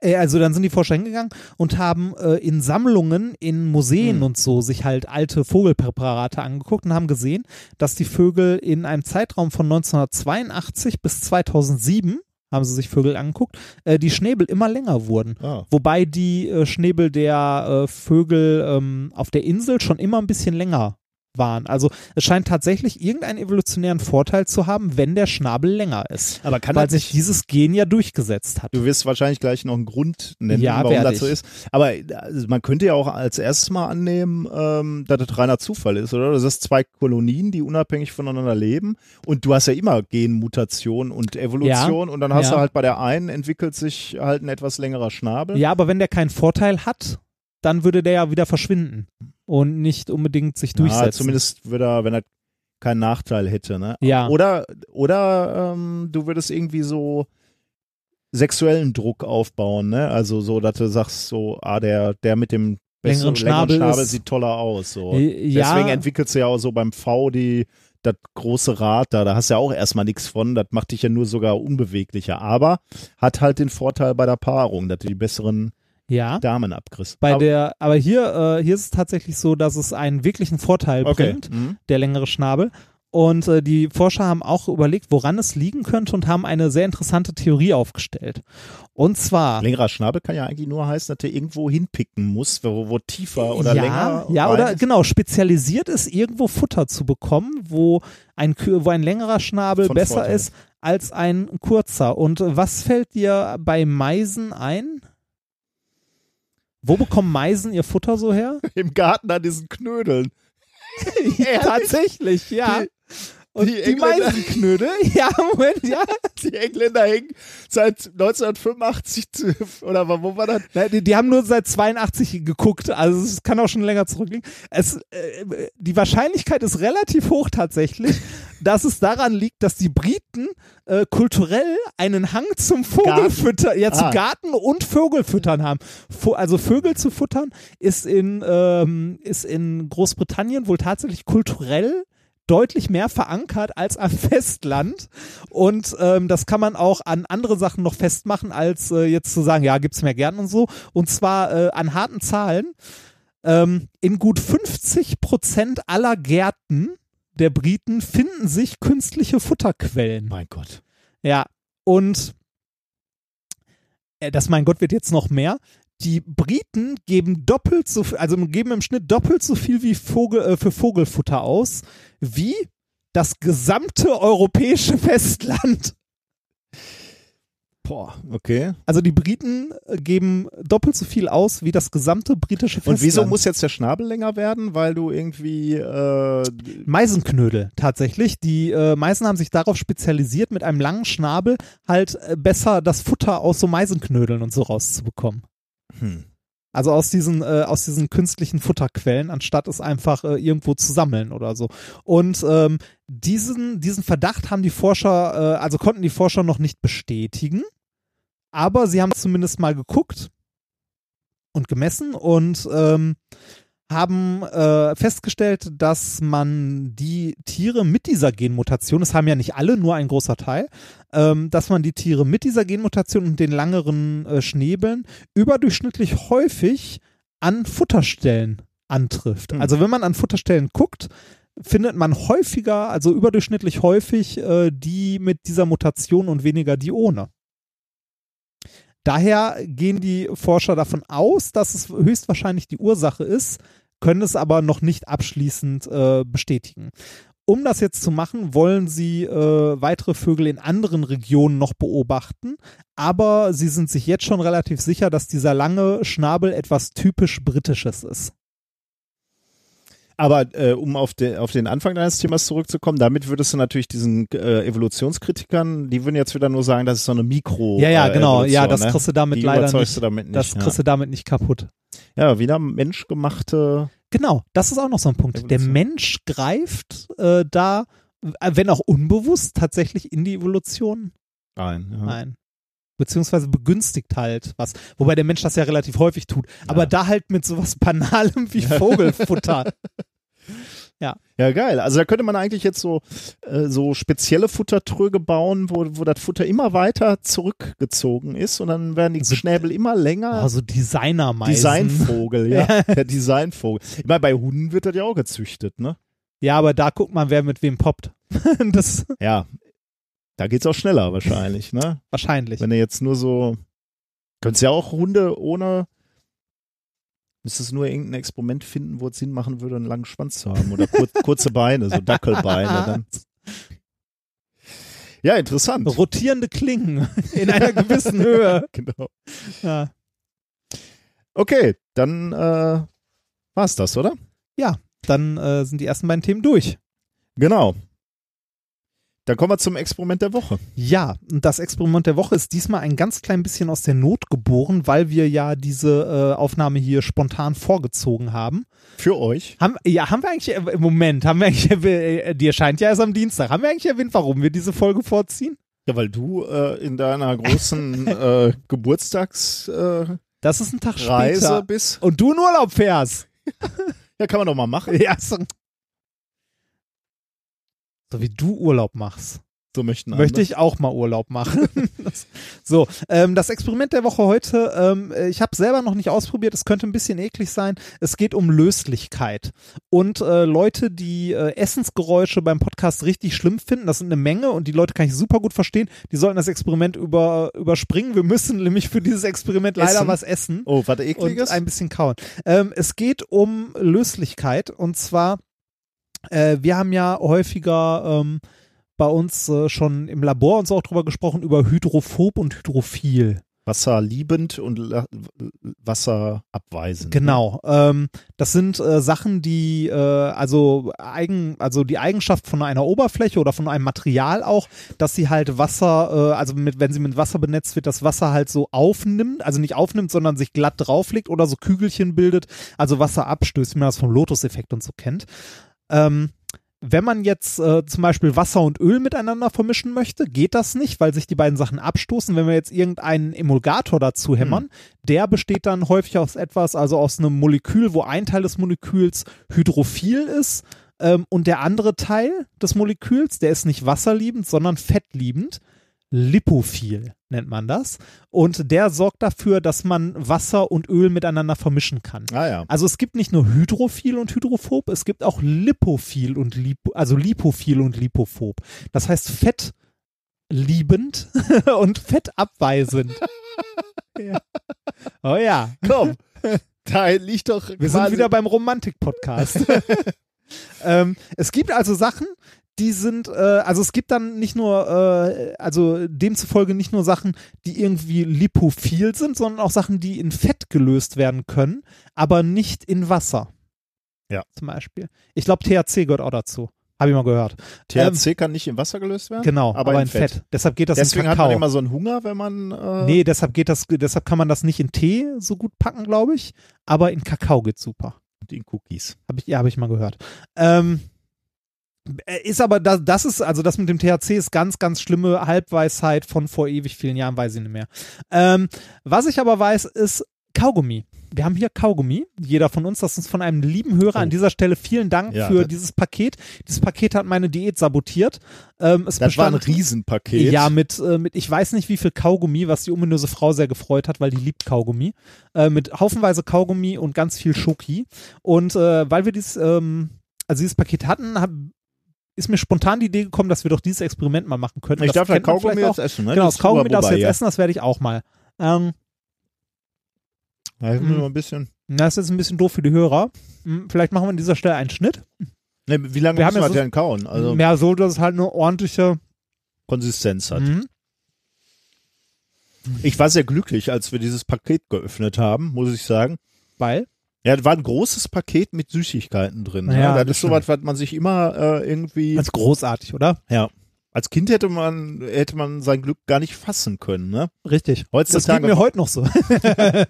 äh, also dann sind die Forscher hingegangen und haben äh, in Sammlungen in Museen Hm. und so sich halt alte Vogelpräparate angeguckt und haben gesehen, dass die Vögel in einem Zeitraum von 1982 bis 2007 haben sie sich Vögel angeguckt, äh, die Schnäbel immer länger wurden. Ah. Wobei die äh, Schnäbel der äh, Vögel ähm, auf der Insel schon immer ein bisschen länger waren. Also es scheint tatsächlich irgendeinen evolutionären Vorteil zu haben, wenn der Schnabel länger ist. Aber kann weil sich dieses Gen ja durchgesetzt hat. Du wirst wahrscheinlich gleich noch einen Grund nennen, Ja, warum das so ist. Aber also, man könnte ja auch als erstes mal annehmen, ähm, dass das reiner Zufall ist, oder? Das ist zwei Kolonien, die unabhängig voneinander leben. Und du hast ja immer Genmutation und Evolution. Und dann hast ja. du halt bei der einen entwickelt sich halt ein etwas längerer Schnabel. Ja, aber wenn der keinen Vorteil hat, dann würde der ja wieder verschwinden und nicht unbedingt sich durchsetzen. Ja, zumindest würde er, wenn er keinen Nachteil hätte, ne? Ja. Oder, oder ähm, du würdest irgendwie so sexuellen Druck aufbauen, ne? Also so, dass du sagst, so, ah, der, der mit dem Längeren besseren Schnabel Schnabel sieht toller aus. So. Ja. Deswegen entwickelst du ja auch so beim V die das große Rad da, da hast du ja auch erstmal nichts von, das macht dich ja nur sogar unbeweglicher, aber hat halt den Vorteil bei der Paarung, dass du die besseren ja. Damen abkriegst. Bei Aber- der, aber hier, äh, hier ist es tatsächlich so, dass es einen wirklichen Vorteil okay. bringt, Mhm. der längere Schnabel. Und äh, die Forscher haben auch überlegt, woran es liegen könnte und haben eine sehr interessante Theorie aufgestellt. Und zwar Längerer Schnabel kann ja eigentlich nur heißen, dass du irgendwo hinpicken musst, wo, wo tiefer oder ja, länger. Ja, rein oder genau, spezialisiert ist, irgendwo Futter zu bekommen, wo ein, wo ein längerer Schnabel Von besser Vorteil. ist als ein kurzer. Und was fällt dir bei Meisen ein? Wo bekommen Meisen ihr Futter so her? Im Garten an diesen Knödeln. (laughs) Tatsächlich, ja. Und Die die, Engländer- Meisenknödel, (laughs) ja, Moment, ja. Die Engländer hängen seit 1985 zu, oder wo war das? Na, Die, die haben nur seit 82 geguckt, also es kann auch schon länger zurückliegen. Es, äh, die Wahrscheinlichkeit ist relativ hoch tatsächlich, (laughs) dass es daran liegt, dass die Briten äh, kulturell einen Hang zum Vogelfüttern, ja, zu Ah. Garten und Vogelfüttern haben. Vo also Vögel zu futtern ist in, ähm, ist in Großbritannien wohl tatsächlich kulturell deutlich mehr verankert als am (laughs) Festland. Und ähm, das kann man auch an andere Sachen noch festmachen, als äh, jetzt zu sagen, ja, gibt's mehr Gärten und so. Und zwar äh, an harten Zahlen. Ähm, in gut 50 Prozent aller Gärten der Briten finden sich künstliche Futterquellen. Mein Gott. Ja, und äh, das mein Gott wird jetzt noch mehr. Die Briten geben doppelt so viel, also geben im Schnitt doppelt so viel wie Vogel, äh, für Vogelfutter aus, wie das gesamte europäische (laughs) Festland. Boah, okay. Also die Briten äh, geben doppelt so viel aus wie das gesamte britische Festland. Und wieso muss jetzt der Schnabel länger werden? Weil du irgendwie äh, Meisenknödel tatsächlich. Die äh, Meisen haben sich darauf spezialisiert, mit einem langen Schnabel halt äh, besser das Futter aus so Meisenknödeln und so rauszubekommen. Hm. Also aus diesen, äh, aus diesen künstlichen Futterquellen, anstatt es einfach äh, irgendwo zu sammeln oder so. Und ähm, diesen, diesen Verdacht haben die Forscher, äh, also konnten die Forscher noch nicht bestätigen, aber sie haben zumindest mal geguckt und gemessen und ähm, haben äh, festgestellt, dass man die Tiere mit dieser Genmutation, das haben ja nicht alle, nur ein großer Teil, ähm, dass man die Tiere mit dieser Genmutation und den langeren äh, Schnäbeln überdurchschnittlich häufig an Futterstellen antrifft. Hm. Also wenn man an Futterstellen guckt, findet man häufiger, also überdurchschnittlich häufig, äh, die mit dieser Mutation und weniger die ohne. Daher gehen die Forscher davon aus, dass es höchstwahrscheinlich die Ursache ist, können es aber noch nicht abschließend äh, bestätigen. Um das jetzt zu machen, wollen sie äh, weitere Vögel in anderen Regionen noch beobachten, aber sie sind sich jetzt schon relativ sicher, dass dieser lange Schnabel etwas typisch Britisches ist. Aber äh, um auf, de, auf den Anfang deines Themas zurückzukommen, damit würdest du natürlich diesen äh, Evolutionskritikern, die würden jetzt wieder nur sagen, das ist so eine Mikro. Ja, ja, äh, genau. Ja, Evolution, das ne? kriegst du damit die leider nicht. du damit nicht. Das ja. kriegst du damit nicht kaputt. Ja, wieder menschgemachte. Genau, das ist auch noch so ein Punkt. Der Evolution. Mensch greift äh, da, äh, wenn auch unbewusst, tatsächlich in die Evolution Nein. Ja. ein. Beziehungsweise begünstigt halt was. Wobei der Mensch das ja relativ häufig tut. Aber da halt mit sowas Banalem wie (laughs) Vogelfutter. Ja, geil. Also da könnte man eigentlich jetzt so, äh, so spezielle Futtertröge bauen, wo, wo das Futter immer weiter zurückgezogen ist und dann werden die So- Schnäbel immer länger. Also Designermeisen. Designvogel, (laughs) ja. Der Designvogel. Ich meine, bei Hunden wird das ja auch gezüchtet, ne? Ja, aber da guckt man, wer mit wem poppt. (laughs) das Ja. Da geht's auch schneller wahrscheinlich, ne? wahrscheinlich. Wenn du jetzt nur so. Könntest ja auch Hunde ohne. Müsstest nur irgendein Experiment finden, wo es Sinn machen würde, einen langen Schwanz zu haben oder kur (laughs) kurze Beine, so Dackelbeine. Dann. (laughs) Ja, interessant. Rotierende Klingen in einer gewissen Höhe. (laughs) Genau. Ja. Okay, dann äh, war's das, oder? Dann äh, sind die ersten beiden Themen durch. Genau. Dann kommen wir zum Experiment der Woche. Ja, und das Experiment der Woche ist diesmal ein ganz klein bisschen aus der Not geboren, weil wir ja diese äh, Aufnahme hier spontan vorgezogen haben. Für euch. Haben, ja, haben wir eigentlich, äh, im Moment, haben wir eigentlich, äh, die erscheint ja erst am Dienstag, haben wir eigentlich erwähnt, warum wir diese Folge vorziehen? Ja, weil du äh, in deiner großen (laughs) äh, Geburtstagsreise äh, Das ist ein Tag Reise später. bist. Und du in Urlaub fährst. (laughs) Ja, kann man doch mal machen. Ja, so. So wie du Urlaub machst. So möchten Möchte ich auch mal Urlaub machen. (laughs) das, so, ähm, das Experiment der Woche heute, ähm, äh, ich habe selber noch nicht ausprobiert, es könnte ein bisschen eklig sein. Es geht um Löslichkeit. Und äh, Leute, die äh, Essensgeräusche beim Podcast richtig schlimm finden, das sind eine Menge und die Leute kann ich super gut verstehen, die sollten das Experiment über, überspringen. Wir müssen nämlich für dieses Experiment leider Essen? was essen Oh, was und ekliges? ein bisschen kauen. Ähm, es geht um Löslichkeit und zwar, äh, wir haben ja häufiger ähm, bei uns äh, schon im Labor uns auch drüber gesprochen, über Hydrophob und Hydrophil. Wasserliebend und wasserabweisend. Genau. Ähm, das sind äh, Sachen, die äh, also eigen, also die Eigenschaft von einer Oberfläche oder von einem Material auch, dass sie halt Wasser, äh, also mit, wenn sie mit Wasser benetzt wird, das Wasser halt so aufnimmt, also nicht aufnimmt, sondern sich glatt drauflegt oder so Kügelchen bildet, also Wasser abstößt, wie man das vom Lotus-Effekt und so kennt. Ähm, wenn man jetzt äh, zum Beispiel Wasser und Öl miteinander vermischen möchte, geht das nicht, weil sich die beiden Sachen abstoßen. Wenn wir jetzt irgendeinen Emulgator dazu hämmern, der besteht dann häufig aus etwas, also aus einem Molekül, wo ein Teil des Moleküls hydrophil ist ähm, und der andere Teil des Moleküls, der ist nicht wasserliebend, sondern fettliebend. Lipophil nennt man das. Und der sorgt dafür, dass man Wasser und Öl miteinander vermischen kann. Ah ja. Also es gibt nicht nur hydrophil und hydrophob, es gibt auch lipophil und lipo, also lipophil und lipophob. Das heißt fettliebend (laughs) und fettabweisend. (laughs) ja. Oh ja, Komm, da liegt doch wir sind wieder beim Romantik-Podcast. (laughs) ähm, es gibt also Sachen, die sind, äh, also es gibt dann nicht nur, äh, also demzufolge nicht nur Sachen, die irgendwie lipophil sind, sondern auch Sachen, die in Fett gelöst werden können, aber nicht in Wasser. Ja. Zum Beispiel. Ich glaube, THC gehört auch dazu. Habe ich mal gehört. THC kann nicht im Wasser gelöst werden? Genau, aber, aber in in Fett. Fett. Deshalb geht das Deswegen in hat Kakao. man immer so einen Hunger, wenn man. Äh, nee, deshalb geht das, deshalb kann man das nicht in Tee so gut packen, glaube ich. Aber in Kakao geht's super. die Cookies. Habe ich, ja, habe ich mal gehört. Ähm, äh, ist aber, das, das ist, also das mit dem THC ist ganz, ganz schlimme Halbweisheit von vor ewig vielen Jahren, weiß ich nicht mehr. Ähm, was ich aber weiß, ist Kaugummi. Wir haben hier Kaugummi, jeder von uns, das ist von einem lieben Hörer. An dieser Stelle vielen Dank Ja, für dieses Paket. Dieses Paket hat meine Diät sabotiert. Ähm, es Das war ein bestand- Riesenpaket. ja, mit, äh, mit, ich weiß nicht wie viel Kaugummi, was die ominöse Frau sehr gefreut hat, weil die liebt Kaugummi. Äh, mit haufenweise Kaugummi und ganz viel Schoki. Und äh, weil wir dieses, ähm, also dieses Paket hatten, hab, ist mir spontan die Idee gekommen, dass wir doch dieses Experiment mal machen könnten. ich Das darf ja Kaugummi jetzt essen, ne? Genau, das Kaugummi Huba darfst du jetzt hier. essen, das werde ich auch mal. Ähm, Ja, ich muss Mhm. mal ein bisschen. das ist jetzt ein bisschen doof für die Hörer. Hm, Vielleicht machen wir an dieser Stelle einen Schnitt. Ne, wie lange Wir müssen haben wir ja so- denn kauen? Also ja, so, dass es halt eine ordentliche. Konsistenz hat. Mhm. Ich war sehr glücklich, als wir dieses Paket geöffnet haben, muss ich sagen. Weil? Ja, da war ein großes Paket mit Süßigkeiten drin. Ja, ne? Das, das ist sowas, was man sich immer äh, irgendwie. Ganz großartig, oder? ja. Als Kind hätte man, hätte man sein Glück gar nicht fassen können, ne? Richtig. Das geht Heutzutage mir heute noch so. (laughs) (laughs)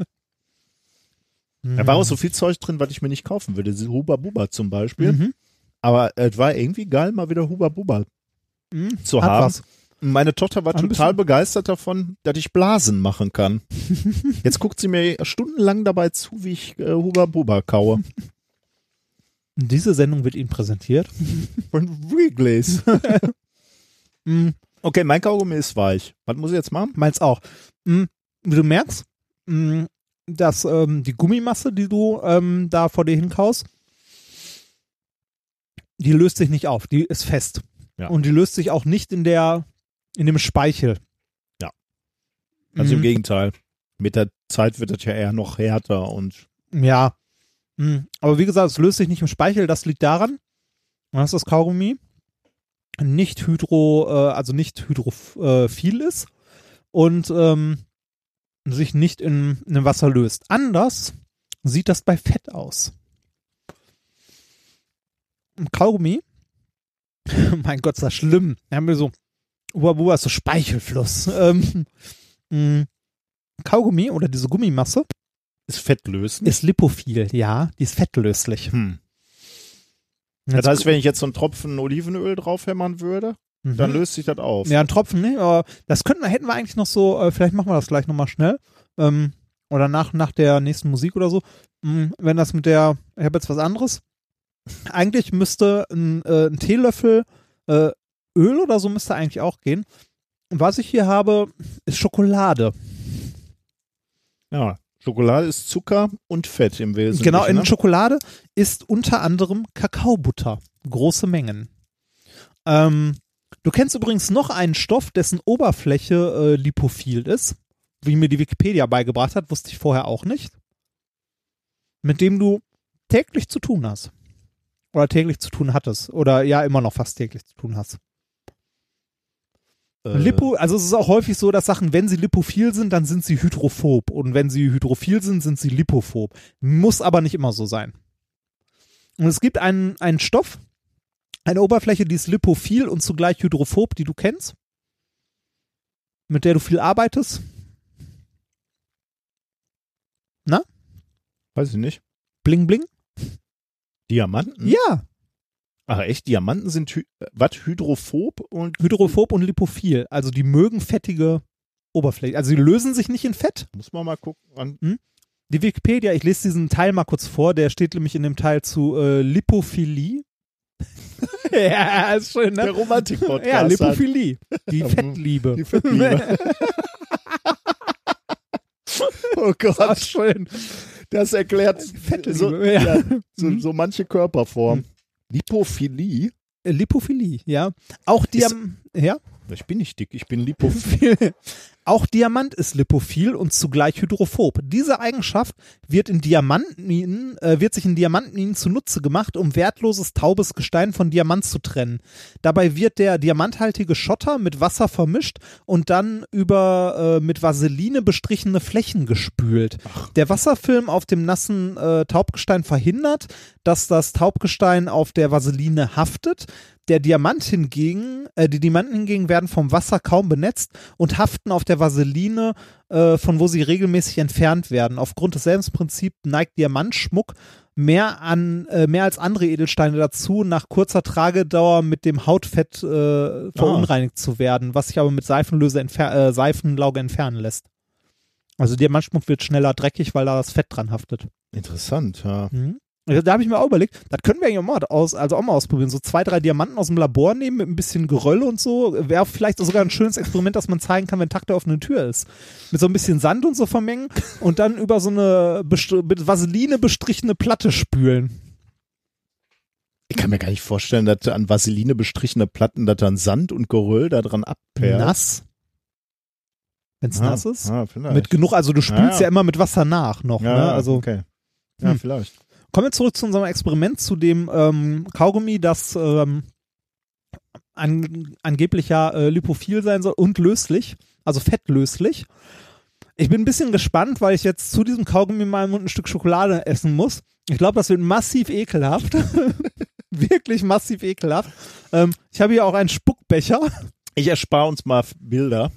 Da war auch so viel Zeug drin, was ich mir nicht kaufen würde. Huba Buba zum Beispiel. Mhm. Aber es war irgendwie geil, mal wieder Huba Buba Mhm. zu Hat haben. was. Meine Tochter war Ein total begeistert davon, dass ich Blasen machen kann. (laughs) Jetzt guckt sie mir stundenlang dabei zu, wie ich äh, Huba Buba kaue. Diese Sendung wird Ihnen präsentiert. Von Wrigley's. Mhm. Okay, mein Kaugummi ist weich. Was muss ich jetzt machen? Meins auch. Mhm. Wie du merkst, mhm, dass ähm, die Gummimasse, die du ähm, da vor dir hinkaust, die löst sich nicht auf. Die ist fest. Ja. Und die löst sich auch nicht in der, in dem Speichel. Ja. Also im Mhm. Gegenteil. Mit der Zeit wird das ja eher noch härter und Ja. Mhm. Aber wie gesagt, es löst sich nicht im Speichel. Das liegt daran, dass das Kaugummi nicht hydro, äh, also nicht hydrophil ist und ähm, sich nicht in, in dem Wasser löst. Anders sieht das bei Fett aus. Kaugummi, (laughs) mein Gott, ist das schlimm. Wir haben wir so, Uba Buba ist so Speichelfluss. Ähm, mh, Kaugummi oder diese Gummimasse ist fettlösend. ist lipophil, ja, die ist fettlöslich. Hm. Das heißt, wenn ich jetzt so einen Tropfen Olivenöl draufhämmern würde, Mhm. dann löst sich das auf. Ja, ein Tropfen, ne? Aber das könnten wir, hätten wir eigentlich noch so, äh, vielleicht machen wir das gleich nochmal schnell. Ähm, oder nach, nach der nächsten Musik oder so. Mm, wenn das mit der, ich habe jetzt was anderes. Eigentlich müsste ein, äh, ein Teelöffel äh, Öl oder so müsste eigentlich auch gehen. Und was ich hier habe, ist Schokolade. Ja. Schokolade ist Zucker und Fett im Wesentlichen. Genau, in ne? Schokolade ist unter anderem Kakaobutter. Große Mengen. Ähm, du kennst übrigens noch einen Stoff, dessen Oberfläche äh, lipophil ist, wie mir die Wikipedia beigebracht hat, wusste ich vorher auch nicht. Mit dem du täglich zu tun hast. Oder täglich zu tun hattest. Oder ja, immer noch fast täglich zu tun hast. Äh, Lipo, also es ist auch häufig so, dass Sachen, wenn sie lipophil sind, dann sind sie hydrophob. Und wenn sie hydrophil sind, sind sie lipophob. Muss aber nicht immer so sein. Und es gibt einen, einen Stoff, eine Oberfläche, die ist lipophil und zugleich hydrophob, die du kennst, mit der du viel arbeitest. Weiß ich nicht. Bling Bling? Diamanten? Ja, Ach echt, Diamanten sind hy äh, was hydrophob und hydrophob und lipophil. Also die mögen fettige Oberfläche. Also sie lösen sich nicht in Fett. muss man mal gucken. An, Die Wikipedia, ich lese diesen Teil mal kurz vor, der steht nämlich in dem Teil zu äh, Lipophilie. (laughs) ja, ist schön, der ne? Romantik-Podcast. Ja, Lipophilie. Die Mhm. Fettliebe. Die Fettliebe. (laughs) oh Das Gott, ist schön. das erklärt so, ja. ja, so, so manche Körperform. Lipophilie? Lipophilie, ja. Auch Diam ja? Ich bin nicht dick, ich bin lipophil. (laughs) Auch Diamant ist lipophil und zugleich hydrophob. Diese Eigenschaft wird in Diamantminen, äh, wird sich in Diamantminen zunutze gemacht, um wertloses taubes Gestein von Diamant zu trennen. Dabei wird der diamanthaltige Schotter mit Wasser vermischt und dann über äh, mit Vaseline bestrichene Flächen gespült. Der Wasserfilm auf dem nassen äh, Taubgestein verhindert, dass das Taubgestein auf der Vaseline haftet. Der Diamant hingegen, äh, die Diamanten hingegen werden vom Wasser kaum benetzt und haften auf der Vaseline, äh, von wo sie regelmäßig entfernt werden. Aufgrund desselben Prinzips neigt Diamantschmuck mehr an äh, mehr als andere Edelsteine dazu, nach kurzer Tragedauer mit dem Hautfett äh, verunreinigt zu werden, was sich aber mit Seifenlöse entfer äh, Seifenlauge entfernen lässt. Also Diamantschmuck wird schneller dreckig, weil da das Fett dran haftet. Interessant, ja. Mhm. Also Da habe ich mir auch überlegt, das können wir eigentlich auch mal, aus, also auch mal ausprobieren. So zwei, drei Diamanten aus dem Labor nehmen mit ein bisschen Geröll und so. Wäre vielleicht sogar ein schönes Experiment, dass man zeigen kann, wenn Tag der offenen Tür ist. Mit so ein bisschen Sand und so vermengen (laughs) und dann über so eine mit Vaseline bestrichene Platte spülen. Ich kann mir gar nicht vorstellen, dass an Vaseline bestrichene Platten, dass dann Sand und Geröll da dran abperlt. Nass. Wenn es Ah, nass ist. Ah, vielleicht. Mit genug, also du spülst Ja, ja. ja immer mit Wasser nach noch. ja, ne? Also okay. Ja, Hm. vielleicht. Kommen wir zurück zu unserem Experiment, zu dem ähm, Kaugummi, das ähm, an, angeblich ja äh, lipophil sein soll und löslich, also fettlöslich. Ich bin ein bisschen gespannt, weil ich jetzt zu diesem Kaugummi Mund ein Stück Schokolade essen muss. Ich glaube, das wird massiv ekelhaft. (laughs) Wirklich massiv ekelhaft. Ähm, ich habe hier auch einen Spuckbecher. Ich erspare uns mal Bilder.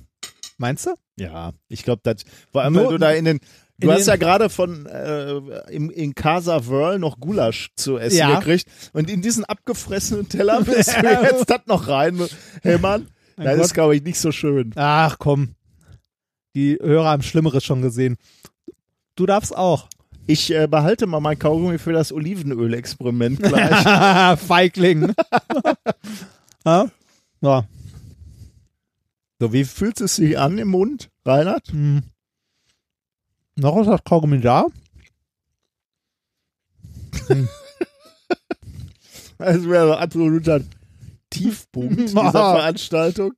Meinst du? Ja, ich glaube, das vor allem, weil Nur- du da in den Du hast ja gerade von äh, im, in Casa Whirl noch Gulasch zu essen Ja. gekriegt und in diesen abgefressenen Teller (laughs) willst du jetzt das noch rein hämmern? Mein Das Gott. ist, glaube ich, nicht so schön. Ach komm. Die Hörer haben Schlimmeres schon gesehen. Du darfst auch. Ich äh, behalte mal mein Kaugummi für das Olivenöl-Experiment gleich. (laughs) Feigling. (laughs) ja? ja. so, wie fühlt es sich an im Mund, Reinhard? Hm. Noch ist das Kaugummi da? Das wäre so absoluter Tiefpunkt dieser (laughs) Veranstaltung.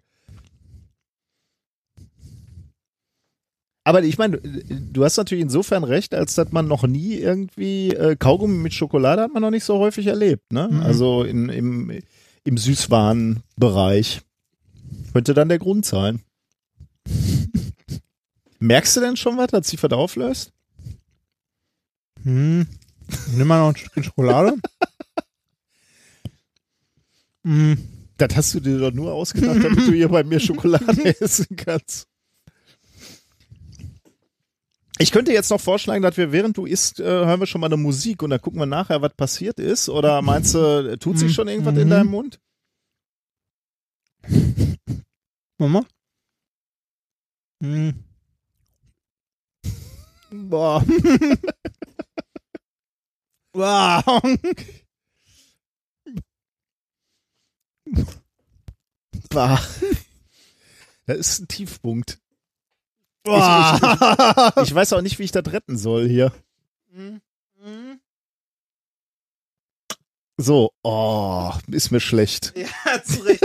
Aber ich meine, du hast natürlich insofern recht, als dass man noch nie irgendwie äh, Kaugummi mit Schokolade hat man noch nicht so häufig erlebt, ne? Mhm. Also in, im, im Süßwarenbereich. Könnte dann der Grund sein. Merkst du denn schon was, dass sich was auflöst? Hm. Nimm mal noch ein Stückchen Schokolade. (laughs) hm. Das hast du dir doch nur ausgedacht, damit du hier bei mir Schokolade (laughs) essen kannst. Ich könnte jetzt noch vorschlagen, dass wir, während du isst, äh, hören wir schon mal eine Musik und dann gucken wir nachher, was passiert ist. Oder meinst du, tut sich schon irgendwas in Mhm. deinem Mund? Mama? Hm. Boah. (laughs) Wow. Bah. Das ist ein Tiefpunkt. Boah. Ich weiß auch nicht, wie ich das retten soll hier. So, oh, ist mir schlecht. (laughs) Ja, zu Recht.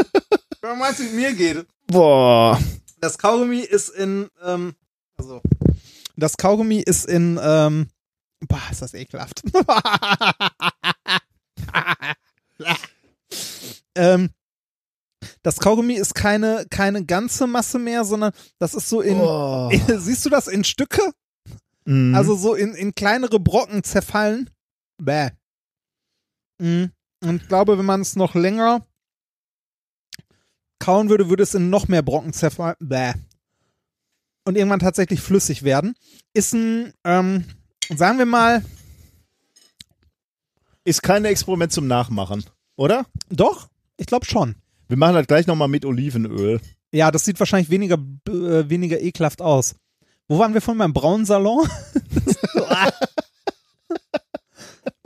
Warum meinst du, wie mir geht? Boah. Das Kaugummi ist in, ähm, also. Das Kaugummi ist in, ähm, boah, ist das ekelhaft. (laughs) ähm, das Kaugummi ist keine, keine ganze Masse mehr, sondern das ist so in, Oh. (laughs) siehst du das in Stücke? Mhm. Also so in, in kleinere Brocken zerfallen. Bäh. Mhm. Und ich glaube, wenn man es noch länger kauen würde, würde es in noch mehr Brocken zerfallen. Bäh. Und irgendwann tatsächlich flüssig werden. Ist ein, ähm, sagen wir mal, ist kein Experiment zum Nachmachen, oder? doch, ich glaube schon. Wir machen das gleich nochmal mit Olivenöl. Ja, das sieht wahrscheinlich weniger, äh, weniger ekelhaft aus. Wo waren wir von meinem braunen Salon? (laughs)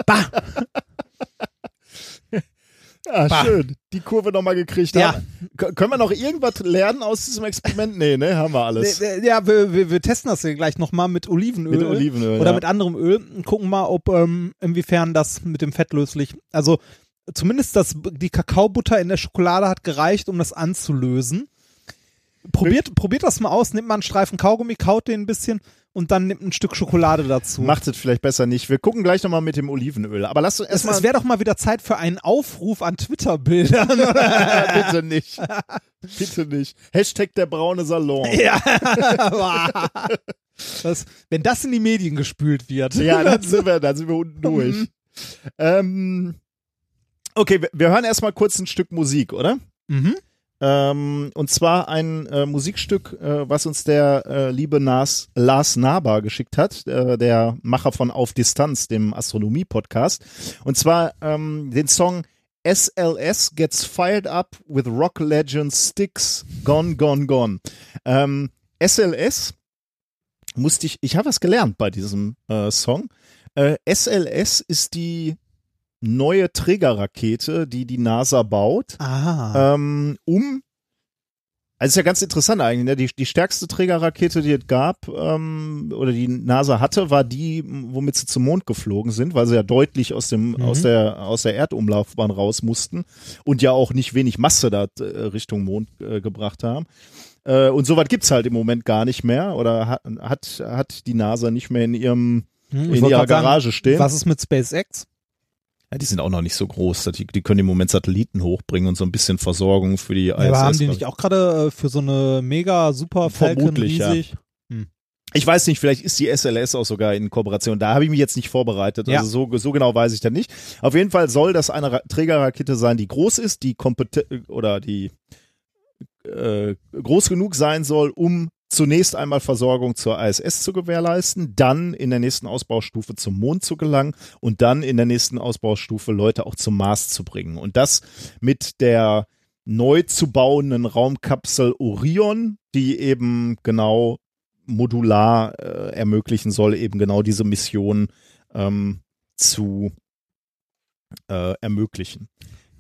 bah. Ja, Bah. schön. Die Kurve nochmal gekriegt. Ja. Haben- Können wir noch irgendwas lernen aus diesem Experiment? Nee, ne? Haben wir alles. Ja, wir, wir, wir testen das hier gleich nochmal mit Olivenöl. Mit Olivenöl, Oder ja. mit anderem Öl und gucken mal, ob ähm, inwiefern das mit dem Fett löslich. Also zumindest das, die Kakaobutter in der Schokolade hat gereicht, um das anzulösen. Probiert, probiert das mal aus, nimmt mal einen Streifen Kaugummi, kaut den ein bisschen und dann nimmt ein Stück Schokolade dazu. Macht es vielleicht besser nicht. Wir gucken gleich nochmal mit dem Olivenöl. Aber lass uns es erstmal. es wäre doch mal wieder Zeit für einen Aufruf an Twitter-Bildern. (laughs) Bitte nicht. Bitte nicht. Hashtag der braune Salon. ja. (laughs) das, wenn das in die Medien gespült wird. Ja, dann (laughs) sind wir, dann sind wir unten durch. ähm, okay, wir, wir hören erstmal kurz ein Stück Musik, oder? Mhm. Ähm, und zwar ein äh, Musikstück, äh, was uns der äh, liebe Nas, Lars Naber geschickt hat, äh, der Macher von Auf Distanz, dem Astronomie-Podcast. Und zwar ähm, den Song SLS Gets Fired Up with Rock Legend Sticks Gone, Gone, Gone. Ähm, SLS musste ich, ich habe was gelernt bei diesem äh, Song. Äh, SLS ist die neue Trägerrakete, die die NASA baut Ah. ähm, um also ist ja ganz interessant eigentlich, ne? die, die stärkste Trägerrakete, die es gab ähm, oder die NASA hatte, war die, womit sie zum Mond geflogen sind, weil sie ja deutlich aus dem Mhm. aus der aus der Erdumlaufbahn raus mussten und ja auch nicht wenig Masse da äh, Richtung Mond äh, gebracht haben. Äh, und sowas gibt's halt im Moment gar nicht mehr oder hat hat, hat die NASA nicht mehr in ihrem Hm, in ihrer grad sagen, Garage stehen. Was ist mit SpaceX? Ja, die sind auch noch nicht so groß. Die, die können im Moment Satelliten hochbringen und so ein bisschen Versorgung für die ISS. Ja, aber haben die nicht auch gerade äh, für so eine mega super Falcon Vermutlich, ja. riesig? Ich weiß nicht, vielleicht ist die SLS auch sogar in Kooperation. Da habe ich mich jetzt nicht vorbereitet. Ja. Also so, so genau weiß ich da nicht. Auf jeden Fall soll das eine Ra Trägerrakete sein, die groß ist, die kompetent oder die äh, groß genug sein soll, um zunächst einmal Versorgung zur ISS zu gewährleisten, dann in der nächsten Ausbaustufe zum Mond zu gelangen und dann in der nächsten Ausbaustufe Leute auch zum Mars zu bringen. Und das mit der neu zu bauenden Raumkapsel Orion, die eben genau modular äh, ermöglichen soll, eben genau diese Mission ähm, zu äh, ermöglichen.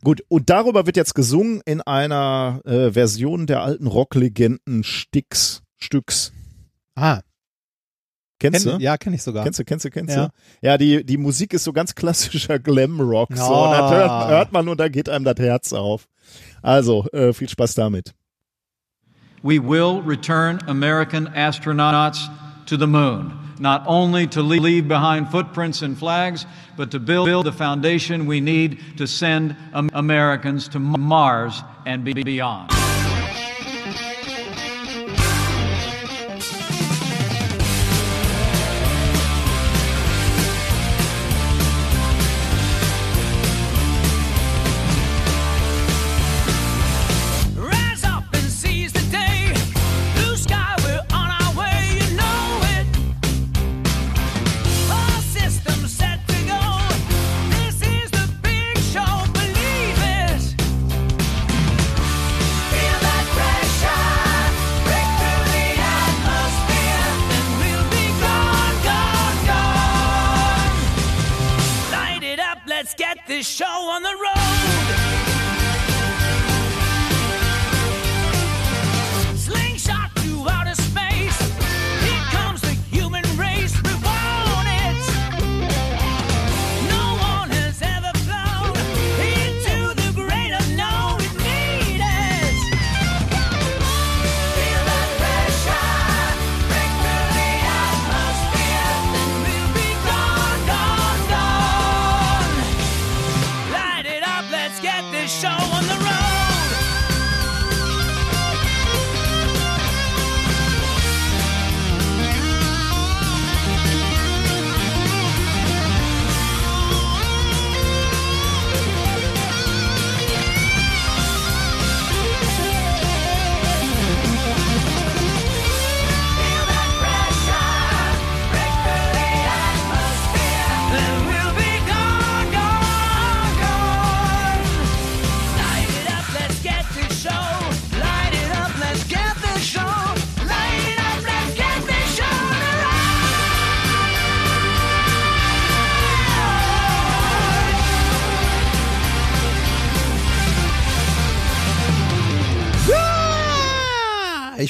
Gut, und darüber wird jetzt gesungen in einer äh, Version der alten Rocklegenden Sticks, Stücks. Ah, Kennst kenn, du? ja, kenne ich sogar. Kennst du, kennst du, kennst Ja. du? Ja, die, die Musik ist so ganz klassischer Glam-Rock. So. Ja. Und das hört, hört man und da geht einem das Herz auf. Also, äh, viel Spaß damit. We will return American astronauts to the moon, not only to leave behind footprints and flags, but to build the foundation we need to send Am- Americans to Mars and be- beyond.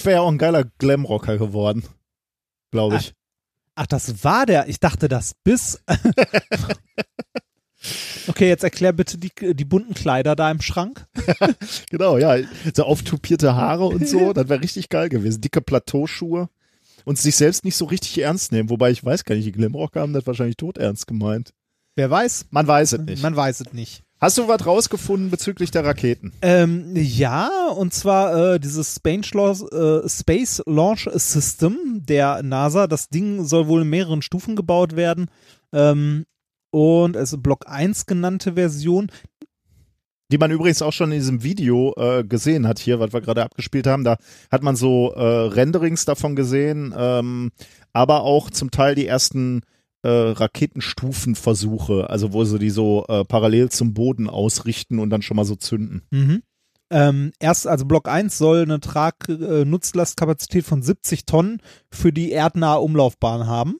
Ich wäre ja auch ein geiler Glamrocker geworden. Glaube ich. Ach, das war der. Ich dachte, das bis. (laughs) okay, jetzt erklär bitte die, die bunten Kleider da im Schrank. (laughs) Genau, ja. So auftupierte Haare und so, (laughs) das wäre richtig geil gewesen. Dicke Plateauschuhe und sich selbst nicht so richtig ernst nehmen. Wobei ich weiß gar nicht, die Glamrocker haben das wahrscheinlich todernst gemeint. Wer weiß? Man weiß es nicht. Man weiß es nicht. Hast du was rausgefunden bezüglich der Raketen? Ähm, ja, und zwar äh, dieses Space, Launch- äh, Space Launch System der NASA. Das Ding soll wohl in mehreren Stufen gebaut werden. Ähm, und es ist Block 1 genannte Version. Die man übrigens auch schon in diesem Video äh, gesehen hat hier, was wir gerade abgespielt haben. Da hat man so äh, Renderings davon gesehen, ähm, aber auch zum Teil die ersten äh, Raketenstufenversuche, also wo sie die so äh, parallel zum Boden ausrichten und dann schon mal so zünden. Mhm. Ähm, erst, also Block 1 soll eine Trag-Nutzlastkapazität von 70 Tonnen für die erdnahe Umlaufbahn haben.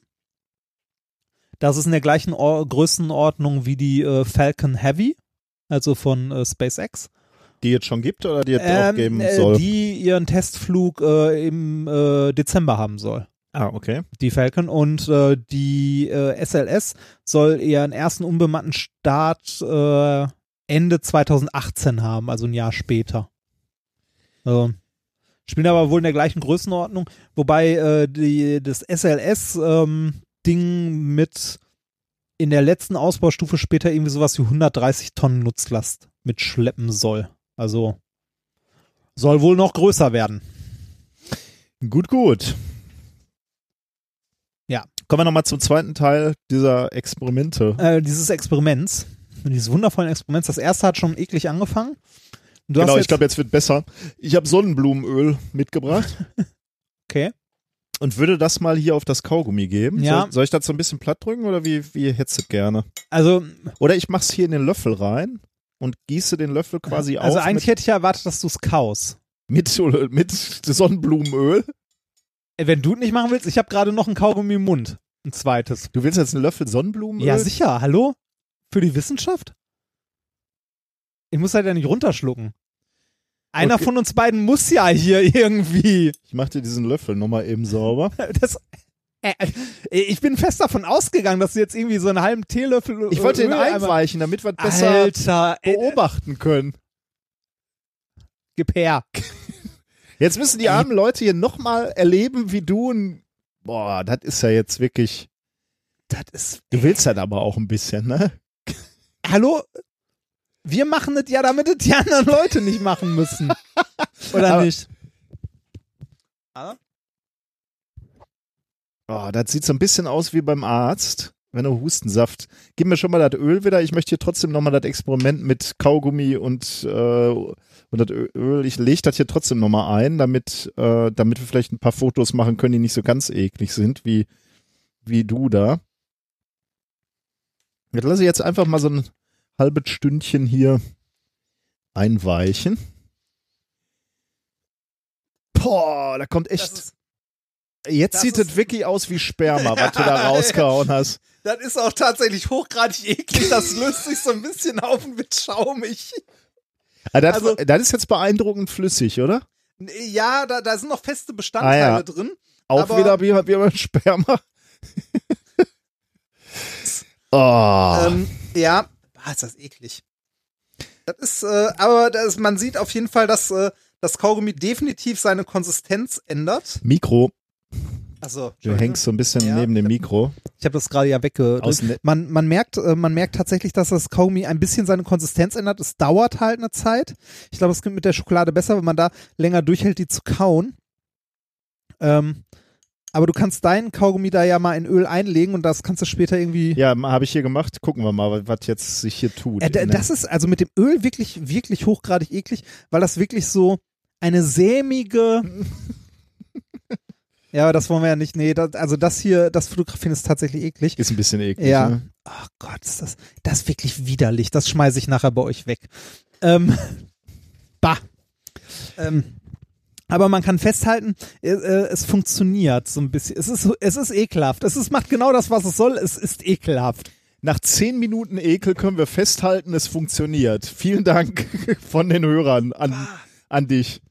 Das ist in der gleichen Or Größenordnung wie die äh, Falcon Heavy, also von äh, SpaceX. Die jetzt schon gibt oder die jetzt auch geben äh, soll? die ihren Testflug äh, im äh, Dezember haben soll. Ah, okay. Die Falcon und äh, die äh, SLS soll ihren ersten unbemannten Start äh, Ende 2018 haben, also ein Jahr später. Also, spielen aber wohl in der gleichen Größenordnung, wobei äh, die, das SLS-Ding mit in der letzten Ausbaustufe später irgendwie sowas wie 130 Tonnen Nutzlast mitschleppen soll. Also soll wohl noch größer werden. Gut, gut. Kommen wir nochmal zum zweiten Teil dieser Experimente. Äh, dieses Experiments, dieses wundervollen Experiments, das erste hat schon eklig angefangen. Du genau, hast ich glaube, jetzt wird besser. Ich habe Sonnenblumenöl mitgebracht (laughs) okay. und würde das mal hier auf das Kaugummi geben. Ja. Soll, soll ich das so ein bisschen platt drücken oder wie, wie hättest du es gerne? Also, Oder ich mach's hier in den Löffel rein und gieße den Löffel quasi also auf eigentlich hätte ich ja erwartet, dass du es kaust. mit, (laughs) mit Sonnenblumenöl. Äh, Wenn du nicht machen willst, ich habe gerade noch ein Kaugummi im Mund. Ein zweites. Du willst jetzt einen Löffel Sonnenblumenöl? Ja, sicher. Hallo? Für die Wissenschaft? Ich muss halt ja nicht runterschlucken. Einer Okay. von uns beiden muss ja hier irgendwie. Ich mach dir diesen Löffel nochmal eben sauber. (laughs) Das, äh, äh, ich bin fest davon ausgegangen, dass du jetzt irgendwie so einen halben Teelöffel. Ich wollte Öl den einweichen, damit wir besser Alter, ey, beobachten können. gib her. (laughs) Jetzt müssen die armen Leute hier nochmal erleben, wie du ein. Boah, das ist ja jetzt wirklich. Das ist. Du willst das aber auch ein bisschen, ne? (laughs) Hallo? Wir machen das ja, damit es die anderen Leute nicht machen müssen. Oder Aber- nicht? Oh, das sieht so ein bisschen aus wie beim Arzt, wenn er Hustensaft. Gib mir schon mal das Öl wieder. Ich möchte hier trotzdem nochmal das Experiment mit Kaugummi und, äh, und das Öl. Ich lege das hier trotzdem nochmal ein, damit, äh, damit wir vielleicht ein paar Fotos machen können, die nicht so ganz eklig sind, wie, wie du da. Das lasse ich jetzt einfach mal so ein halbes Stündchen hier einweichen. Boah, da kommt echt. Jetzt das sieht es wirklich aus wie Sperma, was du da (laughs) rausgehauen hast. Das ist auch tatsächlich hochgradig eklig. Das löst sich so ein bisschen auf und wird schaumig. Ah, das, Also- das ist jetzt beeindruckend flüssig, oder? Ja, da, da sind noch feste Bestandteile Ah, ja. drin. Auch wieder wie, wie beim Sperma. (laughs) oh. Ähm, ja. Ah, ist das eklig. Das ist, äh, aber das, man sieht auf jeden Fall, dass äh, das Kaugummi definitiv seine Konsistenz ändert. Mikro. Also, Du hängst so ein bisschen Ja, neben dem Mikro. Ich habe das gerade ja wegge. Aus ne- Man, man merkt, äh, man merkt tatsächlich, dass das Kaugummi ein bisschen seine Konsistenz ändert. Es dauert halt eine Zeit. Ich glaube, es geht mit der Schokolade besser, wenn man da länger durchhält, die zu kauen. Ähm, aber du kannst deinen Kaugummi da ja mal in Öl einlegen und das kannst du später irgendwie. Ja, habe ich hier gemacht. Gucken wir mal, was jetzt sich hier tut. Äh, das ist also mit dem Öl wirklich, wirklich hochgradig eklig, weil das wirklich so eine sämige. (laughs) ja, aber das wollen wir ja nicht. Nee, das, also das hier, das Fotografieren ist tatsächlich eklig. ist ein bisschen eklig. Ja. Ne? Ach Gott, ist das, das ist wirklich widerlich. Das schmeiße ich nachher bei euch weg. Ähm, (laughs) bah. Ähm, aber man kann festhalten, äh, äh, es funktioniert so ein bisschen. Es ist, es ist ekelhaft. Es ist, macht genau das, was es soll. Es ist ekelhaft. Nach zehn Minuten Ekel können wir festhalten, es funktioniert. Vielen Dank (laughs) von den Hörern an, an dich.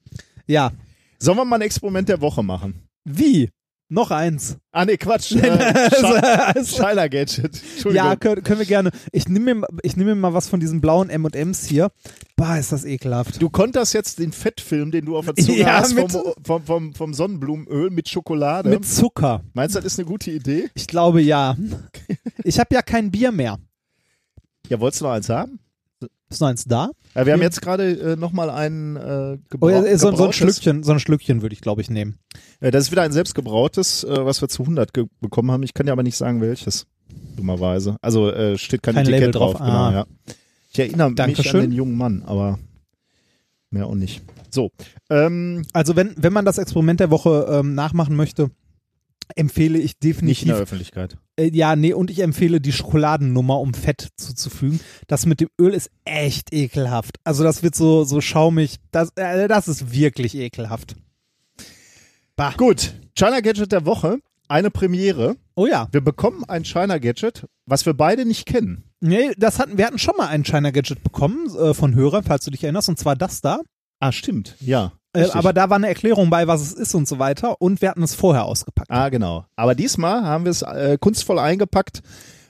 Ja. Sollen wir mal ein Experiment der Woche machen? Wie? Noch eins. Ah, nee, Quatsch. (laughs) Äh, (laughs) Also- Sch- Shiner Gadget. Entschuldigung. Ja, können, können wir gerne. Ich nehme mir, ich nehme mir mal was von diesen blauen M&M's hier. Bah, ist das ekelhaft. Du konntest jetzt den Fettfilm, den du auf der (laughs) Zunge Ja, hast, vom, vom, vom, vom Sonnenblumenöl mit Schokolade. Mit Zucker. Meinst du, das ist eine gute Idee? Ich glaube ja. Ich habe ja kein Bier mehr. Ja, wolltest du noch eins haben? Ist noch eins da? Ja, wir haben Ja. jetzt gerade äh, nochmal ein äh, Oh, ja, gebrau so, so ein Schlückchen, so ein Schlückchen würde ich glaube ich nehmen. Äh, das ist wieder ein selbstgebrautes, äh, was wir zu 100 ge bekommen haben. Ich kann dir aber nicht sagen, welches. Dummerweise. Also äh, steht kein, Kein Etikett Label drauf. drauf. Genau, Ah. ja. Ich erinnere mich Dankeschön. an den jungen Mann, aber mehr auch nicht. So, ähm, Also wenn, wenn man das Experiment der Woche ähm, nachmachen möchte, empfehle ich nicht in definitiv der Öffentlichkeit. Äh, ja, nee, und ich empfehle die Schokoladennummer, um Fett zuzufügen. Das mit dem Öl ist echt ekelhaft. Also das wird so, so schaumig. Das, äh, das ist wirklich ekelhaft. Gut, China Gadget der Woche, eine Premiere. Oh ja. Wir bekommen ein China Gadget, was wir beide nicht kennen. Nee, das hatten, wir hatten schon mal ein China Gadget bekommen äh, von Hörern, falls du dich erinnerst, und zwar das da. Ah, stimmt, ja. Äh, richtig. aber da war eine Erklärung bei, was es ist und so weiter. Und wir hatten es vorher ausgepackt. Ah, genau. Aber diesmal haben wir es äh, kunstvoll eingepackt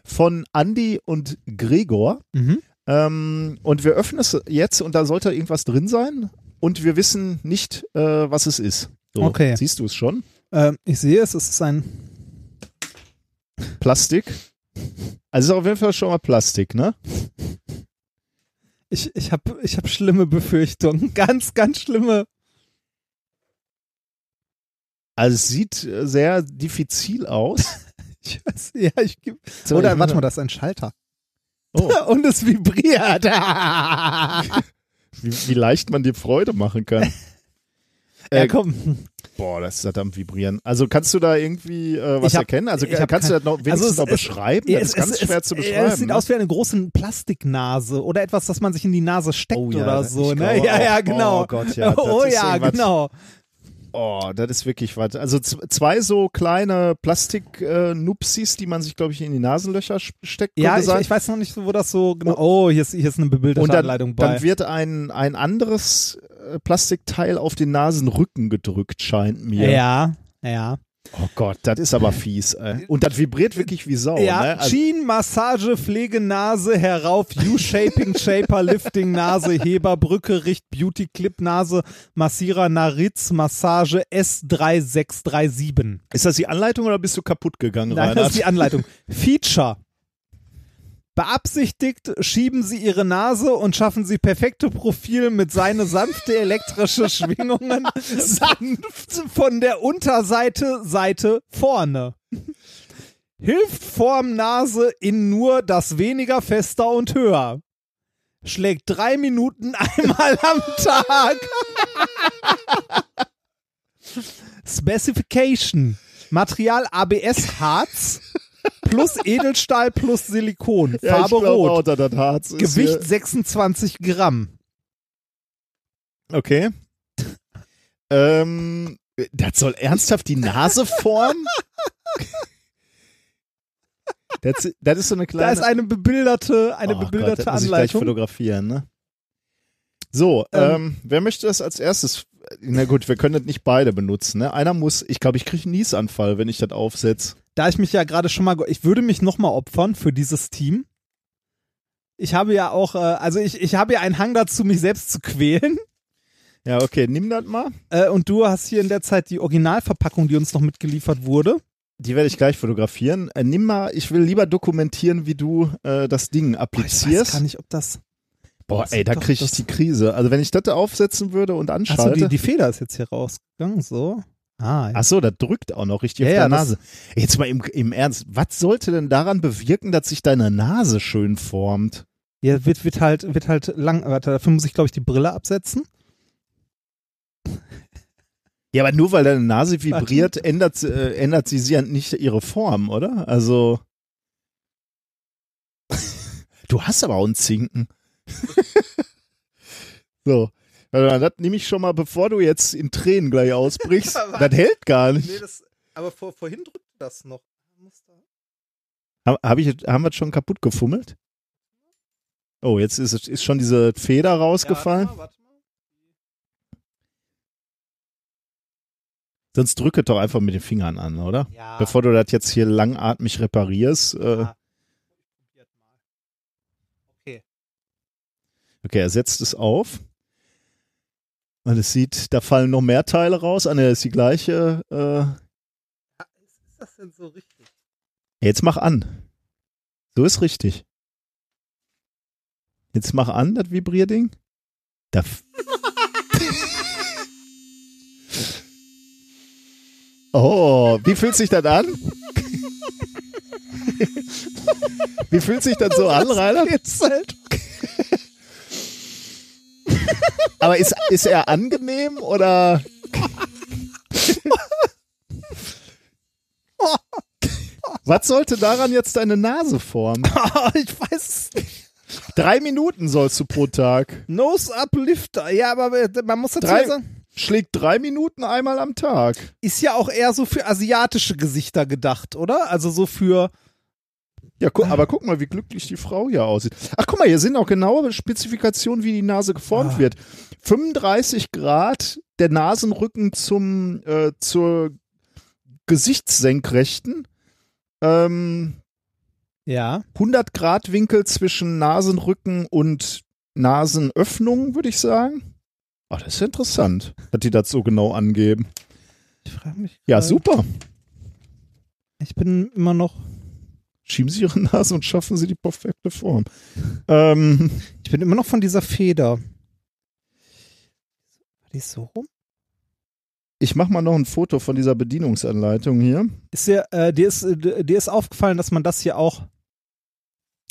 von Andy und Gregor. Mhm. Ähm, und wir öffnen es jetzt und da sollte irgendwas drin sein. Und wir wissen nicht, äh, was es ist. So, Okay. Siehst du es schon? Ähm, ich sehe es, es ist ein. Plastik. Also ist auf jeden Fall schon mal Plastik, ne? Ich, ich habe ich hab schlimme Befürchtungen. (laughs) Ganz, ganz schlimme. Also es sieht äh, sehr diffizil aus. (laughs) Ich weiß, ja, ich geb, So, Oder ich- warte mal, das ist ein Schalter. Oh. (laughs) Und es vibriert. (laughs) Wie, wie leicht man dir Freude machen kann. ja, Äh, komm. Boah, das ist am Vibrieren. Also kannst du da irgendwie äh, was hab- erkennen? Also kannst kein- du das noch wenigstens Also es- noch es- beschreiben? Ja, das ist ganz schwer zu beschreiben. Es sieht ne? aus wie eine große Plastiknase oder etwas, das man sich in die Nase steckt Oh ja, oder so. Ne? glaube Ja, ja, auch. genau. Oh Gott, ja, das oh ist ja, genau. Oh, das ist wirklich was. Also zwei so kleine Plastik-Nupsis, die man sich, glaube ich, in die Nasenlöcher steckt. Ja, ich, ich weiß noch nicht, wo das so genau. Oh, hier ist, hier ist eine bebilderte Und dann, Anleitung bei. dann wird ein, ein anderes äh, Plastikteil auf den Nasenrücken gedrückt, scheint mir. ja, ja. Oh Gott, das ist aber fies. Ey. Und das vibriert wirklich wie Sau. ja, ne? also, Chin, Massage, Pflege, Nase, herauf, U-Shaping, (laughs) Shaper, Lifting, Nase, Heber, Brücke, Richt, Beauty, Clip, Nase, Massierer, Naritz, Massage, S3637. ist das die Anleitung oder bist du kaputt gegangen, Nein, das Reinhard? ist die Anleitung. (laughs) Feature. Beabsichtigt schieben Sie Ihre Nase und schaffen Sie perfekte Profil mit seine sanfte elektrische (laughs) Schwingungen sanft von der Unterseite Seite vorne. Hilft Form Nase in nur das weniger fester und höher. Schlägt drei Minuten (laughs) einmal am Tag. (laughs) Specification. Material ABS Harz plus Edelstahl plus Silikon. ja, Farbe auch, rot. ist Gewicht 26 Gramm. Okay. ähm, das soll ernsthaft die Nase formen? das, das ist so eine Da kleine... ist eine bebilderte, eine Oh Gott, bebilderte das muss ich gleich Anleitung. fotografieren, ne? So, Ähm. ähm, wer möchte das als erstes? Na gut, wir können das nicht beide benutzen, ne? Einer muss, ich glaube, ich kriege einen Niesanfall, wenn ich das aufsetze. Da ich mich ja gerade schon mal, ich würde mich nochmal opfern für dieses Team. Ich habe ja auch, äh, also ich, ich habe ja einen Hang dazu, mich selbst zu quälen. Ja, okay, nimm das mal. Äh, und du hast hier in der Zeit die Originalverpackung, die uns noch mitgeliefert wurde. Die werde ich gleich fotografieren. Äh, nimm mal, ich will lieber dokumentieren, wie du äh, das Ding Boah, ich applizierst. weiß gar nicht, ob das. Boah, Das ey, da kriege ich die Krise. Also wenn ich das da aufsetzen würde und Achso, anschalte. die, die Feder ist jetzt hier rausgegangen, so. Ah, ja. Ach so, das drückt auch noch richtig Ja, auf ja, der das- Nase. Jetzt mal im, im Ernst, was sollte denn daran bewirken, dass sich deine Nase schön formt? ja wird, wird halt, wird halt lang, warte, dafür muss ich, glaube ich, die Brille absetzen. Ja, aber nur weil deine Nase vibriert, ändert, sie- äh, ändert sie, sie ja nicht ihre Form, oder? Also. (laughs) du hast aber auch einen Zinken. (laughs) so. Warte mal, Das nehme ich schon mal, bevor du jetzt in Tränen gleich ausbrichst. (laughs) das hält gar nicht. das, aber vor, vorhin drückt das noch. Hab, hab ich, haben wir es schon kaputt gefummelt? Oh, jetzt ist, ist schon diese Feder rausgefallen. Sonst drücke doch einfach mit den Fingern an, oder? Ja. Bevor du das jetzt hier langatmig reparierst. Äh, Ja. Okay. Okay, er setzt es auf. Und es sieht, da fallen noch mehr Teile raus. Ah, ne, ist die gleiche. Äh, Ist das denn so richtig? jetzt mach an. So ist richtig. Jetzt mach an, das Vibrierding. Da (laughs) oh, wie fühlt sich das an? (laughs) Wie fühlt sich das so an, Rainer? Aber ist, ist er angenehm oder? Was sollte daran jetzt deine Nase formen? (laughs) ich weiß es nicht. Drei Minuten sollst du pro Tag. Nose Uplifter. Ja, aber man muss dazu Drei- sagen, Schlägt drei Minuten einmal am Tag. ist ja auch eher so für asiatische Gesichter gedacht, oder? Also so für. Ja, gu aber guck mal, wie glücklich die Frau hier aussieht. Ach, guck mal, hier sind auch genaue Spezifikationen, wie die Nase geformt Ah. wird. 35 Grad der Nasenrücken zum äh, zur Gesichtssenkrechten. Ähm, Ja. 100 Grad Winkel zwischen Nasenrücken und Nasenöffnung, würde ich sagen. Ach, das ist interessant, dass die das so genau angeben. Ich frage mich. Ja, super. Ich bin immer noch. Schieben Sie Ihre Nase und schaffen Sie die perfekte Form. Ähm, Ich bin immer noch von dieser Feder. War die so rum? ich mache mal noch ein Foto von dieser Bedienungsanleitung hier. Ist dir, äh, dir, ist, dir ist aufgefallen, dass man das hier auch.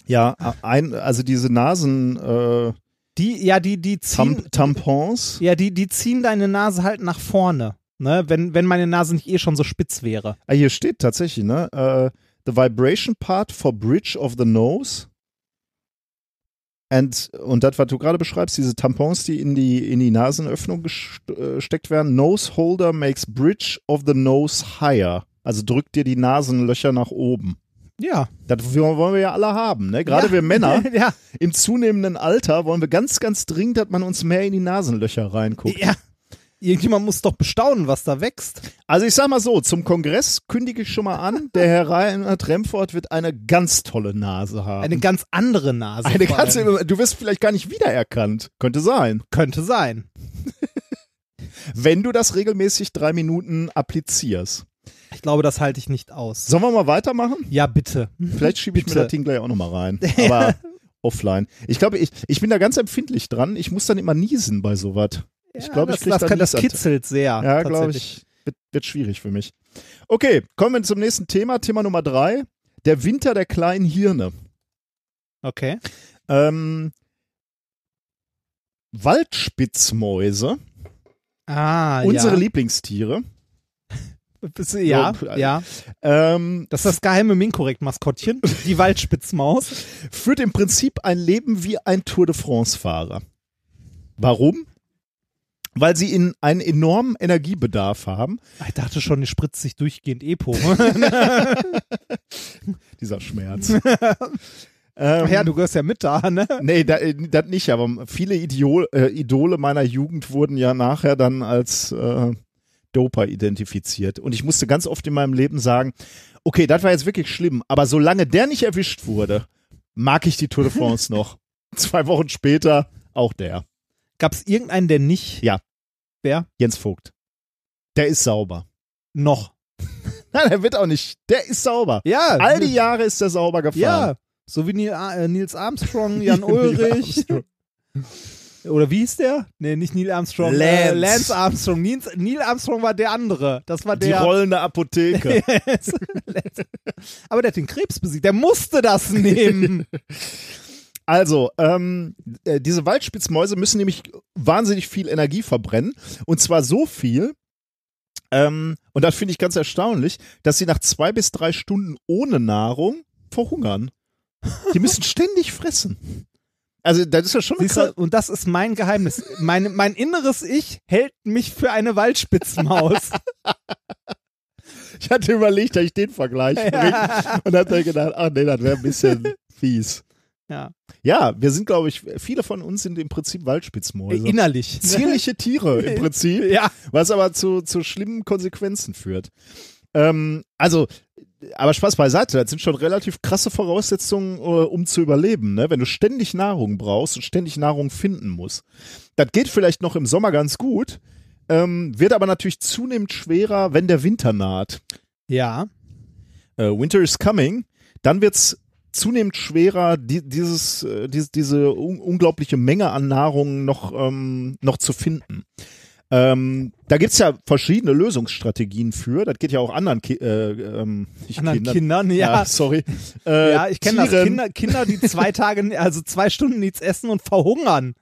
Ja, ein, also diese Nasen äh, Die, ja, die, die ziehen. Tam Tampons. Ja, die, die ziehen deine Nase halt nach vorne. Ne? Wenn, wenn meine Nase nicht eh schon so spitz wäre. Ah, hier steht tatsächlich, ne? Äh, the vibration part for bridge of the nose. And, und das, was du gerade beschreibst, diese Tampons, die in die, in die Nasenöffnung äh, gesteckt werden. Nose holder makes bridge of the nose higher. Also drückt dir die Nasenlöcher nach oben. Ja. Das wollen wir ja alle haben, ne? Gerade ja. wir Männer (laughs) ja. im zunehmenden Alter wollen wir ganz, ganz dringend, dass man uns mehr in die Nasenlöcher reinguckt. ja. Irgendjemand muss doch bestaunen, was da wächst. Also ich sag mal so, zum Kongress kündige ich schon mal an, (laughs) der Herr Reinhard Remford wird eine ganz tolle Nase haben. Eine ganz andere Nase. Eine allem. du wirst vielleicht gar nicht wiedererkannt. Könnte sein. Könnte sein. (laughs) Wenn du das regelmäßig drei Minuten applizierst. Ich glaube, das halte ich nicht aus. Sollen wir mal weitermachen? Ja, bitte. Vielleicht schiebe ich mir Bitte. das Ding gleich auch nochmal rein. (laughs) Aber offline. Ich glaube, ich, ich bin da ganz empfindlich dran. Ich muss dann immer niesen bei sowas. Ich glaube, ich das, das, kann, das kitzelt sehr. Ja, glaube ich. Wird, wird schwierig für mich. Okay, kommen wir zum nächsten Thema. Thema Nummer drei. Der Winter der kleinen Hirne. Okay. Ähm, Waldspitzmäuse, Ah, unsere ja. Lieblingstiere. Ja, Ja, ja. Ähm, Das ist das geheime Minkorrekt-Maskottchen. Die (laughs) Waldspitzmaus. führt im Prinzip ein Leben wie ein Tour de France-Fahrer. Warum? Weil sie in einen enormen Energiebedarf haben. Ich dachte schon, die spritzt sich durchgehend Epo. (laughs) (laughs) Dieser Schmerz. ähm, Ach ja, du gehörst ja mit da, ne? Nee, da- äh, das nicht, aber viele Idol, äh, Idole meiner Jugend wurden ja nachher dann als äh, Doper identifiziert. Und ich musste ganz oft in meinem Leben sagen, okay, das war jetzt wirklich schlimm, aber solange der nicht erwischt wurde, mag ich die Tour de France noch. (laughs) Zwei Wochen später auch der. Gab es irgendeinen, der nicht? Ja. Wer? Jens Vogt. Der ist sauber. Noch. (laughs) Nein, der wird auch nicht. Der ist sauber. Ja. All die Jahre ist der sauber gefahren. Ja. So wie äh, Nils Armstrong, Jan (laughs) Ulrich. Oder wie hieß der? Nee, nicht Neil Armstrong. Lance. Äh, Lance Armstrong. Neil, Neil Armstrong war der andere. Das war Die der. rollende Apotheke. (laughs) Aber der hat den Krebs besiegt. Der musste das nehmen. Also, ähm, äh, diese Waldspitzmäuse müssen nämlich wahnsinnig viel Energie verbrennen. Und zwar so viel, ähm, und das finde ich ganz erstaunlich, dass sie nach zwei bis drei Stunden ohne Nahrung verhungern. Die müssen (laughs) ständig fressen. Also, das ist ja schon eine Siehst du, und das ist mein Geheimnis. Mein, mein inneres Ich hält mich für eine Waldspitzmaus. (laughs) Ich hatte überlegt, dass ich den Vergleich bringe (laughs) und hatte gedacht, ach nee, das wäre ein bisschen fies. Ja. Ja, wir sind, glaube ich, viele von uns sind im Prinzip Waldspitzmäuse. Innerlich. (laughs) Zierliche Tiere im (laughs) Prinzip, Ja. was aber zu, zu schlimmen Konsequenzen führt. Ähm, also, aber Spaß beiseite, das sind schon relativ krasse Voraussetzungen, äh, um zu überleben, ne? wenn du ständig Nahrung brauchst und ständig Nahrung finden musst. Das geht vielleicht noch im Sommer ganz gut, ähm, wird aber natürlich zunehmend schwerer, wenn der Winter naht. Ja. äh, Winter is Coming, dann wird's zunehmend schwerer, die, dieses, äh, diese, diese un unglaubliche Menge an Nahrung noch, ähm, noch zu finden. Ähm, da gibt's ja verschiedene Lösungsstrategien für. Das geht ja auch anderen Ki äh, ähm, Anderen Kindern. Kindern, ja. sorry. (laughs) Äh, Ja, ich kenne das. Kinder, Kinder, die zwei (laughs) Tage, also zwei Stunden nichts essen und verhungern.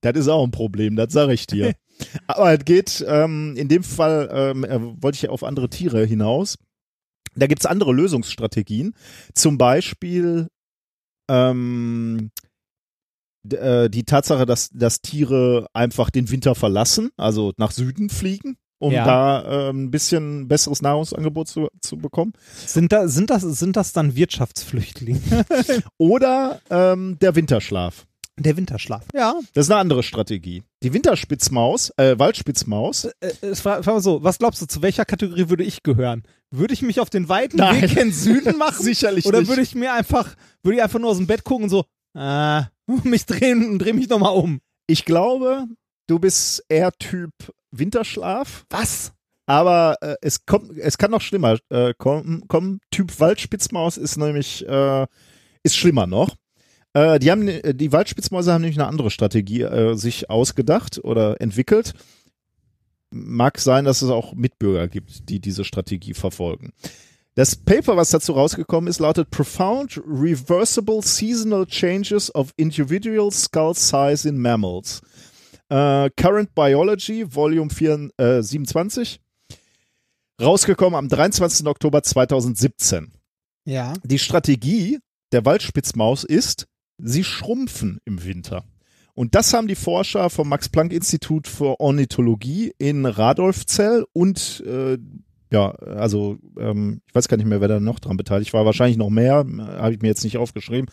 Das ist auch ein Problem, das sage ich dir. (laughs) Aber es geht, ähm, in dem Fall ähm, äh, wollte ich ja auf andere Tiere hinaus. Da gibt's andere Lösungsstrategien. Zum Beispiel ähm, äh, die Tatsache, dass, dass Tiere einfach den Winter verlassen, also nach Süden fliegen, um Ja. da ähm, ein bisschen besseres Nahrungsangebot zu, zu bekommen. Sind, da, sind, das, sind das dann Wirtschaftsflüchtlinge? (laughs) Oder ähm, der Winterschlaf. Der Winterschlaf. Ja. Das ist eine andere Strategie. Die Winterspitzmaus, äh, Waldspitzmaus, Äh, äh, frag, frag mal so, was glaubst du, zu welcher Kategorie würde ich gehören? Würde ich mich auf den weiten Nein. Weg gen Süden (laughs) machen? Sicherlich Oder nicht. würde ich mir einfach, würde ich einfach nur aus dem Bett gucken und so, äh, (laughs) mich drehen und dreh mich nochmal um? Ich glaube, du bist eher Typ Winterschlaf. Was? Aber äh, es kommt, es kann noch schlimmer äh, kommen, kommen. Typ Waldspitzmaus ist nämlich äh, ist schlimmer noch. Äh, die haben äh, die Waldspitzmäuse haben nämlich eine andere Strategie äh, sich ausgedacht oder entwickelt. Mag sein, dass es auch Mitbürger gibt, die diese Strategie verfolgen. Das Paper, was dazu rausgekommen ist, lautet Profound Reversible Seasonal Changes of Individual Skull Size in Mammals. Äh, Current Biology, Volume 4, äh, 27. Rausgekommen am 23. Oktober 2017. Ja. Die Strategie der Waldspitzmaus ist, sie schrumpfen im Winter. Und das haben die Forscher vom Max-Planck-Institut für Ornithologie in Radolfzell und äh, ja, also ähm, ich weiß gar nicht mehr, wer da noch dran beteiligt war. Wahrscheinlich noch mehr, habe ich mir jetzt nicht aufgeschrieben.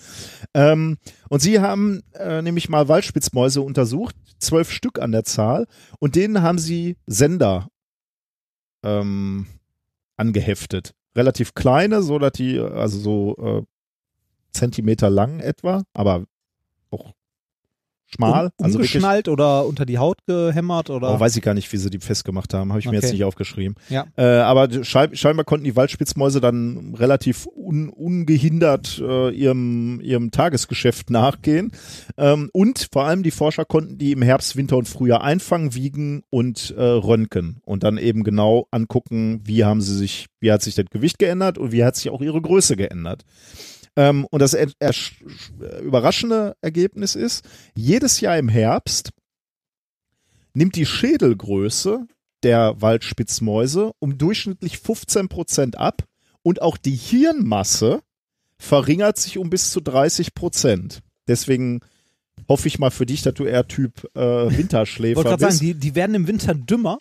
Ähm, und sie haben äh, nämlich mal Waldspitzmäuse untersucht, zwölf Stück an der Zahl, und denen haben sie Sender ähm, angeheftet. Relativ kleine, so dass die, also so äh, Zentimeter lang etwa, aber auch schmal. Um, also wirklich, umgeschnallt oder unter die Haut gehämmert oder? oh, weiß ich gar nicht, wie sie die festgemacht haben, habe ich mir Okay. jetzt nicht aufgeschrieben. Ja. Äh, aber schein, scheinbar konnten die Waldspitzmäuse dann relativ un, ungehindert äh, ihrem, ihrem Tagesgeschäft nachgehen. Ähm, und vor allem die Forscher konnten die im Herbst, Winter und Frühjahr einfangen, wiegen und äh, röntgen und dann eben genau angucken, wie haben sie sich, wie hat sich das Gewicht geändert und wie hat sich auch ihre Größe geändert. Ähm, und das er, er, überraschende Ergebnis ist, jedes Jahr im Herbst nimmt die Schädelgröße der Waldspitzmäuse um durchschnittlich 15 Prozent ab und auch die Hirnmasse verringert sich um bis zu 30 Prozent. Deswegen hoffe ich mal für dich, dass du eher Typ äh, ich Winterschläfer wollte gerade sagen, bist. die, die werden im Winter dümmer.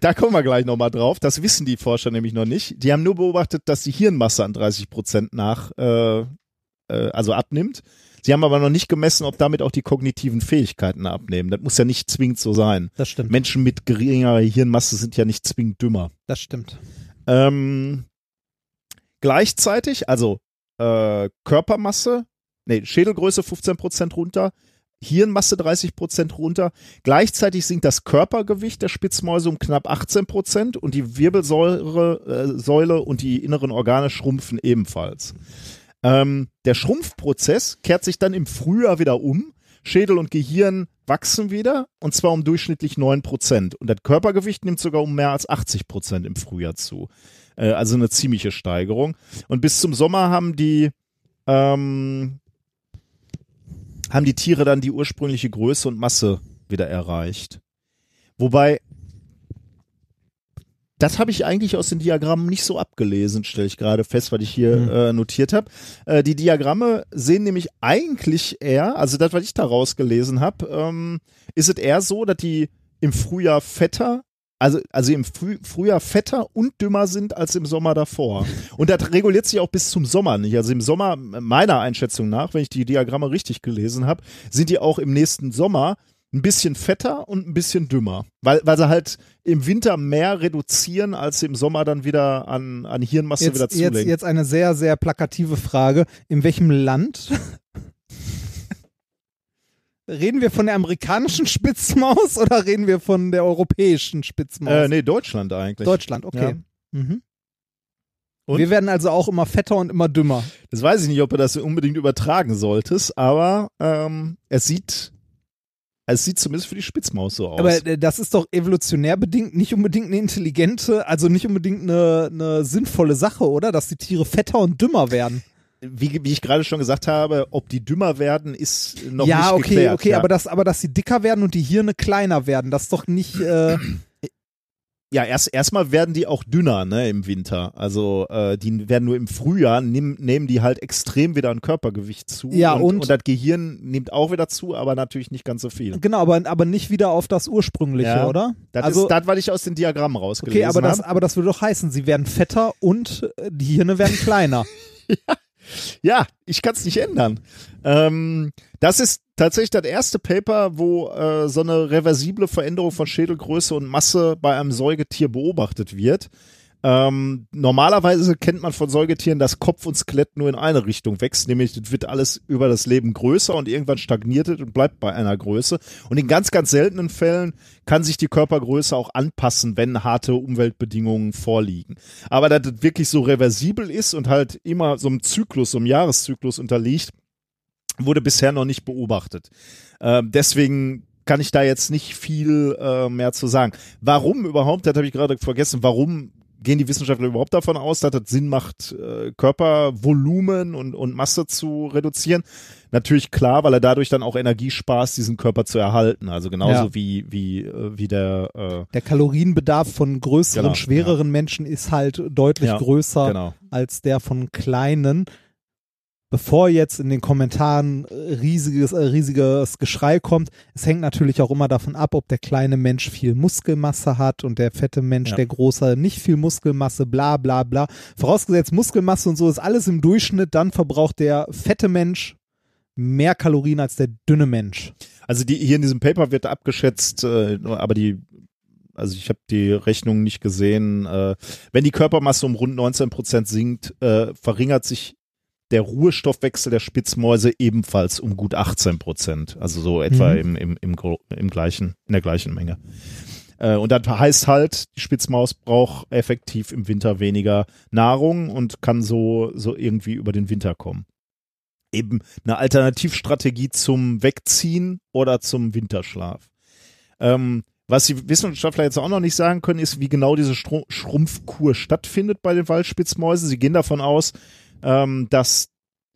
Da kommen wir gleich nochmal drauf. Das wissen die Forscher nämlich noch nicht. Die haben nur beobachtet, dass die Hirnmasse an 30 Prozent nach, äh, äh, also abnimmt. Sie haben aber noch nicht gemessen, ob damit auch die kognitiven Fähigkeiten abnehmen. Das muss ja nicht zwingend so sein. Das stimmt. Menschen mit geringerer Hirnmasse sind ja nicht zwingend dümmer. Das stimmt. Ähm, gleichzeitig, also äh, Körpermasse, nee, Schädelgröße 15% runter, Hirnmasse 30% runter. Gleichzeitig sinkt das Körpergewicht der Spitzmäuse um knapp 18% und die Wirbelsäure äh, Säule und die inneren Organe schrumpfen ebenfalls. Ähm, der Schrumpfprozess kehrt sich dann im Frühjahr wieder um. Schädel und Gehirn wachsen wieder und zwar um durchschnittlich 9%. Und das Körpergewicht nimmt sogar um mehr als 80% im Frühjahr zu. Äh, also eine ziemliche Steigerung. Und bis zum Sommer haben die ähm, haben die Tiere dann die ursprüngliche Größe und Masse wieder erreicht. Wobei, das habe ich eigentlich aus den Diagrammen nicht so abgelesen, stelle ich gerade fest, was ich hier Hm. äh, notiert habe. Äh, die Diagramme sehen nämlich eigentlich eher, also das, was ich da rausgelesen habe, ähm, ist es eher so, dass die im Frühjahr fetter also, also im Früh, Frühjahr fetter und dümmer sind als im Sommer davor. Und das reguliert sich auch bis zum Sommer nicht. Also im Sommer, meiner Einschätzung nach, wenn ich die Diagramme richtig gelesen habe, sind die auch im nächsten Sommer ein bisschen fetter und ein bisschen dümmer. Weil, weil sie halt im Winter mehr reduzieren, als sie im Sommer dann wieder an, an Hirnmasse wieder Jetzt, jetzt, zulegen. jetzt eine sehr, sehr plakative Frage. In welchem Land reden wir von der amerikanischen (laughs) Spitzmaus oder reden wir von der europäischen Spitzmaus? Äh, nee, Deutschland eigentlich. Deutschland, okay. Mhm. Und? Wir werden also auch immer fetter und immer dümmer. Das weiß ich nicht, ob du das unbedingt übertragen solltest, aber ähm, es sieht, es sieht zumindest für die Spitzmaus so aus. Aber äh, das ist doch evolutionär bedingt nicht unbedingt eine intelligente, also nicht unbedingt eine, eine sinnvolle Sache, oder? Dass die Tiere fetter und dümmer werden. Wie, wie ich gerade schon gesagt habe, ob die dümmer werden, ist noch ja, nicht okay, geklärt. okay, ja. aber das, aber dass sie dicker werden und die Hirne kleiner werden, das ist doch nicht. Äh, (clears throat) ja, erst erstmal werden die auch dünner, ne, im Winter. Also äh, die werden nur im Frühjahr nehm, nehmen die halt extrem wieder an Körpergewicht zu. Ja, und, und- und das Gehirn nimmt auch wieder zu, aber natürlich nicht ganz so viel. genau, aber, aber nicht wieder auf das ursprüngliche, Ja, oder? Das also, ist das, was ich aus den Diagrammen rausgelesen okay, aber das, habe. aber das würde doch heißen, sie werden fetter und äh, die Hirne werden kleiner. (laughs) (laughs) Ja, ich kann es nicht ändern. Ähm, das ist tatsächlich das erste Paper, wo äh, so eine reversible Veränderung von Schädelgröße und Masse bei einem Säugetier beobachtet wird. Ähm, normalerweise kennt man von Säugetieren, dass Kopf und Skelett nur in eine Richtung wächst, nämlich es wird alles über das Leben größer und irgendwann stagniert es und bleibt bei einer Größe. Und in ganz, ganz seltenen Fällen kann sich die Körpergröße auch anpassen, wenn harte Umweltbedingungen vorliegen. Aber dass es wirklich so reversibel ist und halt immer so einem Zyklus, so einem Jahreszyklus unterliegt, wurde bisher noch nicht beobachtet. Ähm, deswegen kann ich da jetzt nicht viel äh, mehr zu sagen. Warum überhaupt, das habe ich gerade vergessen, warum gehen die Wissenschaftler überhaupt davon aus, dass es Sinn macht, äh, Körpervolumen und, und Masse zu reduzieren? Natürlich klar, weil er dadurch dann auch Energie spaßt, diesen Körper zu erhalten. Also genauso Ja. wie, wie, äh, wie der äh, Der Kalorienbedarf von größeren, Genau, schwereren Menschen ist halt deutlich Ja, größer genau. als der von kleinen. Bevor jetzt in den Kommentaren äh, riesiges, äh, riesiges Geschrei kommt, es hängt natürlich auch immer davon ab, ob der kleine Mensch viel Muskelmasse hat und der fette Mensch, Ja. der große, nicht viel Muskelmasse, bla bla bla. Vorausgesetzt Muskelmasse und so ist alles im Durchschnitt, dann verbraucht der fette Mensch mehr Kalorien als der dünne Mensch. Also die, hier in diesem Paper wird abgeschätzt, äh, aber die, also ich habe die Rechnung nicht gesehen. Äh, wenn die Körpermasse um rund 19 Prozent sinkt, verringert sich der Ruhestoffwechsel der Spitzmäuse ebenfalls um gut 18 Prozent. Also so etwa Mhm. im, im, im, im gleichen, in der gleichen Menge. Äh, und das heißt halt, die Spitzmaus braucht effektiv im Winter weniger Nahrung und kann so, so irgendwie über den Winter kommen eben eine Alternativstrategie zum Wegziehen oder zum Winterschlaf. Ähm, was die Wissenschaftler jetzt auch noch nicht sagen können, ist, wie genau diese Stru Schrumpfkur stattfindet bei den Waldspitzmäusen. Sie gehen davon aus, ähm, dass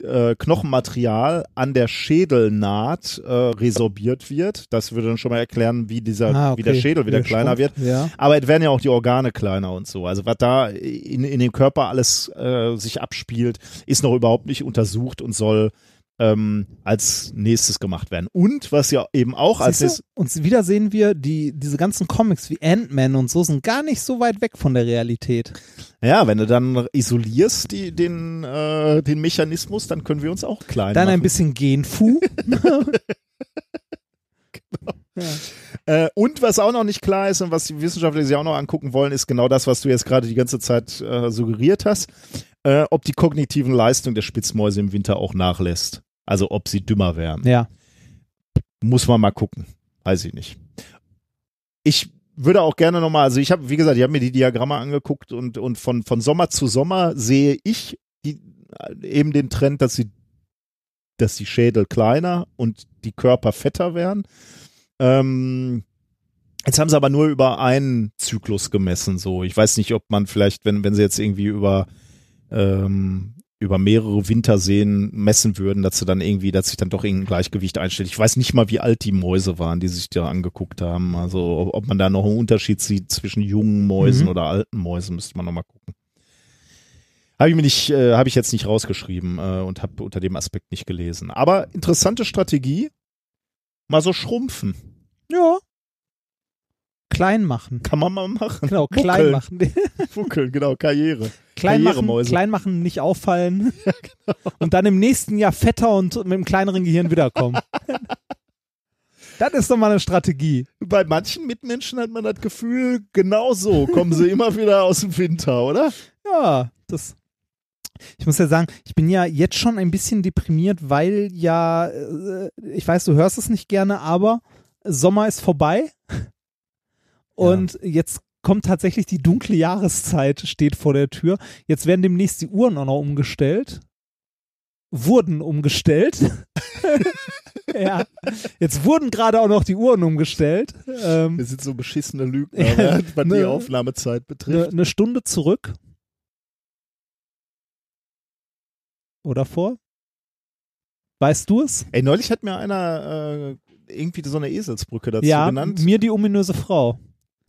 äh, Knochenmaterial an der Schädelnaht äh, resorbiert wird. Das würde dann schon mal erklären, wie dieser, Ah, wie der okay. Schädel wieder Der kleiner wird. schrumpft, Ja. Aber es werden ja auch die Organe kleiner und so. Also was da in, in dem Körper alles äh, sich abspielt, ist noch überhaupt nicht untersucht und soll ähm, als nächstes gemacht werden. Und was ja eben auch als? Und wieder sehen wir, die, diese ganzen Comics wie Ant-Man und so sind gar nicht so weit weg von der Realität. ja, wenn du dann isolierst die, den, äh, den Mechanismus, dann können wir uns auch klein Dann machen. ein bisschen (laughs) Genfu. Äh, und was auch noch nicht klar ist und was die Wissenschaftler sich auch noch angucken wollen, ist genau das, was du jetzt gerade die ganze Zeit äh, suggeriert hast, äh, ob die kognitiven Leistungen der Spitzmäuse im Winter auch nachlässt. Also ob sie dümmer werden. ja. Muss man mal gucken. Weiß ich nicht. Ich würde auch gerne nochmal, also ich habe, wie gesagt, ich habe mir die Diagramme angeguckt und, und von, von Sommer zu Sommer sehe ich die, eben den Trend, dass sie, dass die Schädel kleiner und die Körper fetter werden. Ähm, jetzt haben sie aber nur über einen Zyklus gemessen, so. Ich weiß nicht, ob man vielleicht, wenn, wenn sie jetzt irgendwie über, ähm, über mehrere Winterseen messen würden, dass sie dann irgendwie, dass sich dann doch irgendein Gleichgewicht einstellt. Ich weiß nicht mal, wie alt die Mäuse waren, die sich da angeguckt haben. Also ob, man da noch einen Unterschied sieht zwischen jungen Mäusen Mhm. oder alten Mäusen, müsste man noch mal gucken. Habe ich mir nicht, äh, habe ich jetzt nicht rausgeschrieben äh, und habe unter dem Aspekt nicht gelesen. Aber interessante Strategie, mal so schrumpfen. Ja. Klein machen. Kann man mal machen. Genau, Muckeln. klein machen. (laughs) Fuckeln, genau, Karriere. klein machen, klein machen, nicht auffallen. (laughs) genau. Und dann im nächsten Jahr fetter und mit einem kleineren Gehirn wiederkommen. (laughs) das ist doch mal eine Strategie. Bei manchen Mitmenschen hat man das Gefühl, genau so kommen sie immer wieder aus dem Winter, oder? Ja, das. Ich muss ja sagen, ich bin ja jetzt schon ein bisschen deprimiert, weil ja, äh, ich weiß, du hörst es nicht gerne, aber Sommer ist vorbei. Und jetzt kommt tatsächlich die dunkle Jahreszeit, steht vor der Tür. Jetzt werden demnächst die Uhren auch noch umgestellt. Wurden umgestellt. (laughs) ja. Jetzt wurden gerade auch noch die Uhren umgestellt. Ähm, Wir sind so beschissene Lügner, (laughs) Ja, ne, was die ne. Aufnahmezeit eine, betrifft. eine Stunde zurück. Oder vor? Weißt du es? Ey, neulich hat mir einer äh, irgendwie so eine Eselsbrücke dazu ja, genannt. mir die ominöse Frau.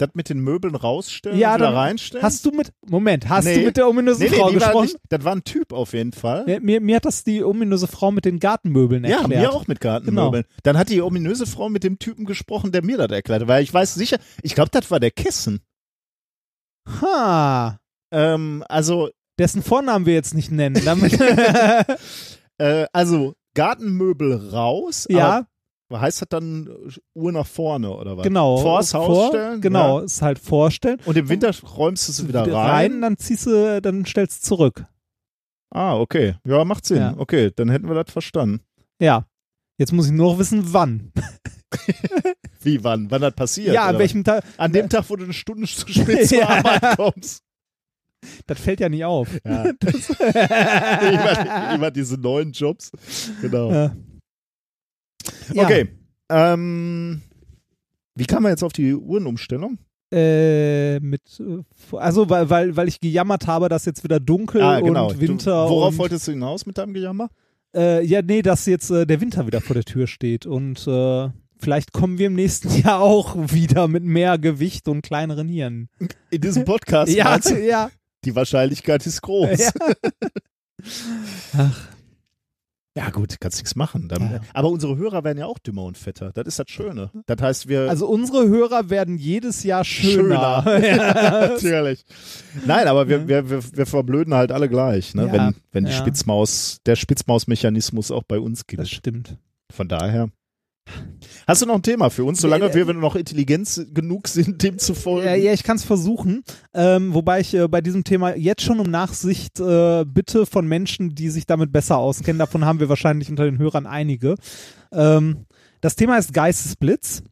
Das mit den Möbeln rausstellen Ja, dann reinstellen. Hast du mit, Moment, hast Nee. du mit der ominösen nee, nee, Frau war gesprochen? nicht, das war ein Typ auf jeden Fall. Mir, mir, mir hat das die ominöse Frau mit den Gartenmöbeln Ja, erklärt. mir auch mit Gartenmöbeln. Genau. Dann hat die ominöse Frau mit dem Typen gesprochen, der mir das erklärte. Weil ich weiß sicher, ich glaube, das war der Kissen. Ha, Ähm, also, dessen Vornamen wir jetzt nicht nennen. Damit, (laughs) (laughs) äh, also Gartenmöbel raus. ja, Aber heißt das dann äh, Uhr nach vorne oder was? genau. Vors Haus Vor- stellen? Genau, Ja. ist halt vorstellen. Und im Winter räumst du sie wieder rein. dann ziehst du, dann stellst du zurück. Ah, okay. Ja, macht Sinn. Ja. Okay, dann hätten wir das verstanden. Ja. Jetzt muss ich nur noch wissen, wann. (laughs) Wie, wann? Wann das passiert? ja, an welchem Tag. An dem Tag, wo du eine Stunde zu spät (laughs) zur Ja. Arbeit kommst. Das fällt ja nicht auf. Ja. (laughs) immer, immer diese neuen Jobs. Genau. Äh, ja. Okay. Ähm, wie kam man jetzt auf die Uhrenumstellung? Äh, mit, also weil, weil, weil ich gejammert habe, dass jetzt wieder dunkel ah, genau. und Winter du, worauf und, wolltest du hinaus mit deinem Gejammer? äh, ja, nee, dass jetzt äh, der Winter wieder vor der Tür steht und äh, vielleicht kommen wir im nächsten (laughs) Jahr auch wieder mit mehr Gewicht und kleineren Hirn. In diesem Podcast? (laughs) ja, ja. Die Wahrscheinlichkeit ist groß. (laughs) Ja. Ach, Ja, gut, kannst nichts machen. Dann, Ja. Aber unsere Hörer werden ja auch dümmer und fetter. Das ist das Schöne. Das heißt, wir. also unsere Hörer werden jedes Jahr schöner. Schöner. (laughs) ja. Natürlich. Nein, aber wir, wir, wir, wir verblöden halt alle gleich, ne? Ja, wenn, wenn die. Spitzmaus, der Spitzmaus-Mechanismus auch bei uns Das gilt. stimmt. Von daher. Hast du noch ein Thema für uns, solange Nee, wir noch Intelligenz genug sind, dem zu folgen? Ja, ja ich kann es versuchen. Ähm, wobei ich äh, bei diesem Thema jetzt schon um Nachsicht äh, bitte von Menschen, die sich damit besser auskennen. Davon haben wir wahrscheinlich unter den Hörern einige. Ähm, das Thema ist Geistesblitz.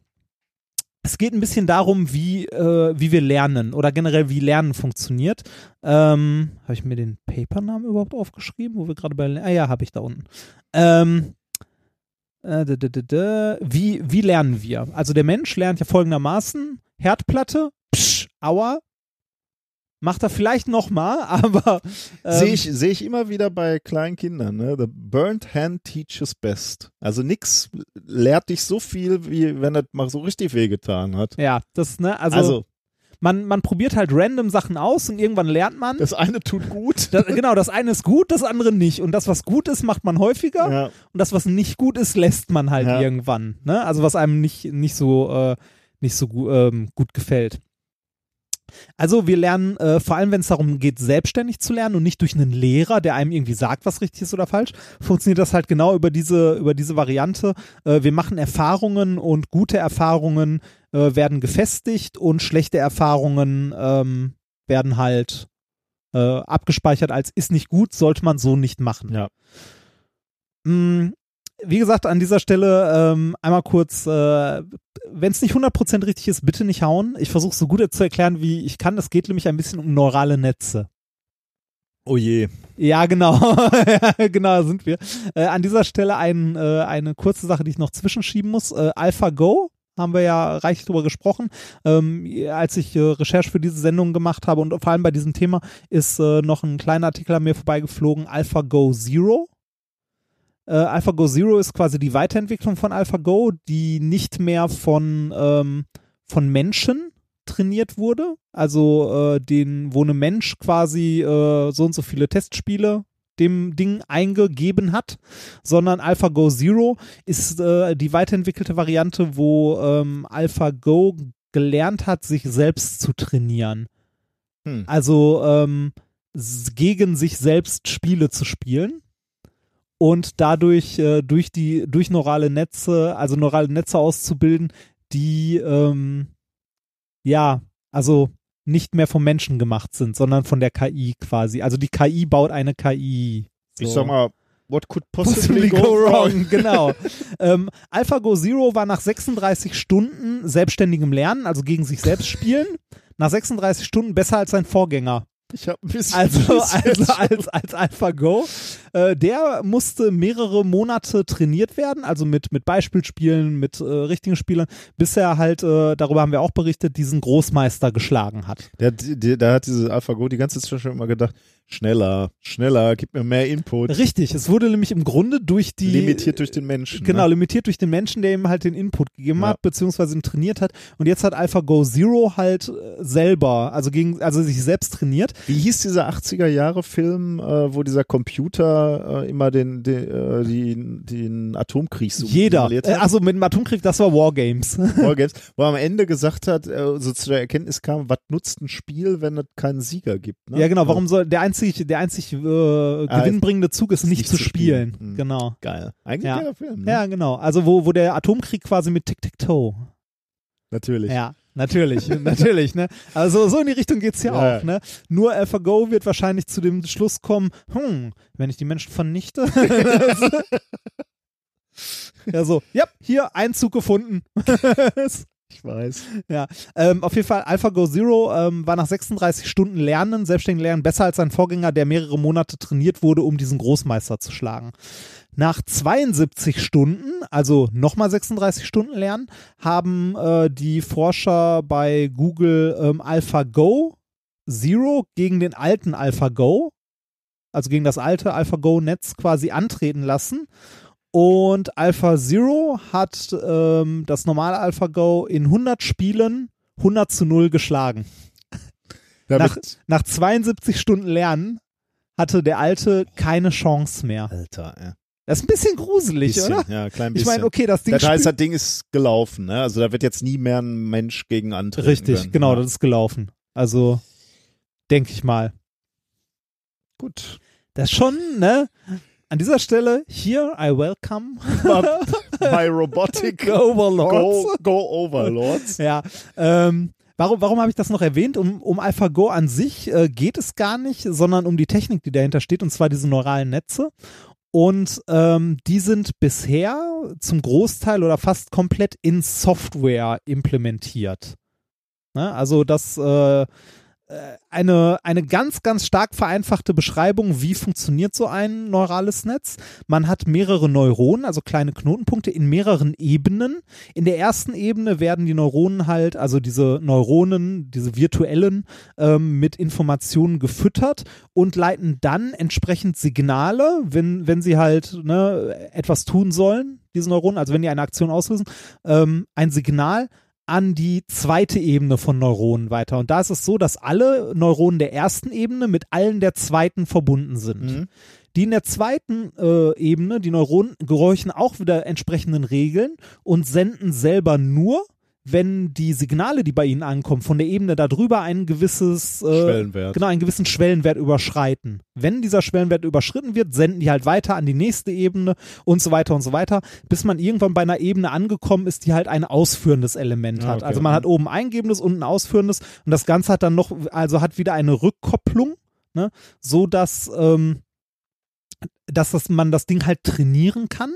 Es geht ein bisschen darum, wie, äh, wie wir lernen oder generell wie Lernen funktioniert. Ähm, habe ich mir den Papernamen überhaupt aufgeschrieben, wo wir gerade bei. Ah ja, habe ich da unten. Ähm, äh, wie, wie lernen wir? Also der Mensch lernt ja folgendermaßen: Herdplatte, psch, aua. Macht er vielleicht nochmal, (laughs) aber. Ähm, Sehe ich, sehe ich immer wieder bei kleinen Kindern, ne? The burnt hand teaches best. Also nix lehrt dich so viel, wie wenn das mal so richtig wehgetan hat. Ja, das, ne, also, Also, man, man probiert halt random Sachen aus und irgendwann lernt man. das eine tut gut. (laughs) Das, genau, das eine ist gut, das andere nicht. Und das, was gut ist, macht man häufiger. ja. Und das, was nicht gut ist, lässt man halt Ja. irgendwann. Ne? Also was einem nicht, nicht so, äh, nicht so ähm, gut gefällt. Also wir lernen, äh, vor allem wenn es darum geht, selbstständig zu lernen und nicht durch einen Lehrer, der einem irgendwie sagt, was richtig ist oder falsch, funktioniert das halt genau über diese, über diese Variante. Äh, wir machen Erfahrungen und gute Erfahrungen äh, werden gefestigt und schlechte Erfahrungen ähm, werden halt äh, abgespeichert als ist nicht gut, sollte man so nicht machen. Ja. Mm, Wie gesagt, an dieser Stelle ähm, einmal kurz, äh, wenn es nicht 100% richtig ist, bitte nicht hauen. Ich versuche so gut zu erklären, wie ich kann. Es geht nämlich ein bisschen um neurale Netze. Oh je. Ja, genau. Ja, (laughs) genau, da sind wir. Äh, an dieser Stelle ein, äh, eine kurze Sache, die ich noch zwischenschieben muss. Äh, AlphaGo haben wir ja reichlich drüber gesprochen. Ähm, als ich äh, Recherche für diese Sendung gemacht habe und vor allem bei diesem Thema ist äh, noch ein kleiner Artikel an mir vorbeigeflogen, AlphaGo Zero. Äh, AlphaGo Zero ist quasi die Weiterentwicklung von AlphaGo, die nicht mehr von, ähm, von Menschen trainiert wurde. Also äh, den, wo ein Mensch quasi äh, so und so viele Testspiele dem Ding eingegeben hat, sondern AlphaGo Zero ist äh, die weiterentwickelte Variante, wo ähm, AlphaGo gelernt hat, sich selbst zu trainieren. Hm. Also ähm, gegen sich selbst Spiele zu spielen und dadurch äh, durch die durch neurale Netze, also neurale Netze auszubilden, die ähm, ja, also nicht mehr vom Menschen gemacht sind, sondern von der KI quasi. Also die KI baut eine KI. Ich So. sag mal, what could Possibly possibly, go wrong, (laughs) genau. (laughs) ähm, AlphaGo Zero war nach 36 Stunden selbstständigem Lernen, also gegen sich selbst spielen, nach 36 Stunden besser als sein Vorgänger. Ich hab ein bisschen Also, (laughs) also als, als AlphaGo. Äh, der musste mehrere Monate trainiert werden, also mit, mit Beispielspielen, mit äh, richtigen Spielern, bis er halt, äh, darüber haben wir auch berichtet, diesen Großmeister geschlagen hat. Der, hat- der, der hat diese AlphaGo die ganze Zeit schon immer gedacht, schneller, schneller, gib mir mehr Input. Richtig, es wurde nämlich im Grunde durch die Limitiert durch den Menschen. Genau, Ne? limitiert durch den Menschen, der ihm halt den Input gegeben Ja. hat, beziehungsweise ihn trainiert hat. Und jetzt hat AlphaGo Zero halt äh, selber, also gegen, also sich selbst trainiert. Wie hieß dieser 80er Jahre Film, äh, wo dieser Computer äh, immer den, den, äh, die, den Atomkrieg so Jeder. Äh, also mit dem Atomkrieg, das war Wargames. (laughs) Wargames, wo er am Ende gesagt hat, äh, so zu der Erkenntnis kam, was nutzt ein Spiel, wenn es keinen Sieger gibt? Ne? ja, genau. Warum soll der einzig, der einzig äh, gewinnbringende Zug ist, nicht, zu spielen. Mhm. Genau. Geil. Eigentlich Ja. geiler Film. Ne? Ja, genau. Also wo, wo der Atomkrieg quasi mit Tic-Tac-Toe. Natürlich. Ja, natürlich, (laughs) natürlich, ne? Also so in die Richtung geht's ja, Ja. auch, ne? Nur AlphaGo wird wahrscheinlich zu dem Schluss kommen, hm, wenn ich die Menschen vernichte. (laughs) ja, so, ja, hier, ein Zug gefunden. (laughs) Ich weiß. ja, ähm, auf jeden Fall AlphaGo Zero ähm, war nach 36 Stunden Lernen, selbstständig Lernen, besser als sein Vorgänger, der mehrere Monate trainiert wurde, um diesen Großmeister zu schlagen. Nach 72 Stunden, also nochmal 36 Stunden Lernen, haben äh, die Forscher bei Google ähm, AlphaGo Zero gegen den alten AlphaGo, also gegen das alte AlphaGo-Netz quasi antreten lassen. Und Alpha Zero hat ähm, das normale AlphaGo in 100 Spielen 100 zu 0 geschlagen. Nach, nach 72 Stunden Lernen hatte der alte keine Chance mehr. Alter, ja. Das ist ein bisschen gruselig, Bisschen, oder? Ja, klein Ich bisschen. meine, okay, das Ding das heißt, das Ding ist gelaufen, ne? Also da wird jetzt nie mehr ein Mensch gegen antreten Richtig, können. genau, Ja. das ist gelaufen. Also, denke ich mal. Gut. Das ist schon, ne? An dieser Stelle, hier, I welcome (laughs) My Robotic Overlords. Go, go Overlords. Ja, ähm, warum, warum habe ich das noch erwähnt? Um, um AlphaGo an sich äh, geht es gar nicht, sondern um die Technik, die dahinter steht, und zwar diese neuralen Netze. Und ähm, die sind bisher zum Großteil oder fast komplett in Software implementiert. Ne? Also das äh, eine, eine ganz, ganz stark vereinfachte Beschreibung, wie funktioniert so ein neurales Netz. Man hat mehrere Neuronen, also kleine Knotenpunkte in mehreren Ebenen. In der ersten Ebene werden die Neuronen halt, also diese Neuronen, diese virtuellen, ähm, mit Informationen gefüttert und leiten dann entsprechend Signale, wenn, wenn sie halt ne, etwas tun sollen, diese Neuronen, also wenn die eine Aktion auslösen, ähm, ein Signal an die zweite Ebene von Neuronen weiter. Und da ist es so, dass alle Neuronen der ersten Ebene mit allen der zweiten verbunden sind. Mhm. Die in der zweiten äh, Ebene, die Neuronen, gehorchen auch wieder entsprechenden Regeln und senden selber nur, wenn die Signale, die bei ihnen ankommen, von der Ebene darüber ein gewisses äh, Schwellenwert. genau einen gewissen Schwellenwert überschreiten. Wenn dieser Schwellenwert überschritten wird, senden die halt weiter an die nächste Ebene und so weiter und so weiter, bis man irgendwann bei einer Ebene angekommen ist, die halt ein ausführendes Element Ah, hat. okay. Also man hat oben eingebendes, unten ausführendes und das Ganze hat dann noch, also hat wieder eine Rückkopplung, ne, so dass ähm, dass das, man das Ding halt trainieren kann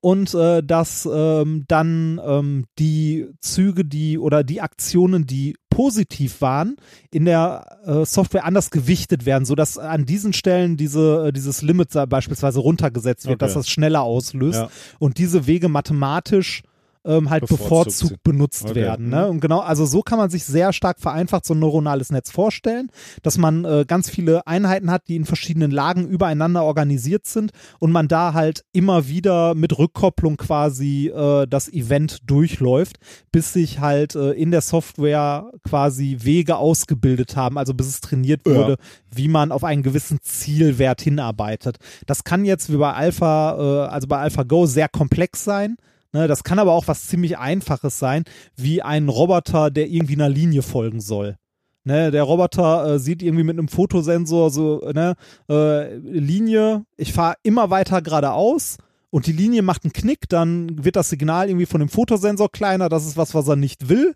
und äh, dass ähm, dann ähm, die Züge, die oder die Aktionen, die positiv waren, in der äh, Software anders gewichtet werden, sodass an diesen Stellen diese, äh, dieses Limit beispielsweise runtergesetzt wird, Okay. dass das schneller auslöst Ja. und diese Wege mathematisch ähm, halt Bevorzugt bevorzugt benutzt Okay. werden. Ne? Mhm. Und genau, also so kann man sich sehr stark vereinfacht so ein neuronales Netz vorstellen, dass man äh, ganz viele Einheiten hat, die in verschiedenen Lagen übereinander organisiert sind und man da halt immer wieder mit Rückkopplung quasi äh, das Event durchläuft, bis sich halt äh, in der Software quasi Wege ausgebildet haben, also bis es trainiert Ja. wurde, wie man auf einen gewissen Zielwert hinarbeitet. Das kann jetzt wie bei Alpha, äh, also bei AlphaGo sehr komplex sein. Ne, das kann aber auch was ziemlich Einfaches sein, wie ein Roboter, der irgendwie einer Linie folgen soll. Ne, der Roboter äh, sieht irgendwie mit einem Fotosensor so ne, äh, Linie, ich fahre immer weiter geradeaus und die Linie macht einen Knick, dann wird das Signal irgendwie von dem Fotosensor kleiner, das ist was, was er nicht will.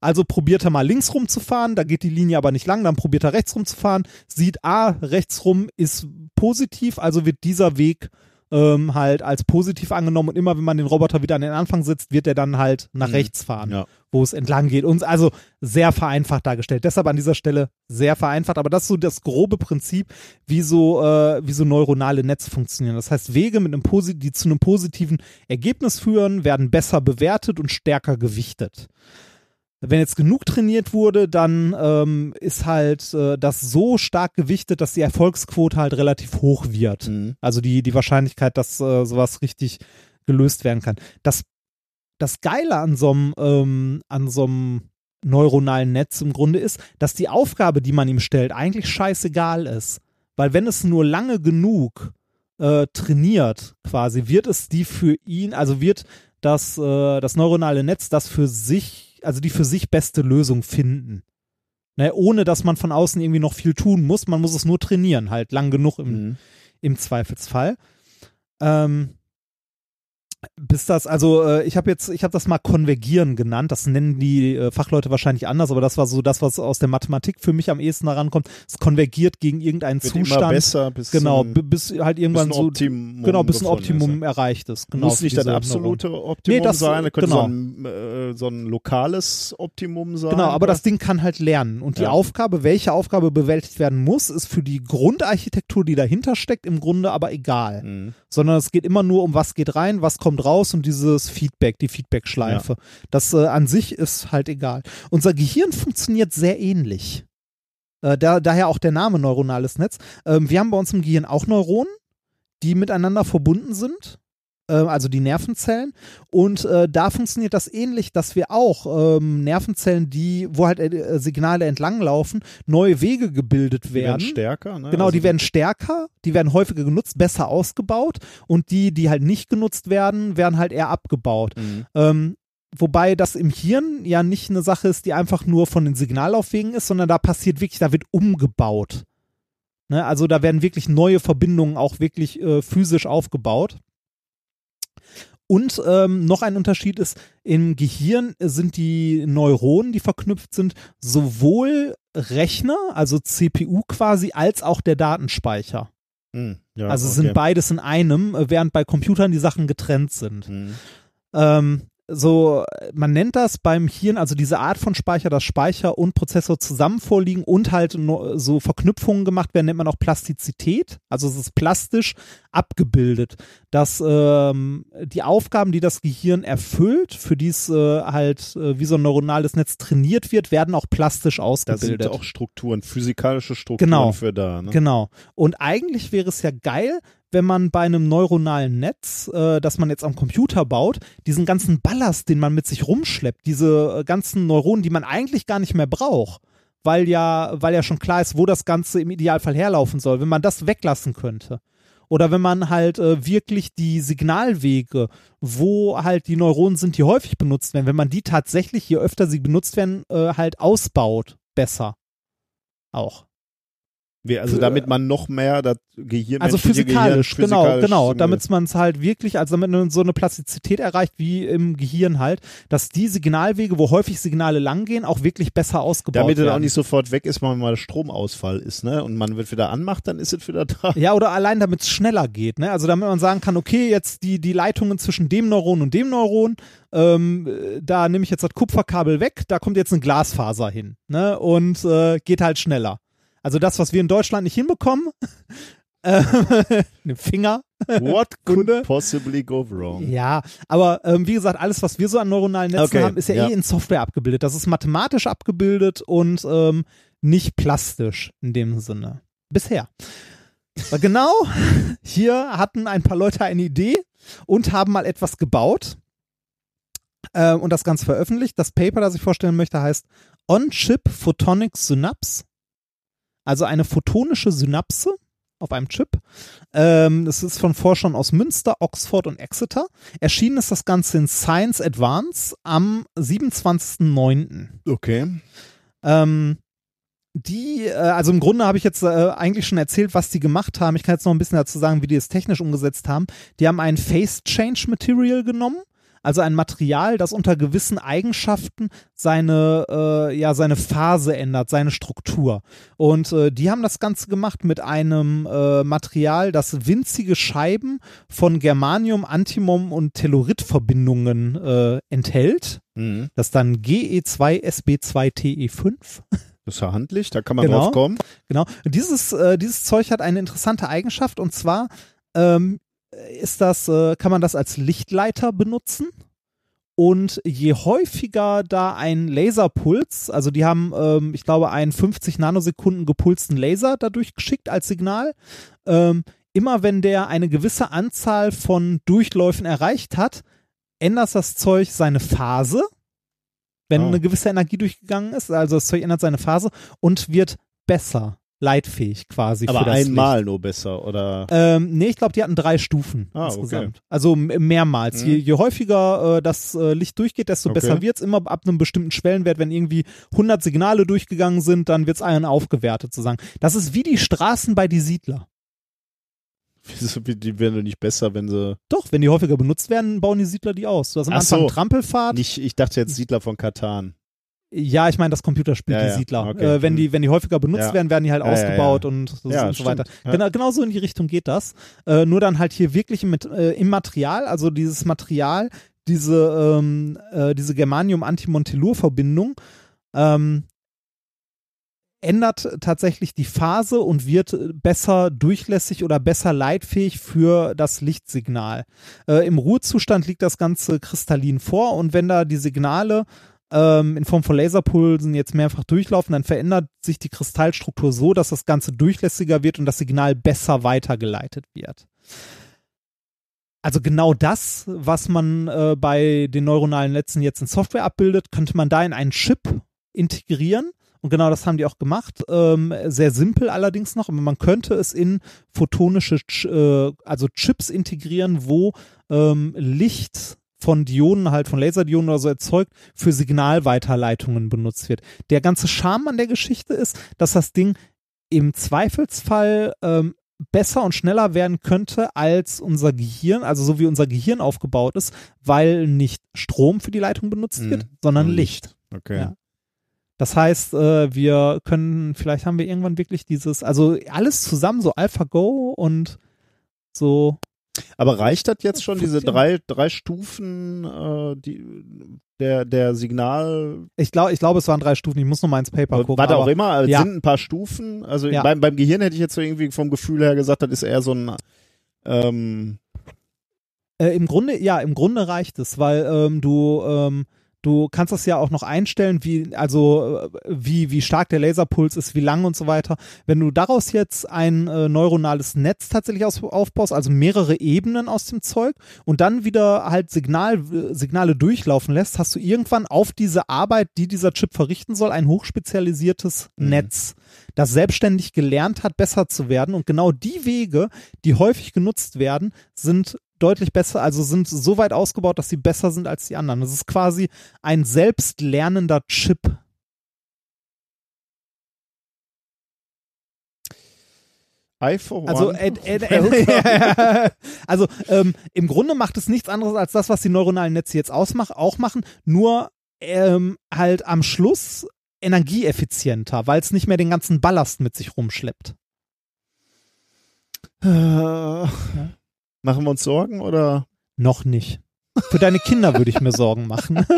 Also probiert er mal links rum zu fahren, da geht die Linie aber nicht lang, dann probiert er rechts rum zu fahren, sieht, ah, rechts rum ist positiv, also wird dieser Weg ähm, halt als positiv angenommen und immer wenn man den Roboter wieder an den Anfang setzt, wird er dann halt nach Mhm. rechts fahren, Ja. wo es entlang geht. Und also sehr vereinfacht dargestellt. Deshalb an dieser Stelle sehr vereinfacht, aber das ist so das grobe Prinzip, wie so, äh, wie so neuronale Netze funktionieren. Das heißt, Wege, mit einem Posi die zu einem positiven Ergebnis führen, werden besser bewertet und stärker gewichtet wenn jetzt genug trainiert wurde, dann ähm, ist halt äh, das so stark gewichtet, dass die Erfolgsquote halt relativ hoch wird. Mhm. Also die, die Wahrscheinlichkeit, dass äh, sowas richtig gelöst werden kann. Das, das Geile an so einem ähm, an so einem neuronalen Netz im Grunde ist, dass die Aufgabe, die man ihm stellt, eigentlich scheißegal ist. Weil wenn es nur lange genug äh, trainiert, quasi, wird es die für ihn, also wird das, äh, das neuronale Netz das für sich, also die für sich beste Lösung finden. Ne, ohne dass man von außen irgendwie noch viel tun muss. Man muss es nur trainieren, halt lang genug im, Mhm. im Zweifelsfall. Ähm, bis das, also äh, ich habe jetzt, ich habe das mal konvergieren genannt. Das nennen die äh, Fachleute wahrscheinlich anders, aber das war so das, was aus der Mathematik für mich am ehesten daran kommt. Es konvergiert gegen irgendeinen Wird Zustand. immer besser, bis genau, bis halt irgendwann so Optimum genau bis ein ist, Optimum ja. erreicht ist. Genau, Muss nicht das absolute. Optimum Nee, das- sein, das könnte genau. so, ein, äh, so ein lokales Optimum sein. Genau, aber das Ding kann halt lernen. Und die Ja. Aufgabe, welche Aufgabe bewältigt werden muss, ist für die Grundarchitektur, die dahinter steckt, im Grunde aber egal. Mhm. Sondern es geht immer nur um, was geht rein, was kommt raus und dieses Feedback, die Feedback-Schleife. Das äh, an sich ist halt egal. Unser Gehirn funktioniert sehr ähnlich. Äh, da, daher auch der Name neuronales Netz. Ähm, wir haben bei uns im Gehirn auch Neuronen, die miteinander verbunden sind. Äh, Also die Nervenzellen. Und äh, da funktioniert das ähnlich, dass wir auch ähm, Nervenzellen, die, wo halt äh, Signale entlanglaufen, neue Wege gebildet Die werden werden. stärker. Ne? Genau, Also die werden stärker, die werden häufiger genutzt, besser ausgebaut und die, die halt nicht genutzt werden, werden halt eher abgebaut. Mhm. Ähm, wobei das im Hirn ja nicht eine Sache ist, die einfach nur von den Signallaufwegen ist, sondern da passiert wirklich, da wird umgebaut. Ne? Also da werden wirklich neue Verbindungen auch wirklich äh, physisch aufgebaut. Und ähm, noch ein Unterschied ist, im Gehirn sind die Neuronen, die verknüpft sind, sowohl Rechner, also CPU quasi, als auch der Datenspeicher. Mhm. Ja, also okay. sind beides in einem, äh, während bei Computern die Sachen getrennt sind. Mhm. Ähm, so, man nennt das beim Hirn, also diese Art von Speicher, dass Speicher und Prozessor zusammen vorliegen und halt so Verknüpfungen gemacht werden, nennt man auch Plastizität. Also es ist plastisch abgebildet, dass ähm, die Aufgaben, die das Gehirn erfüllt, für die es äh, halt äh, wie so ein neuronales Netz trainiert wird, werden auch plastisch Da ausgebildet. sind auch Strukturen, physikalische Strukturen Genau. für da. Ne? Genau. Und eigentlich wäre es ja geil, wenn man bei einem neuronalen Netz, äh, das man jetzt am Computer baut, diesen ganzen Ballast, den man mit sich rumschleppt, diese äh, ganzen Neuronen, die man eigentlich gar nicht mehr braucht, weil ja, weil ja schon klar ist, wo das Ganze im Idealfall herlaufen soll, wenn man das weglassen könnte. Oder wenn man halt äh, wirklich die Signalwege, wo halt die Neuronen sind, die häufig benutzt werden, wenn man die tatsächlich, je öfter sie benutzt werden, äh, halt ausbaut, besser. Auch. Wie, also damit man noch mehr das Gehirn Also physikalisch, Gehirn genau, physikalisch genau, damit man es halt wirklich, also damit man so eine Plastizität erreicht wie im Gehirn halt, dass die Signalwege, wo häufig Signale langgehen, auch wirklich besser ausgebaut Damit werden. er auch nicht sofort weg ist, wenn mal Stromausfall ist, ne? Und man wird wieder anmacht, dann ist es wieder da. (laughs) ja, oder allein damit es schneller geht, ne? Also damit man sagen kann, okay, jetzt die, die Leitungen zwischen dem Neuron und dem Neuron, ähm, äh, da nehme ich jetzt das Kupferkabel weg, da kommt jetzt eine Glasfaser hin, ne? Und äh, geht halt schneller. Also das, was wir in Deutschland nicht hinbekommen, (laughs) (laughs) einen Finger, What (laughs) could possibly go wrong? Ja, aber ähm, wie gesagt, alles, was wir so an neuronalen Netzen Okay, haben, ist ja, ja. eh in Software abgebildet. Das ist mathematisch abgebildet und ähm, nicht plastisch in dem Sinne. Bisher. Aber genau, hier hatten ein paar Leute eine Idee und haben mal etwas gebaut äh, und das Ganze veröffentlicht. Das Paper, das ich vorstellen möchte, heißt On-Chip Photonic Synapse. Also eine photonische Synapse auf einem Chip. Ähm, das ist von Forschern aus Münster, Oxford und Exeter. Erschienen ist das Ganze in Science Advance am 27.09. Okay. Ähm, die, äh, also im Grunde habe ich jetzt äh, eigentlich schon erzählt, was die gemacht haben. Ich kann jetzt noch ein bisschen dazu sagen, wie die es technisch umgesetzt haben. Die haben ein Phase Change Material genommen, also ein Material, das unter gewissen Eigenschaften seine, äh, ja, seine Phase ändert, seine Struktur. Und äh, die haben das Ganze gemacht mit einem äh, Material, das winzige Scheiben von Germanium, Antimon und Telluritverbindungen äh, enthält. Mhm. Das ist dann E GE2SB2TE5. Das ist ja handlich, da kann man Genau. drauf kommen. Genau. Dieses, äh, dieses Zeug hat eine interessante Eigenschaft und zwar ähm, ist das, äh, kann man das als Lichtleiter benutzen. Und je häufiger da ein Laserpuls, also die haben, ähm, ich glaube, einen 50 Nanosekunden gepulsten Laser dadurch geschickt als Signal, ähm, immer wenn der eine gewisse Anzahl von Durchläufen erreicht hat, ändert das Zeug seine Phase, wenn Oh. eine gewisse Energie durchgegangen ist. Also das Zeug ändert seine Phase und wird besser, leitfähig quasi. Aber für das einmal nur besser, oder? Licht. Ähm, nee, ich glaube, die hatten drei Stufen Ah, insgesamt. Also m- mehrmals. Mhm. Je, je häufiger äh, das äh, Licht durchgeht, desto Okay. besser wird's. Immer ab einem bestimmten Schwellenwert, wenn irgendwie 100 Signale durchgegangen sind, dann wird's einen aufgewertet sozusagen. Das ist wie die Straßen bei die Siedler. (laughs) Wieso, die werden doch nicht besser, wenn sie. Doch, wenn die häufiger benutzt werden, bauen die Siedler die aus. Du hast am Ach Anfang so. Trampelfahrt. Nicht, ich dachte jetzt Siedler von Katan. Ja, ich meine das Computerspiel, Ja, die ja, Siedler. okay. Äh, wenn, die, wenn die häufiger benutzt Ja. werden, werden die halt ausgebaut und so, und so weiter. Genau, genau so in die Richtung geht das. Äh, nur dann halt hier wirklich mit, äh, im Material, also dieses Material, diese, ähm, äh, diese Germanium-Antimontelur-Verbindung, ähm, ändert tatsächlich die Phase und wird besser durchlässig oder besser leitfähig für das Lichtsignal. Äh, Im Ruhezustand liegt das Ganze kristallin vor und wenn da die Signale ähm, in Form von Laserpulsen jetzt mehrfach durchlaufen, dann verändert sich die Kristallstruktur so, dass das Ganze durchlässiger wird und das Signal besser weitergeleitet wird. Also genau das, was man äh, bei den neuronalen Netzen jetzt in Software abbildet, könnte man da in einen Chip integrieren. Und genau das haben die auch gemacht. Ähm, sehr simpel allerdings noch, aber man könnte es in photonische, Ch äh, also Chips integrieren, wo ähm, Licht von Dionen, halt von Laserdionen oder so erzeugt, für Signalweiterleitungen benutzt wird. Der ganze Charme an der Geschichte ist, dass das Ding im Zweifelsfall ähm, besser und schneller werden könnte als unser Gehirn, also so wie unser Gehirn aufgebaut ist, weil nicht Strom für die Leitung benutzt Mhm. wird, sondern Licht. Okay. Ja. Das heißt, äh, wir können, vielleicht haben wir irgendwann wirklich dieses, also alles zusammen, so AlphaGo und so. Aber reicht das jetzt schon, diese drei, drei Stufen äh, die, der, der Signal, Ich glaube, ich glaube, es waren drei Stufen. Ich muss noch mal ins Paper gucken. was auch immer, es ja. sind ein paar Stufen. Also Ja. beim, beim Gehirn hätte ich jetzt so irgendwie vom Gefühl her gesagt, das ist eher so ein ähm, Äh, Im Grunde, ja, im Grunde reicht es, weil ähm, du, ähm, du kannst das ja auch noch einstellen, wie, also wie, wie stark der Laserpuls ist, wie lang und so weiter. Wenn du daraus jetzt ein äh, neuronales Netz tatsächlich aus, aufbaust, also mehrere Ebenen aus dem Zeug und dann wieder halt Signal, äh, Signale durchlaufen lässt, hast du irgendwann auf diese Arbeit, die dieser Chip verrichten soll, ein hochspezialisiertes Mhm. Netz, das selbstständig gelernt hat, besser zu werden. Und genau die Wege, die häufig genutzt werden, sind deutlich besser, also sind so weit ausgebaut, dass sie besser sind als die anderen. Das ist quasi ein selbstlernender Chip. Eye for One. Also, äh, äh, (laughs) äh, (laughs) also ähm, im Grunde macht es nichts anderes als das, was die neuronalen Netze jetzt ausmach, auch machen, nur ähm, halt am Schluss energieeffizienter, weil es nicht mehr den ganzen Ballast mit sich rumschleppt. Äh, Machen wir uns Sorgen oder? Noch nicht. Für deine Kinder würde ich mir Sorgen machen. (laughs)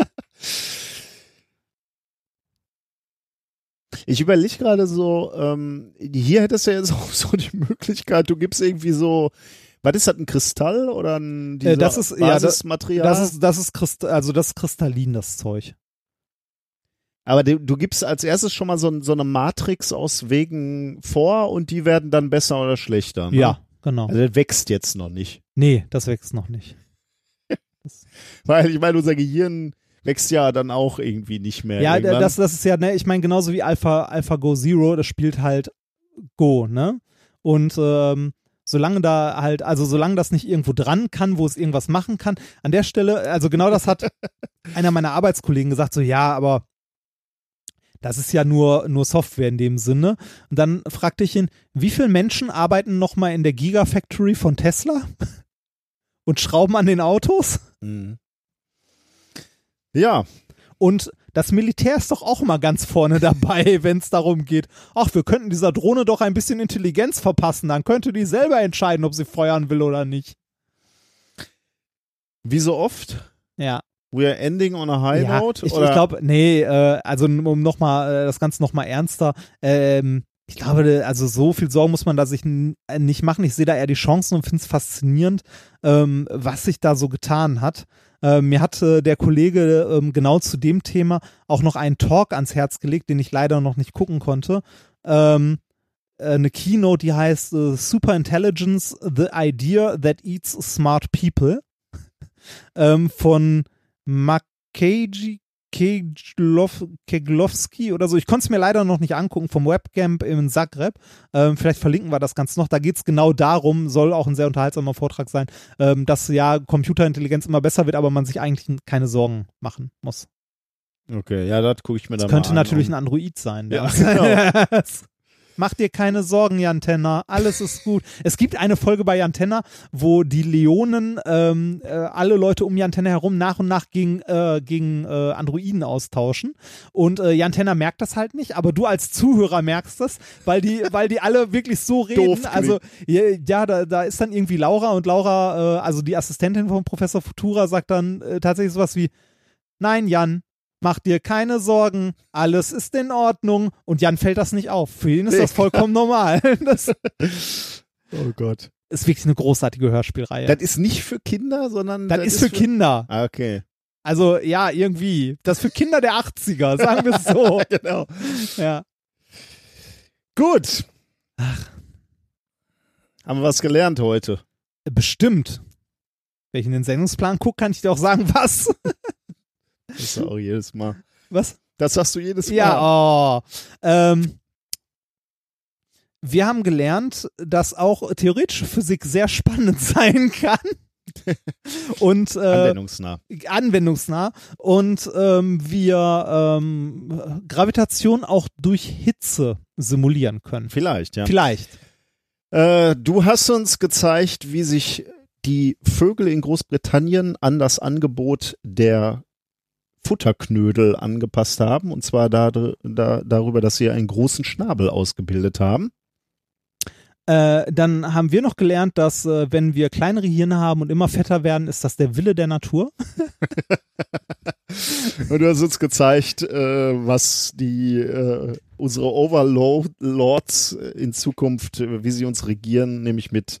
Ich überlege gerade so, ähm, hier hättest du jetzt (laughs) auch so die Möglichkeit, du gibst irgendwie so, was ist das, ein Kristall oder ein Äh, das ist- ja, das- Basismaterial? Das ist, das ist Christ also das ist kristallin, das Zeug. Aber du, du gibst als erstes schon mal so, so eine Matrix aus Wegen vor und die werden dann besser oder schlechter. Ne? Ja, genau. Also das wächst jetzt noch nicht. Nee, das wächst noch nicht. (laughs) Weil ich meine, unser Gehirn wächst ja dann auch irgendwie nicht mehr. Ja, irgendwann. das, das ist ja, ne, ich meine, genauso wie Alpha, Alpha Go Zero, das spielt halt Go, ne? Und ähm, solange da halt, also solange das nicht irgendwo dran kann, wo es irgendwas machen kann, an der Stelle, also genau das hat (laughs) einer meiner Arbeitskollegen gesagt, so ja, aber das ist ja nur, nur Software in dem Sinne. Und dann fragte ich ihn, wie viele Menschen arbeiten nochmal in der Gigafactory von Tesla (laughs) und schrauben an den Autos? Ja, Und das Militär ist doch auch mal ganz vorne (laughs) dabei, wenn es darum geht, ach, wir könnten dieser Drohne doch ein bisschen Intelligenz verpassen, dann könnte die selber entscheiden, ob sie feuern will oder nicht. wie so oft, Ja. We're ending on a high ja note. ich, ich glaube, nee, äh, also um nochmal äh, das Ganze nochmal ernster, ähm, ich glaube, also so viel Sorgen muss man da sich äh, nicht machen. Ich sehe da eher die Chancen und finde es faszinierend, ähm, was sich da so getan hat. Ähm, mir hat äh, der Kollege ähm, genau zu dem Thema auch noch einen Talk ans Herz gelegt, den ich leider noch nicht gucken konnte. Ähm, äh, eine Keynote, die heißt äh, Super Intelligence, The Idea That Eats Smart People (laughs) ähm, von Makeji Keglow- Keglowski oder so. Ich konnte es mir leider noch nicht angucken vom Webcamp in Zagreb. Ähm, vielleicht verlinken wir das Ganze noch. Da geht es genau darum, soll auch ein sehr unterhaltsamer Vortrag sein, ähm, dass ja Computerintelligenz immer besser wird, aber man sich eigentlich keine Sorgen machen muss. Okay, ja, das gucke ich mir Das dann könnte mal an. natürlich ein Android sein. Ja, der- (laughs) (laughs) Mach dir keine Sorgen, Jan Tenner. Alles ist gut. Es gibt eine Folge bei Jan Tenner, wo die Leonen ähm, äh, alle Leute um Jan Tenner herum nach und nach gegen, äh, gegen äh, Androiden austauschen. Und äh, Jan Tenner merkt das halt nicht, aber du als Zuhörer merkst das, weil die, weil die alle wirklich so reden. Doof also ja, ja da, da ist dann irgendwie Laura und Laura, äh, also die Assistentin von Professor Futura, sagt dann äh, tatsächlich sowas wie, nein, Jan, mach dir keine Sorgen, alles ist in Ordnung. Und Jan fällt das nicht auf. Für ihn ist das vollkommen normal. (laughs) (laughs) Das Oh Gott. ist wirklich eine großartige Hörspielreihe. Das ist nicht für Kinder, sondern Das ist für Kinder. Ah, okay. Also ja, irgendwie. Das ist für Kinder der 80er, sagen wir es so. (laughs) Genau. ja. Gut. Haben wir was gelernt heute? Bestimmt. Wenn ich in den Sendungsplan gucke, kann ich dir auch sagen, was. Das ist auch jedes Mal. was? Das sagst du jedes Mal. Ja, oh. Ähm, wir haben gelernt, dass auch theoretische Physik sehr spannend (laughs) sein kann. Und äh, Anwendungsnah. anwendungsnah und ähm, wir ähm, Gravitation auch durch Hitze simulieren können. Vielleicht, ja. Vielleicht. Äh, du hast uns gezeigt, wie sich die Vögel in Großbritannien an das Angebot der Futterknödel angepasst haben. Und zwar da, da, darüber, dass sie einen großen Schnabel ausgebildet haben. Äh, dann haben wir noch gelernt, dass äh, wenn wir kleinere Hirne haben und immer fetter werden, ist das der Wille der Natur. (laughs) Und du hast uns gezeigt, äh, was die äh, unsere Overlords in Zukunft, äh, wie sie uns regieren, nämlich mit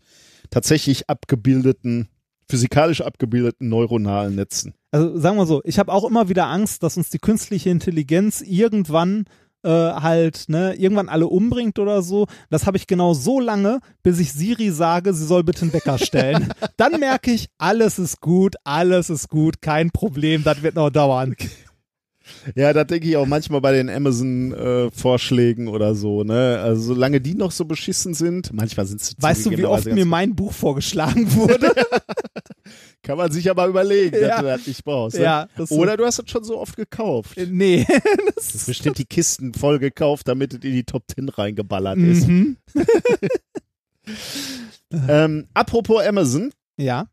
tatsächlich abgebildeten, physikalisch abgebildeten neuronalen Netzen. Also sagen wir so, ich habe auch immer wieder Angst, dass uns die künstliche Intelligenz irgendwann äh, halt, ne, irgendwann alle umbringt oder so. Das habe ich genau so lange, bis ich Siri sage, sie soll bitte einen Wecker stellen. (laughs) Dann merke ich, alles ist gut, alles ist gut, kein Problem, das wird noch dauern. Ja, da denke ich auch manchmal bei den Amazon-Vorschlägen oder so, ne? Also solange die noch so beschissen sind, manchmal sind sie Weißt du, wie oft zugegebenerweise mir ganz- mein Buch vorgeschlagen (laughs) wurde? (laughs) Kann man sich aber überlegen, dass Ja. du das nicht brauchst. Ne? ja, Oder du hast es schon so oft gekauft. Äh, nee. (laughs) Das ist bestimmt die Kisten voll gekauft, damit es in die Top 10 reingeballert ist. mhm. Ähm, apropos Amazon, Ja.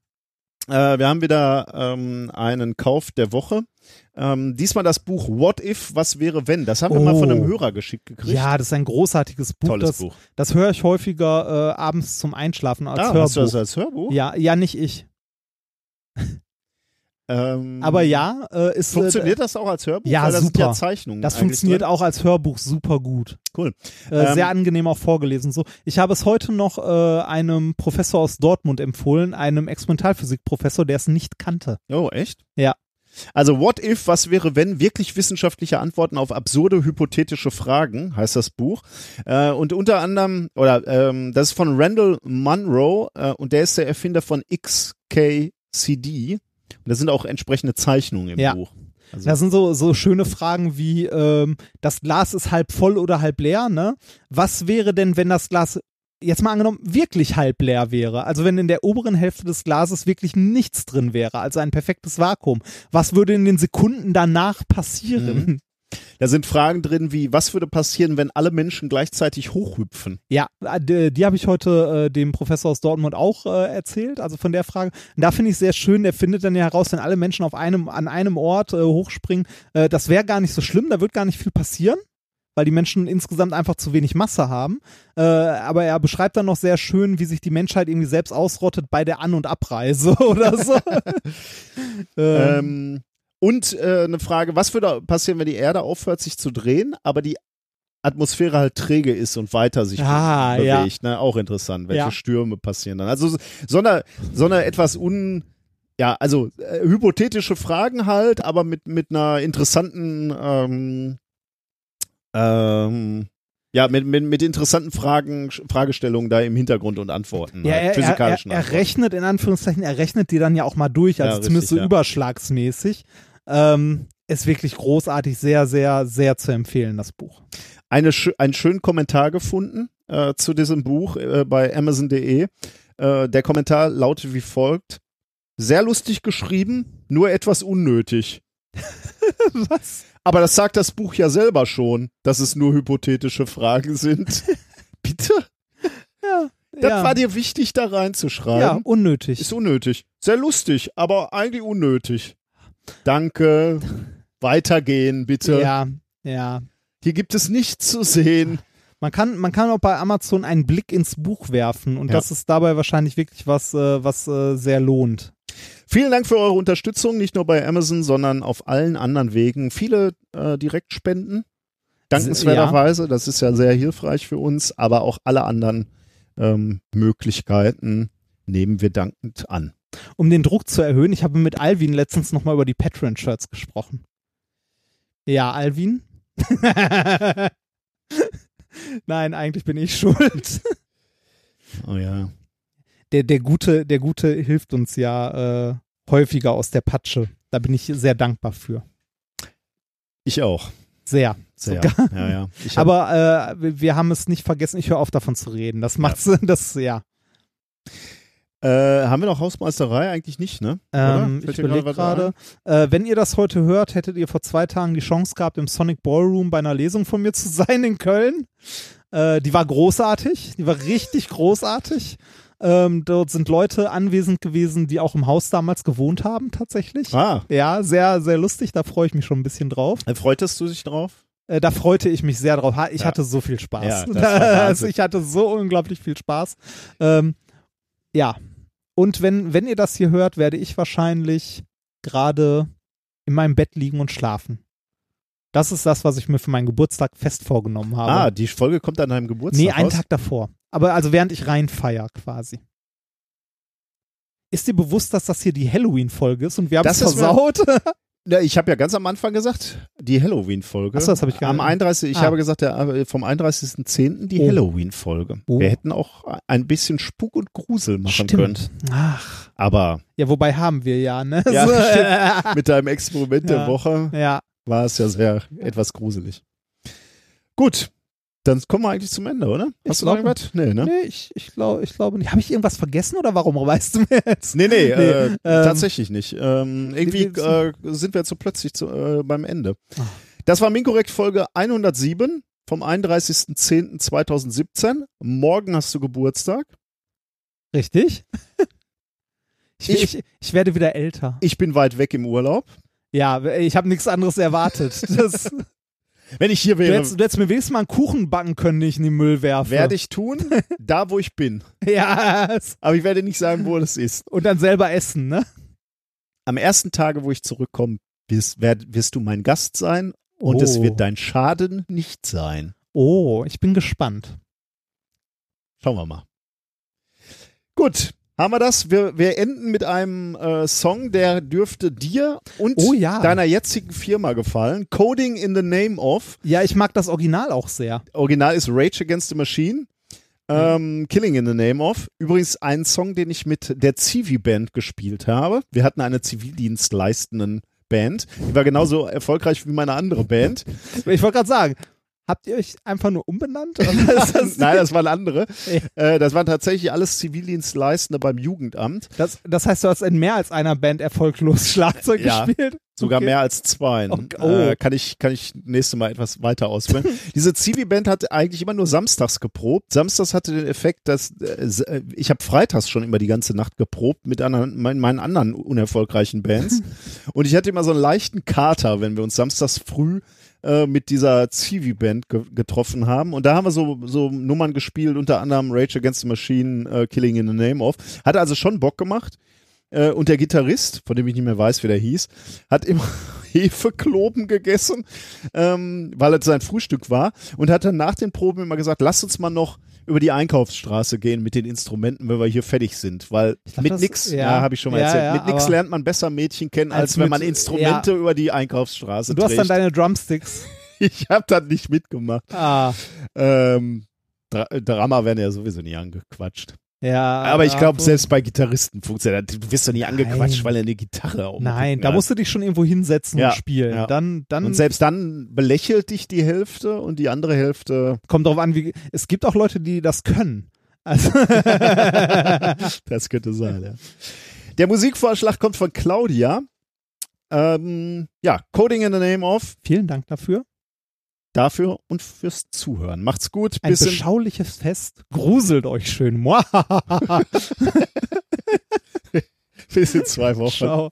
Äh, wir haben wieder ähm, einen Kauf der Woche. Ähm, diesmal das Buch What If, was wäre wenn? Das haben wir Oh. mal von einem Hörer geschickt gekriegt. Ja, das ist ein großartiges Buch. Tolles das, Buch. Das höre ich häufiger äh, abends zum Einschlafen als Ah, Hörbuch. hast du das als Hörbuch? ja, ja, nicht ich. Ähm, Aber ja, äh, ist Funktioniert das auch als Hörbuch? ja, das super. ja Zeichnungen. Das funktioniert drin. auch als Hörbuch super gut. Cool. Äh, Ähm, sehr angenehm auch vorgelesen. So, ich habe es heute noch äh, einem Professor aus Dortmund empfohlen, einem Experimentalphysikprofessor, der es nicht kannte. Oh, echt? Ja. Also What If, was wäre, wenn wirklich wissenschaftliche Antworten auf absurde hypothetische Fragen, heißt das Buch. Äh, und unter anderem, oder ähm, das ist von Randall Munro äh, und der ist der Erfinder von XKCD. Und da sind auch entsprechende Zeichnungen im Ja. Buch. Also, Da sind so, so schöne Fragen wie, ähm, das Glas ist halb voll oder halb leer, ne? Was wäre denn, wenn das Glas jetzt mal angenommen, wirklich halb leer wäre, also wenn in der oberen Hälfte des Glases wirklich nichts drin wäre, also ein perfektes Vakuum, was würde in den Sekunden danach passieren? Da sind Fragen drin wie, was würde passieren, wenn alle Menschen gleichzeitig hochhüpfen? Ja, äh, die, die habe ich heute äh, dem Professor aus Dortmund auch äh, erzählt, also von der Frage. Und da finde ich sehr schön, der findet dann ja heraus, wenn alle Menschen auf einem, an einem Ort äh, hochspringen, äh, das wäre gar nicht so schlimm, da wird gar nicht viel passieren, weil die Menschen insgesamt einfach zu wenig Masse haben. Äh, aber er beschreibt dann noch sehr schön, wie sich die Menschheit irgendwie selbst ausrottet bei der An- und Abreise (laughs) oder so. (laughs) ähm, Ähm, und äh, eine Frage, was würde passieren, wenn die Erde aufhört, sich zu drehen, aber die Atmosphäre halt träge ist und weiter sich Ah, bewegt? Ne? Auch interessant, welche Ja. Stürme passieren dann. Also so eine, so eine etwas un... Ja, also äh, hypothetische Fragen halt, aber mit, mit einer interessanten ähm, ähm, ja, mit, mit, mit interessanten Fragen, Fragestellungen da im Hintergrund und Antworten. ja, halt, er, er, er, physikalischen er Antworten. rechnet in Anführungszeichen, er rechnet die dann ja auch mal durch, also Ja, zumindest so richtig, ja. überschlagsmäßig. Ähm, ist wirklich großartig, sehr, sehr, sehr zu empfehlen, das Buch. eine, einen schönen Kommentar gefunden äh, zu diesem Buch äh, bei Amazon.de. Äh, der Kommentar lautet wie folgt. Sehr lustig geschrieben, nur etwas unnötig. (laughs) Was? Aber das sagt das Buch ja selber schon, dass es nur hypothetische Fragen sind. (laughs) Bitte? Ja. Das ja. war dir wichtig, da ja, reinzuschreiben. unnötig. Ist unnötig. Sehr lustig, aber eigentlich unnötig. Danke. Weitergehen, bitte. Ja, ja. Hier gibt es nichts zu sehen. Man kann, man kann auch bei Amazon einen Blick ins Buch werfen und Ja. das ist dabei wahrscheinlich wirklich was, äh, was äh, sehr lohnt. Vielen Dank für eure Unterstützung, nicht nur bei Amazon, sondern auf allen anderen Wegen. Viele äh, Direktspenden, dankenswerterweise, das ist ja sehr hilfreich für uns, aber auch alle anderen ähm, Möglichkeiten nehmen wir dankend an. Um den Druck zu erhöhen, ich habe mit Alvin letztens nochmal über die Patreon-Shirts gesprochen. Ja, Alvin? (laughs) Nein, eigentlich bin ich schuld. Oh ja. Der, der, Gute, der Gute hilft uns ja äh, häufiger aus der Patsche. Da bin ich sehr dankbar für. Ich auch. Sehr. Sehr. Sogar. Ja, ja. Hab, Aber äh, wir- haben es nicht vergessen. Ich höre auf davon zu reden. Das macht's, das, ja. äh, haben wir noch Hausmeisterei? Eigentlich nicht, ne? Ähm, ich überlege gerade, äh, wenn ihr das heute hört, hättet ihr vor zwei Tagen die Chance gehabt, im Sonic Ballroom bei einer Lesung von mir zu (laughs) sein in Köln. Äh, die war großartig, die war richtig großartig. Ähm, dort sind Leute anwesend gewesen, die auch im Haus damals gewohnt haben, tatsächlich. Ah, Ja, sehr, sehr lustig, da freue ich mich schon ein bisschen drauf. äh, freutest du dich drauf? Äh, da freute ich mich sehr drauf. Ich Ja. hatte so viel Spaß. Ja, also (laughs) ich hatte so unglaublich viel Spaß. Ähm, ja. Und wenn, wenn ihr das hier hört, werde ich wahrscheinlich gerade in meinem Bett liegen und schlafen. Das ist das, was ich mir für meinen Geburtstag fest vorgenommen habe. Ah, die Folge kommt an deinem Geburtstag nee, einen raus? Tag davor. Aber also während ich reinfeier quasi. Ist dir bewusst, dass das hier die Halloween-Folge ist und wir haben es versaut? (laughs) Ja, ich habe ja ganz am Anfang gesagt, die Halloween-Folge. Achso, das habe ich gar Am nicht. 31. Ich Ah. habe gesagt, der, äh, vom 31.10. die Oh. Halloween-Folge. Oh. Wir hätten auch ein bisschen Spuk und Grusel machen können. Stimmt. Ach. Aber Ja, wobei haben wir ja, ne? Ja, (laughs) stimmt. mit deinem Experiment der Ja. Woche ja. war es ja sehr etwas gruselig. Gut, dann kommen wir eigentlich zum Ende, oder? Ich Hast du noch irgendwas? Nee, ne? Nee, ich, ich glaube ich glaube nicht. Habe ich irgendwas vergessen oder warum weißt du mir jetzt? Nee, nee, (laughs) äh, ähm, tatsächlich nicht. Ähm, irgendwie äh, sind wir jetzt so plötzlich zu, äh, beim Ende. Ah. Das war Minkorrekt Folge 107 vom 31.10.2017. Morgen hast du Geburtstag. Richtig? (laughs) Ich, Ich- ich, ich werde wieder älter. Ich bin weit weg im Urlaub. Ja, ich habe nichts anderes erwartet. (laughs) Das, Wenn ich hier du, wäre, hättest, du hättest mir wenigstens mal einen Kuchen backen können, den ich in den Müll werfe. werde ich tun, (laughs) da wo ich bin. Ja, es- Aber ich werde nicht sagen, wo das ist. und dann selber essen, ne? Am ersten Tage, wo ich zurückkomme, wirst, wirst du mein Gast sein und Oh. es wird dein Schaden nicht sein. Oh, ich bin gespannt. Schauen wir mal. Gut, haben wir das? Wir, wir enden mit einem äh, Song, der dürfte dir und Oh ja. deiner jetzigen Firma gefallen. Coding in the Name of. Ja, ich mag das Original auch sehr. Original ist Rage Against the Machine. Ähm, Killing in the Name of. Übrigens ein Song, den ich mit der Zivi-Band gespielt habe. Wir hatten eine zivildienstleistenden Band. Die war genauso erfolgreich wie meine andere Band. Ich wollte gerade sagen, Habt ihr euch einfach nur umbenannt? (laughs) Das, Nein, das waren andere. Ja. Äh, das waren tatsächlich alles Zivildienstleistende beim Jugendamt. das, das heißt, du hast in mehr als einer Band erfolglos (laughs) Schlagzeug Ja. gespielt? Sogar Okay. mehr als zwei. Oh. Äh, kann ich kann ich nächste Mal etwas weiter ausführen. (laughs) Diese Zivi-Band hat eigentlich immer nur samstags geprobt. Samstags hatte den Effekt, dass äh, äh, ich habe freitags schon immer die ganze Nacht geprobt mit anderen, mein, meinen anderen unerfolgreichen Bands. Und ich hatte immer so einen leichten Kater, wenn wir uns samstags früh äh, mit dieser Zivi-Band ge getroffen haben. Und da haben wir so, so Nummern gespielt, unter anderem Rage Against the Machine, äh, Killing in the Name of. Hat also schon Bock gemacht. Äh, und der Gitarrist, von dem ich nicht mehr weiß, wie der hieß, hat immer (laughs) Hefekloben gegessen, ähm, weil es sein Frühstück war und hat dann nach den Proben immer gesagt, lass uns mal noch über die Einkaufsstraße gehen mit den Instrumenten, wenn wir hier fertig sind, weil dachte, mit nix, ja. ja, habe ich schon mal Ja, erzählt, ja, mit nix lernt man besser Mädchen kennen, als, Als wenn mit- man Instrumente über die Einkaufsstraße Du hast trägt. dann deine Drumsticks. (laughs) ich habe dann nicht mitgemacht. Ah, Ähm, Dra Drama werden ja sowieso nie angequatscht. Ja. Aber ich glaube, selbst bei Gitarristen funktioniert das. Du wirst doch nie angequatscht, weil er eine Gitarre dem Nein, da hat. musst du dich schon irgendwo hinsetzen Ja, und spielen. ja. Dann, dann Und selbst dann belächelt dich die Hälfte und die andere Hälfte, kommt drauf an, wie. Es gibt auch Leute, die das können. Also, (laughs) das könnte sein, ja. Der Musikvorschlag kommt von Claudia. Ähm, ja, Coding in the Name of, vielen Dank dafür. Dafür und fürs Zuhören. Macht's gut. Ein Bis in, beschauliches Fest. Gruselt euch schön. (laughs) Bis in zwei Wochen. Ciao.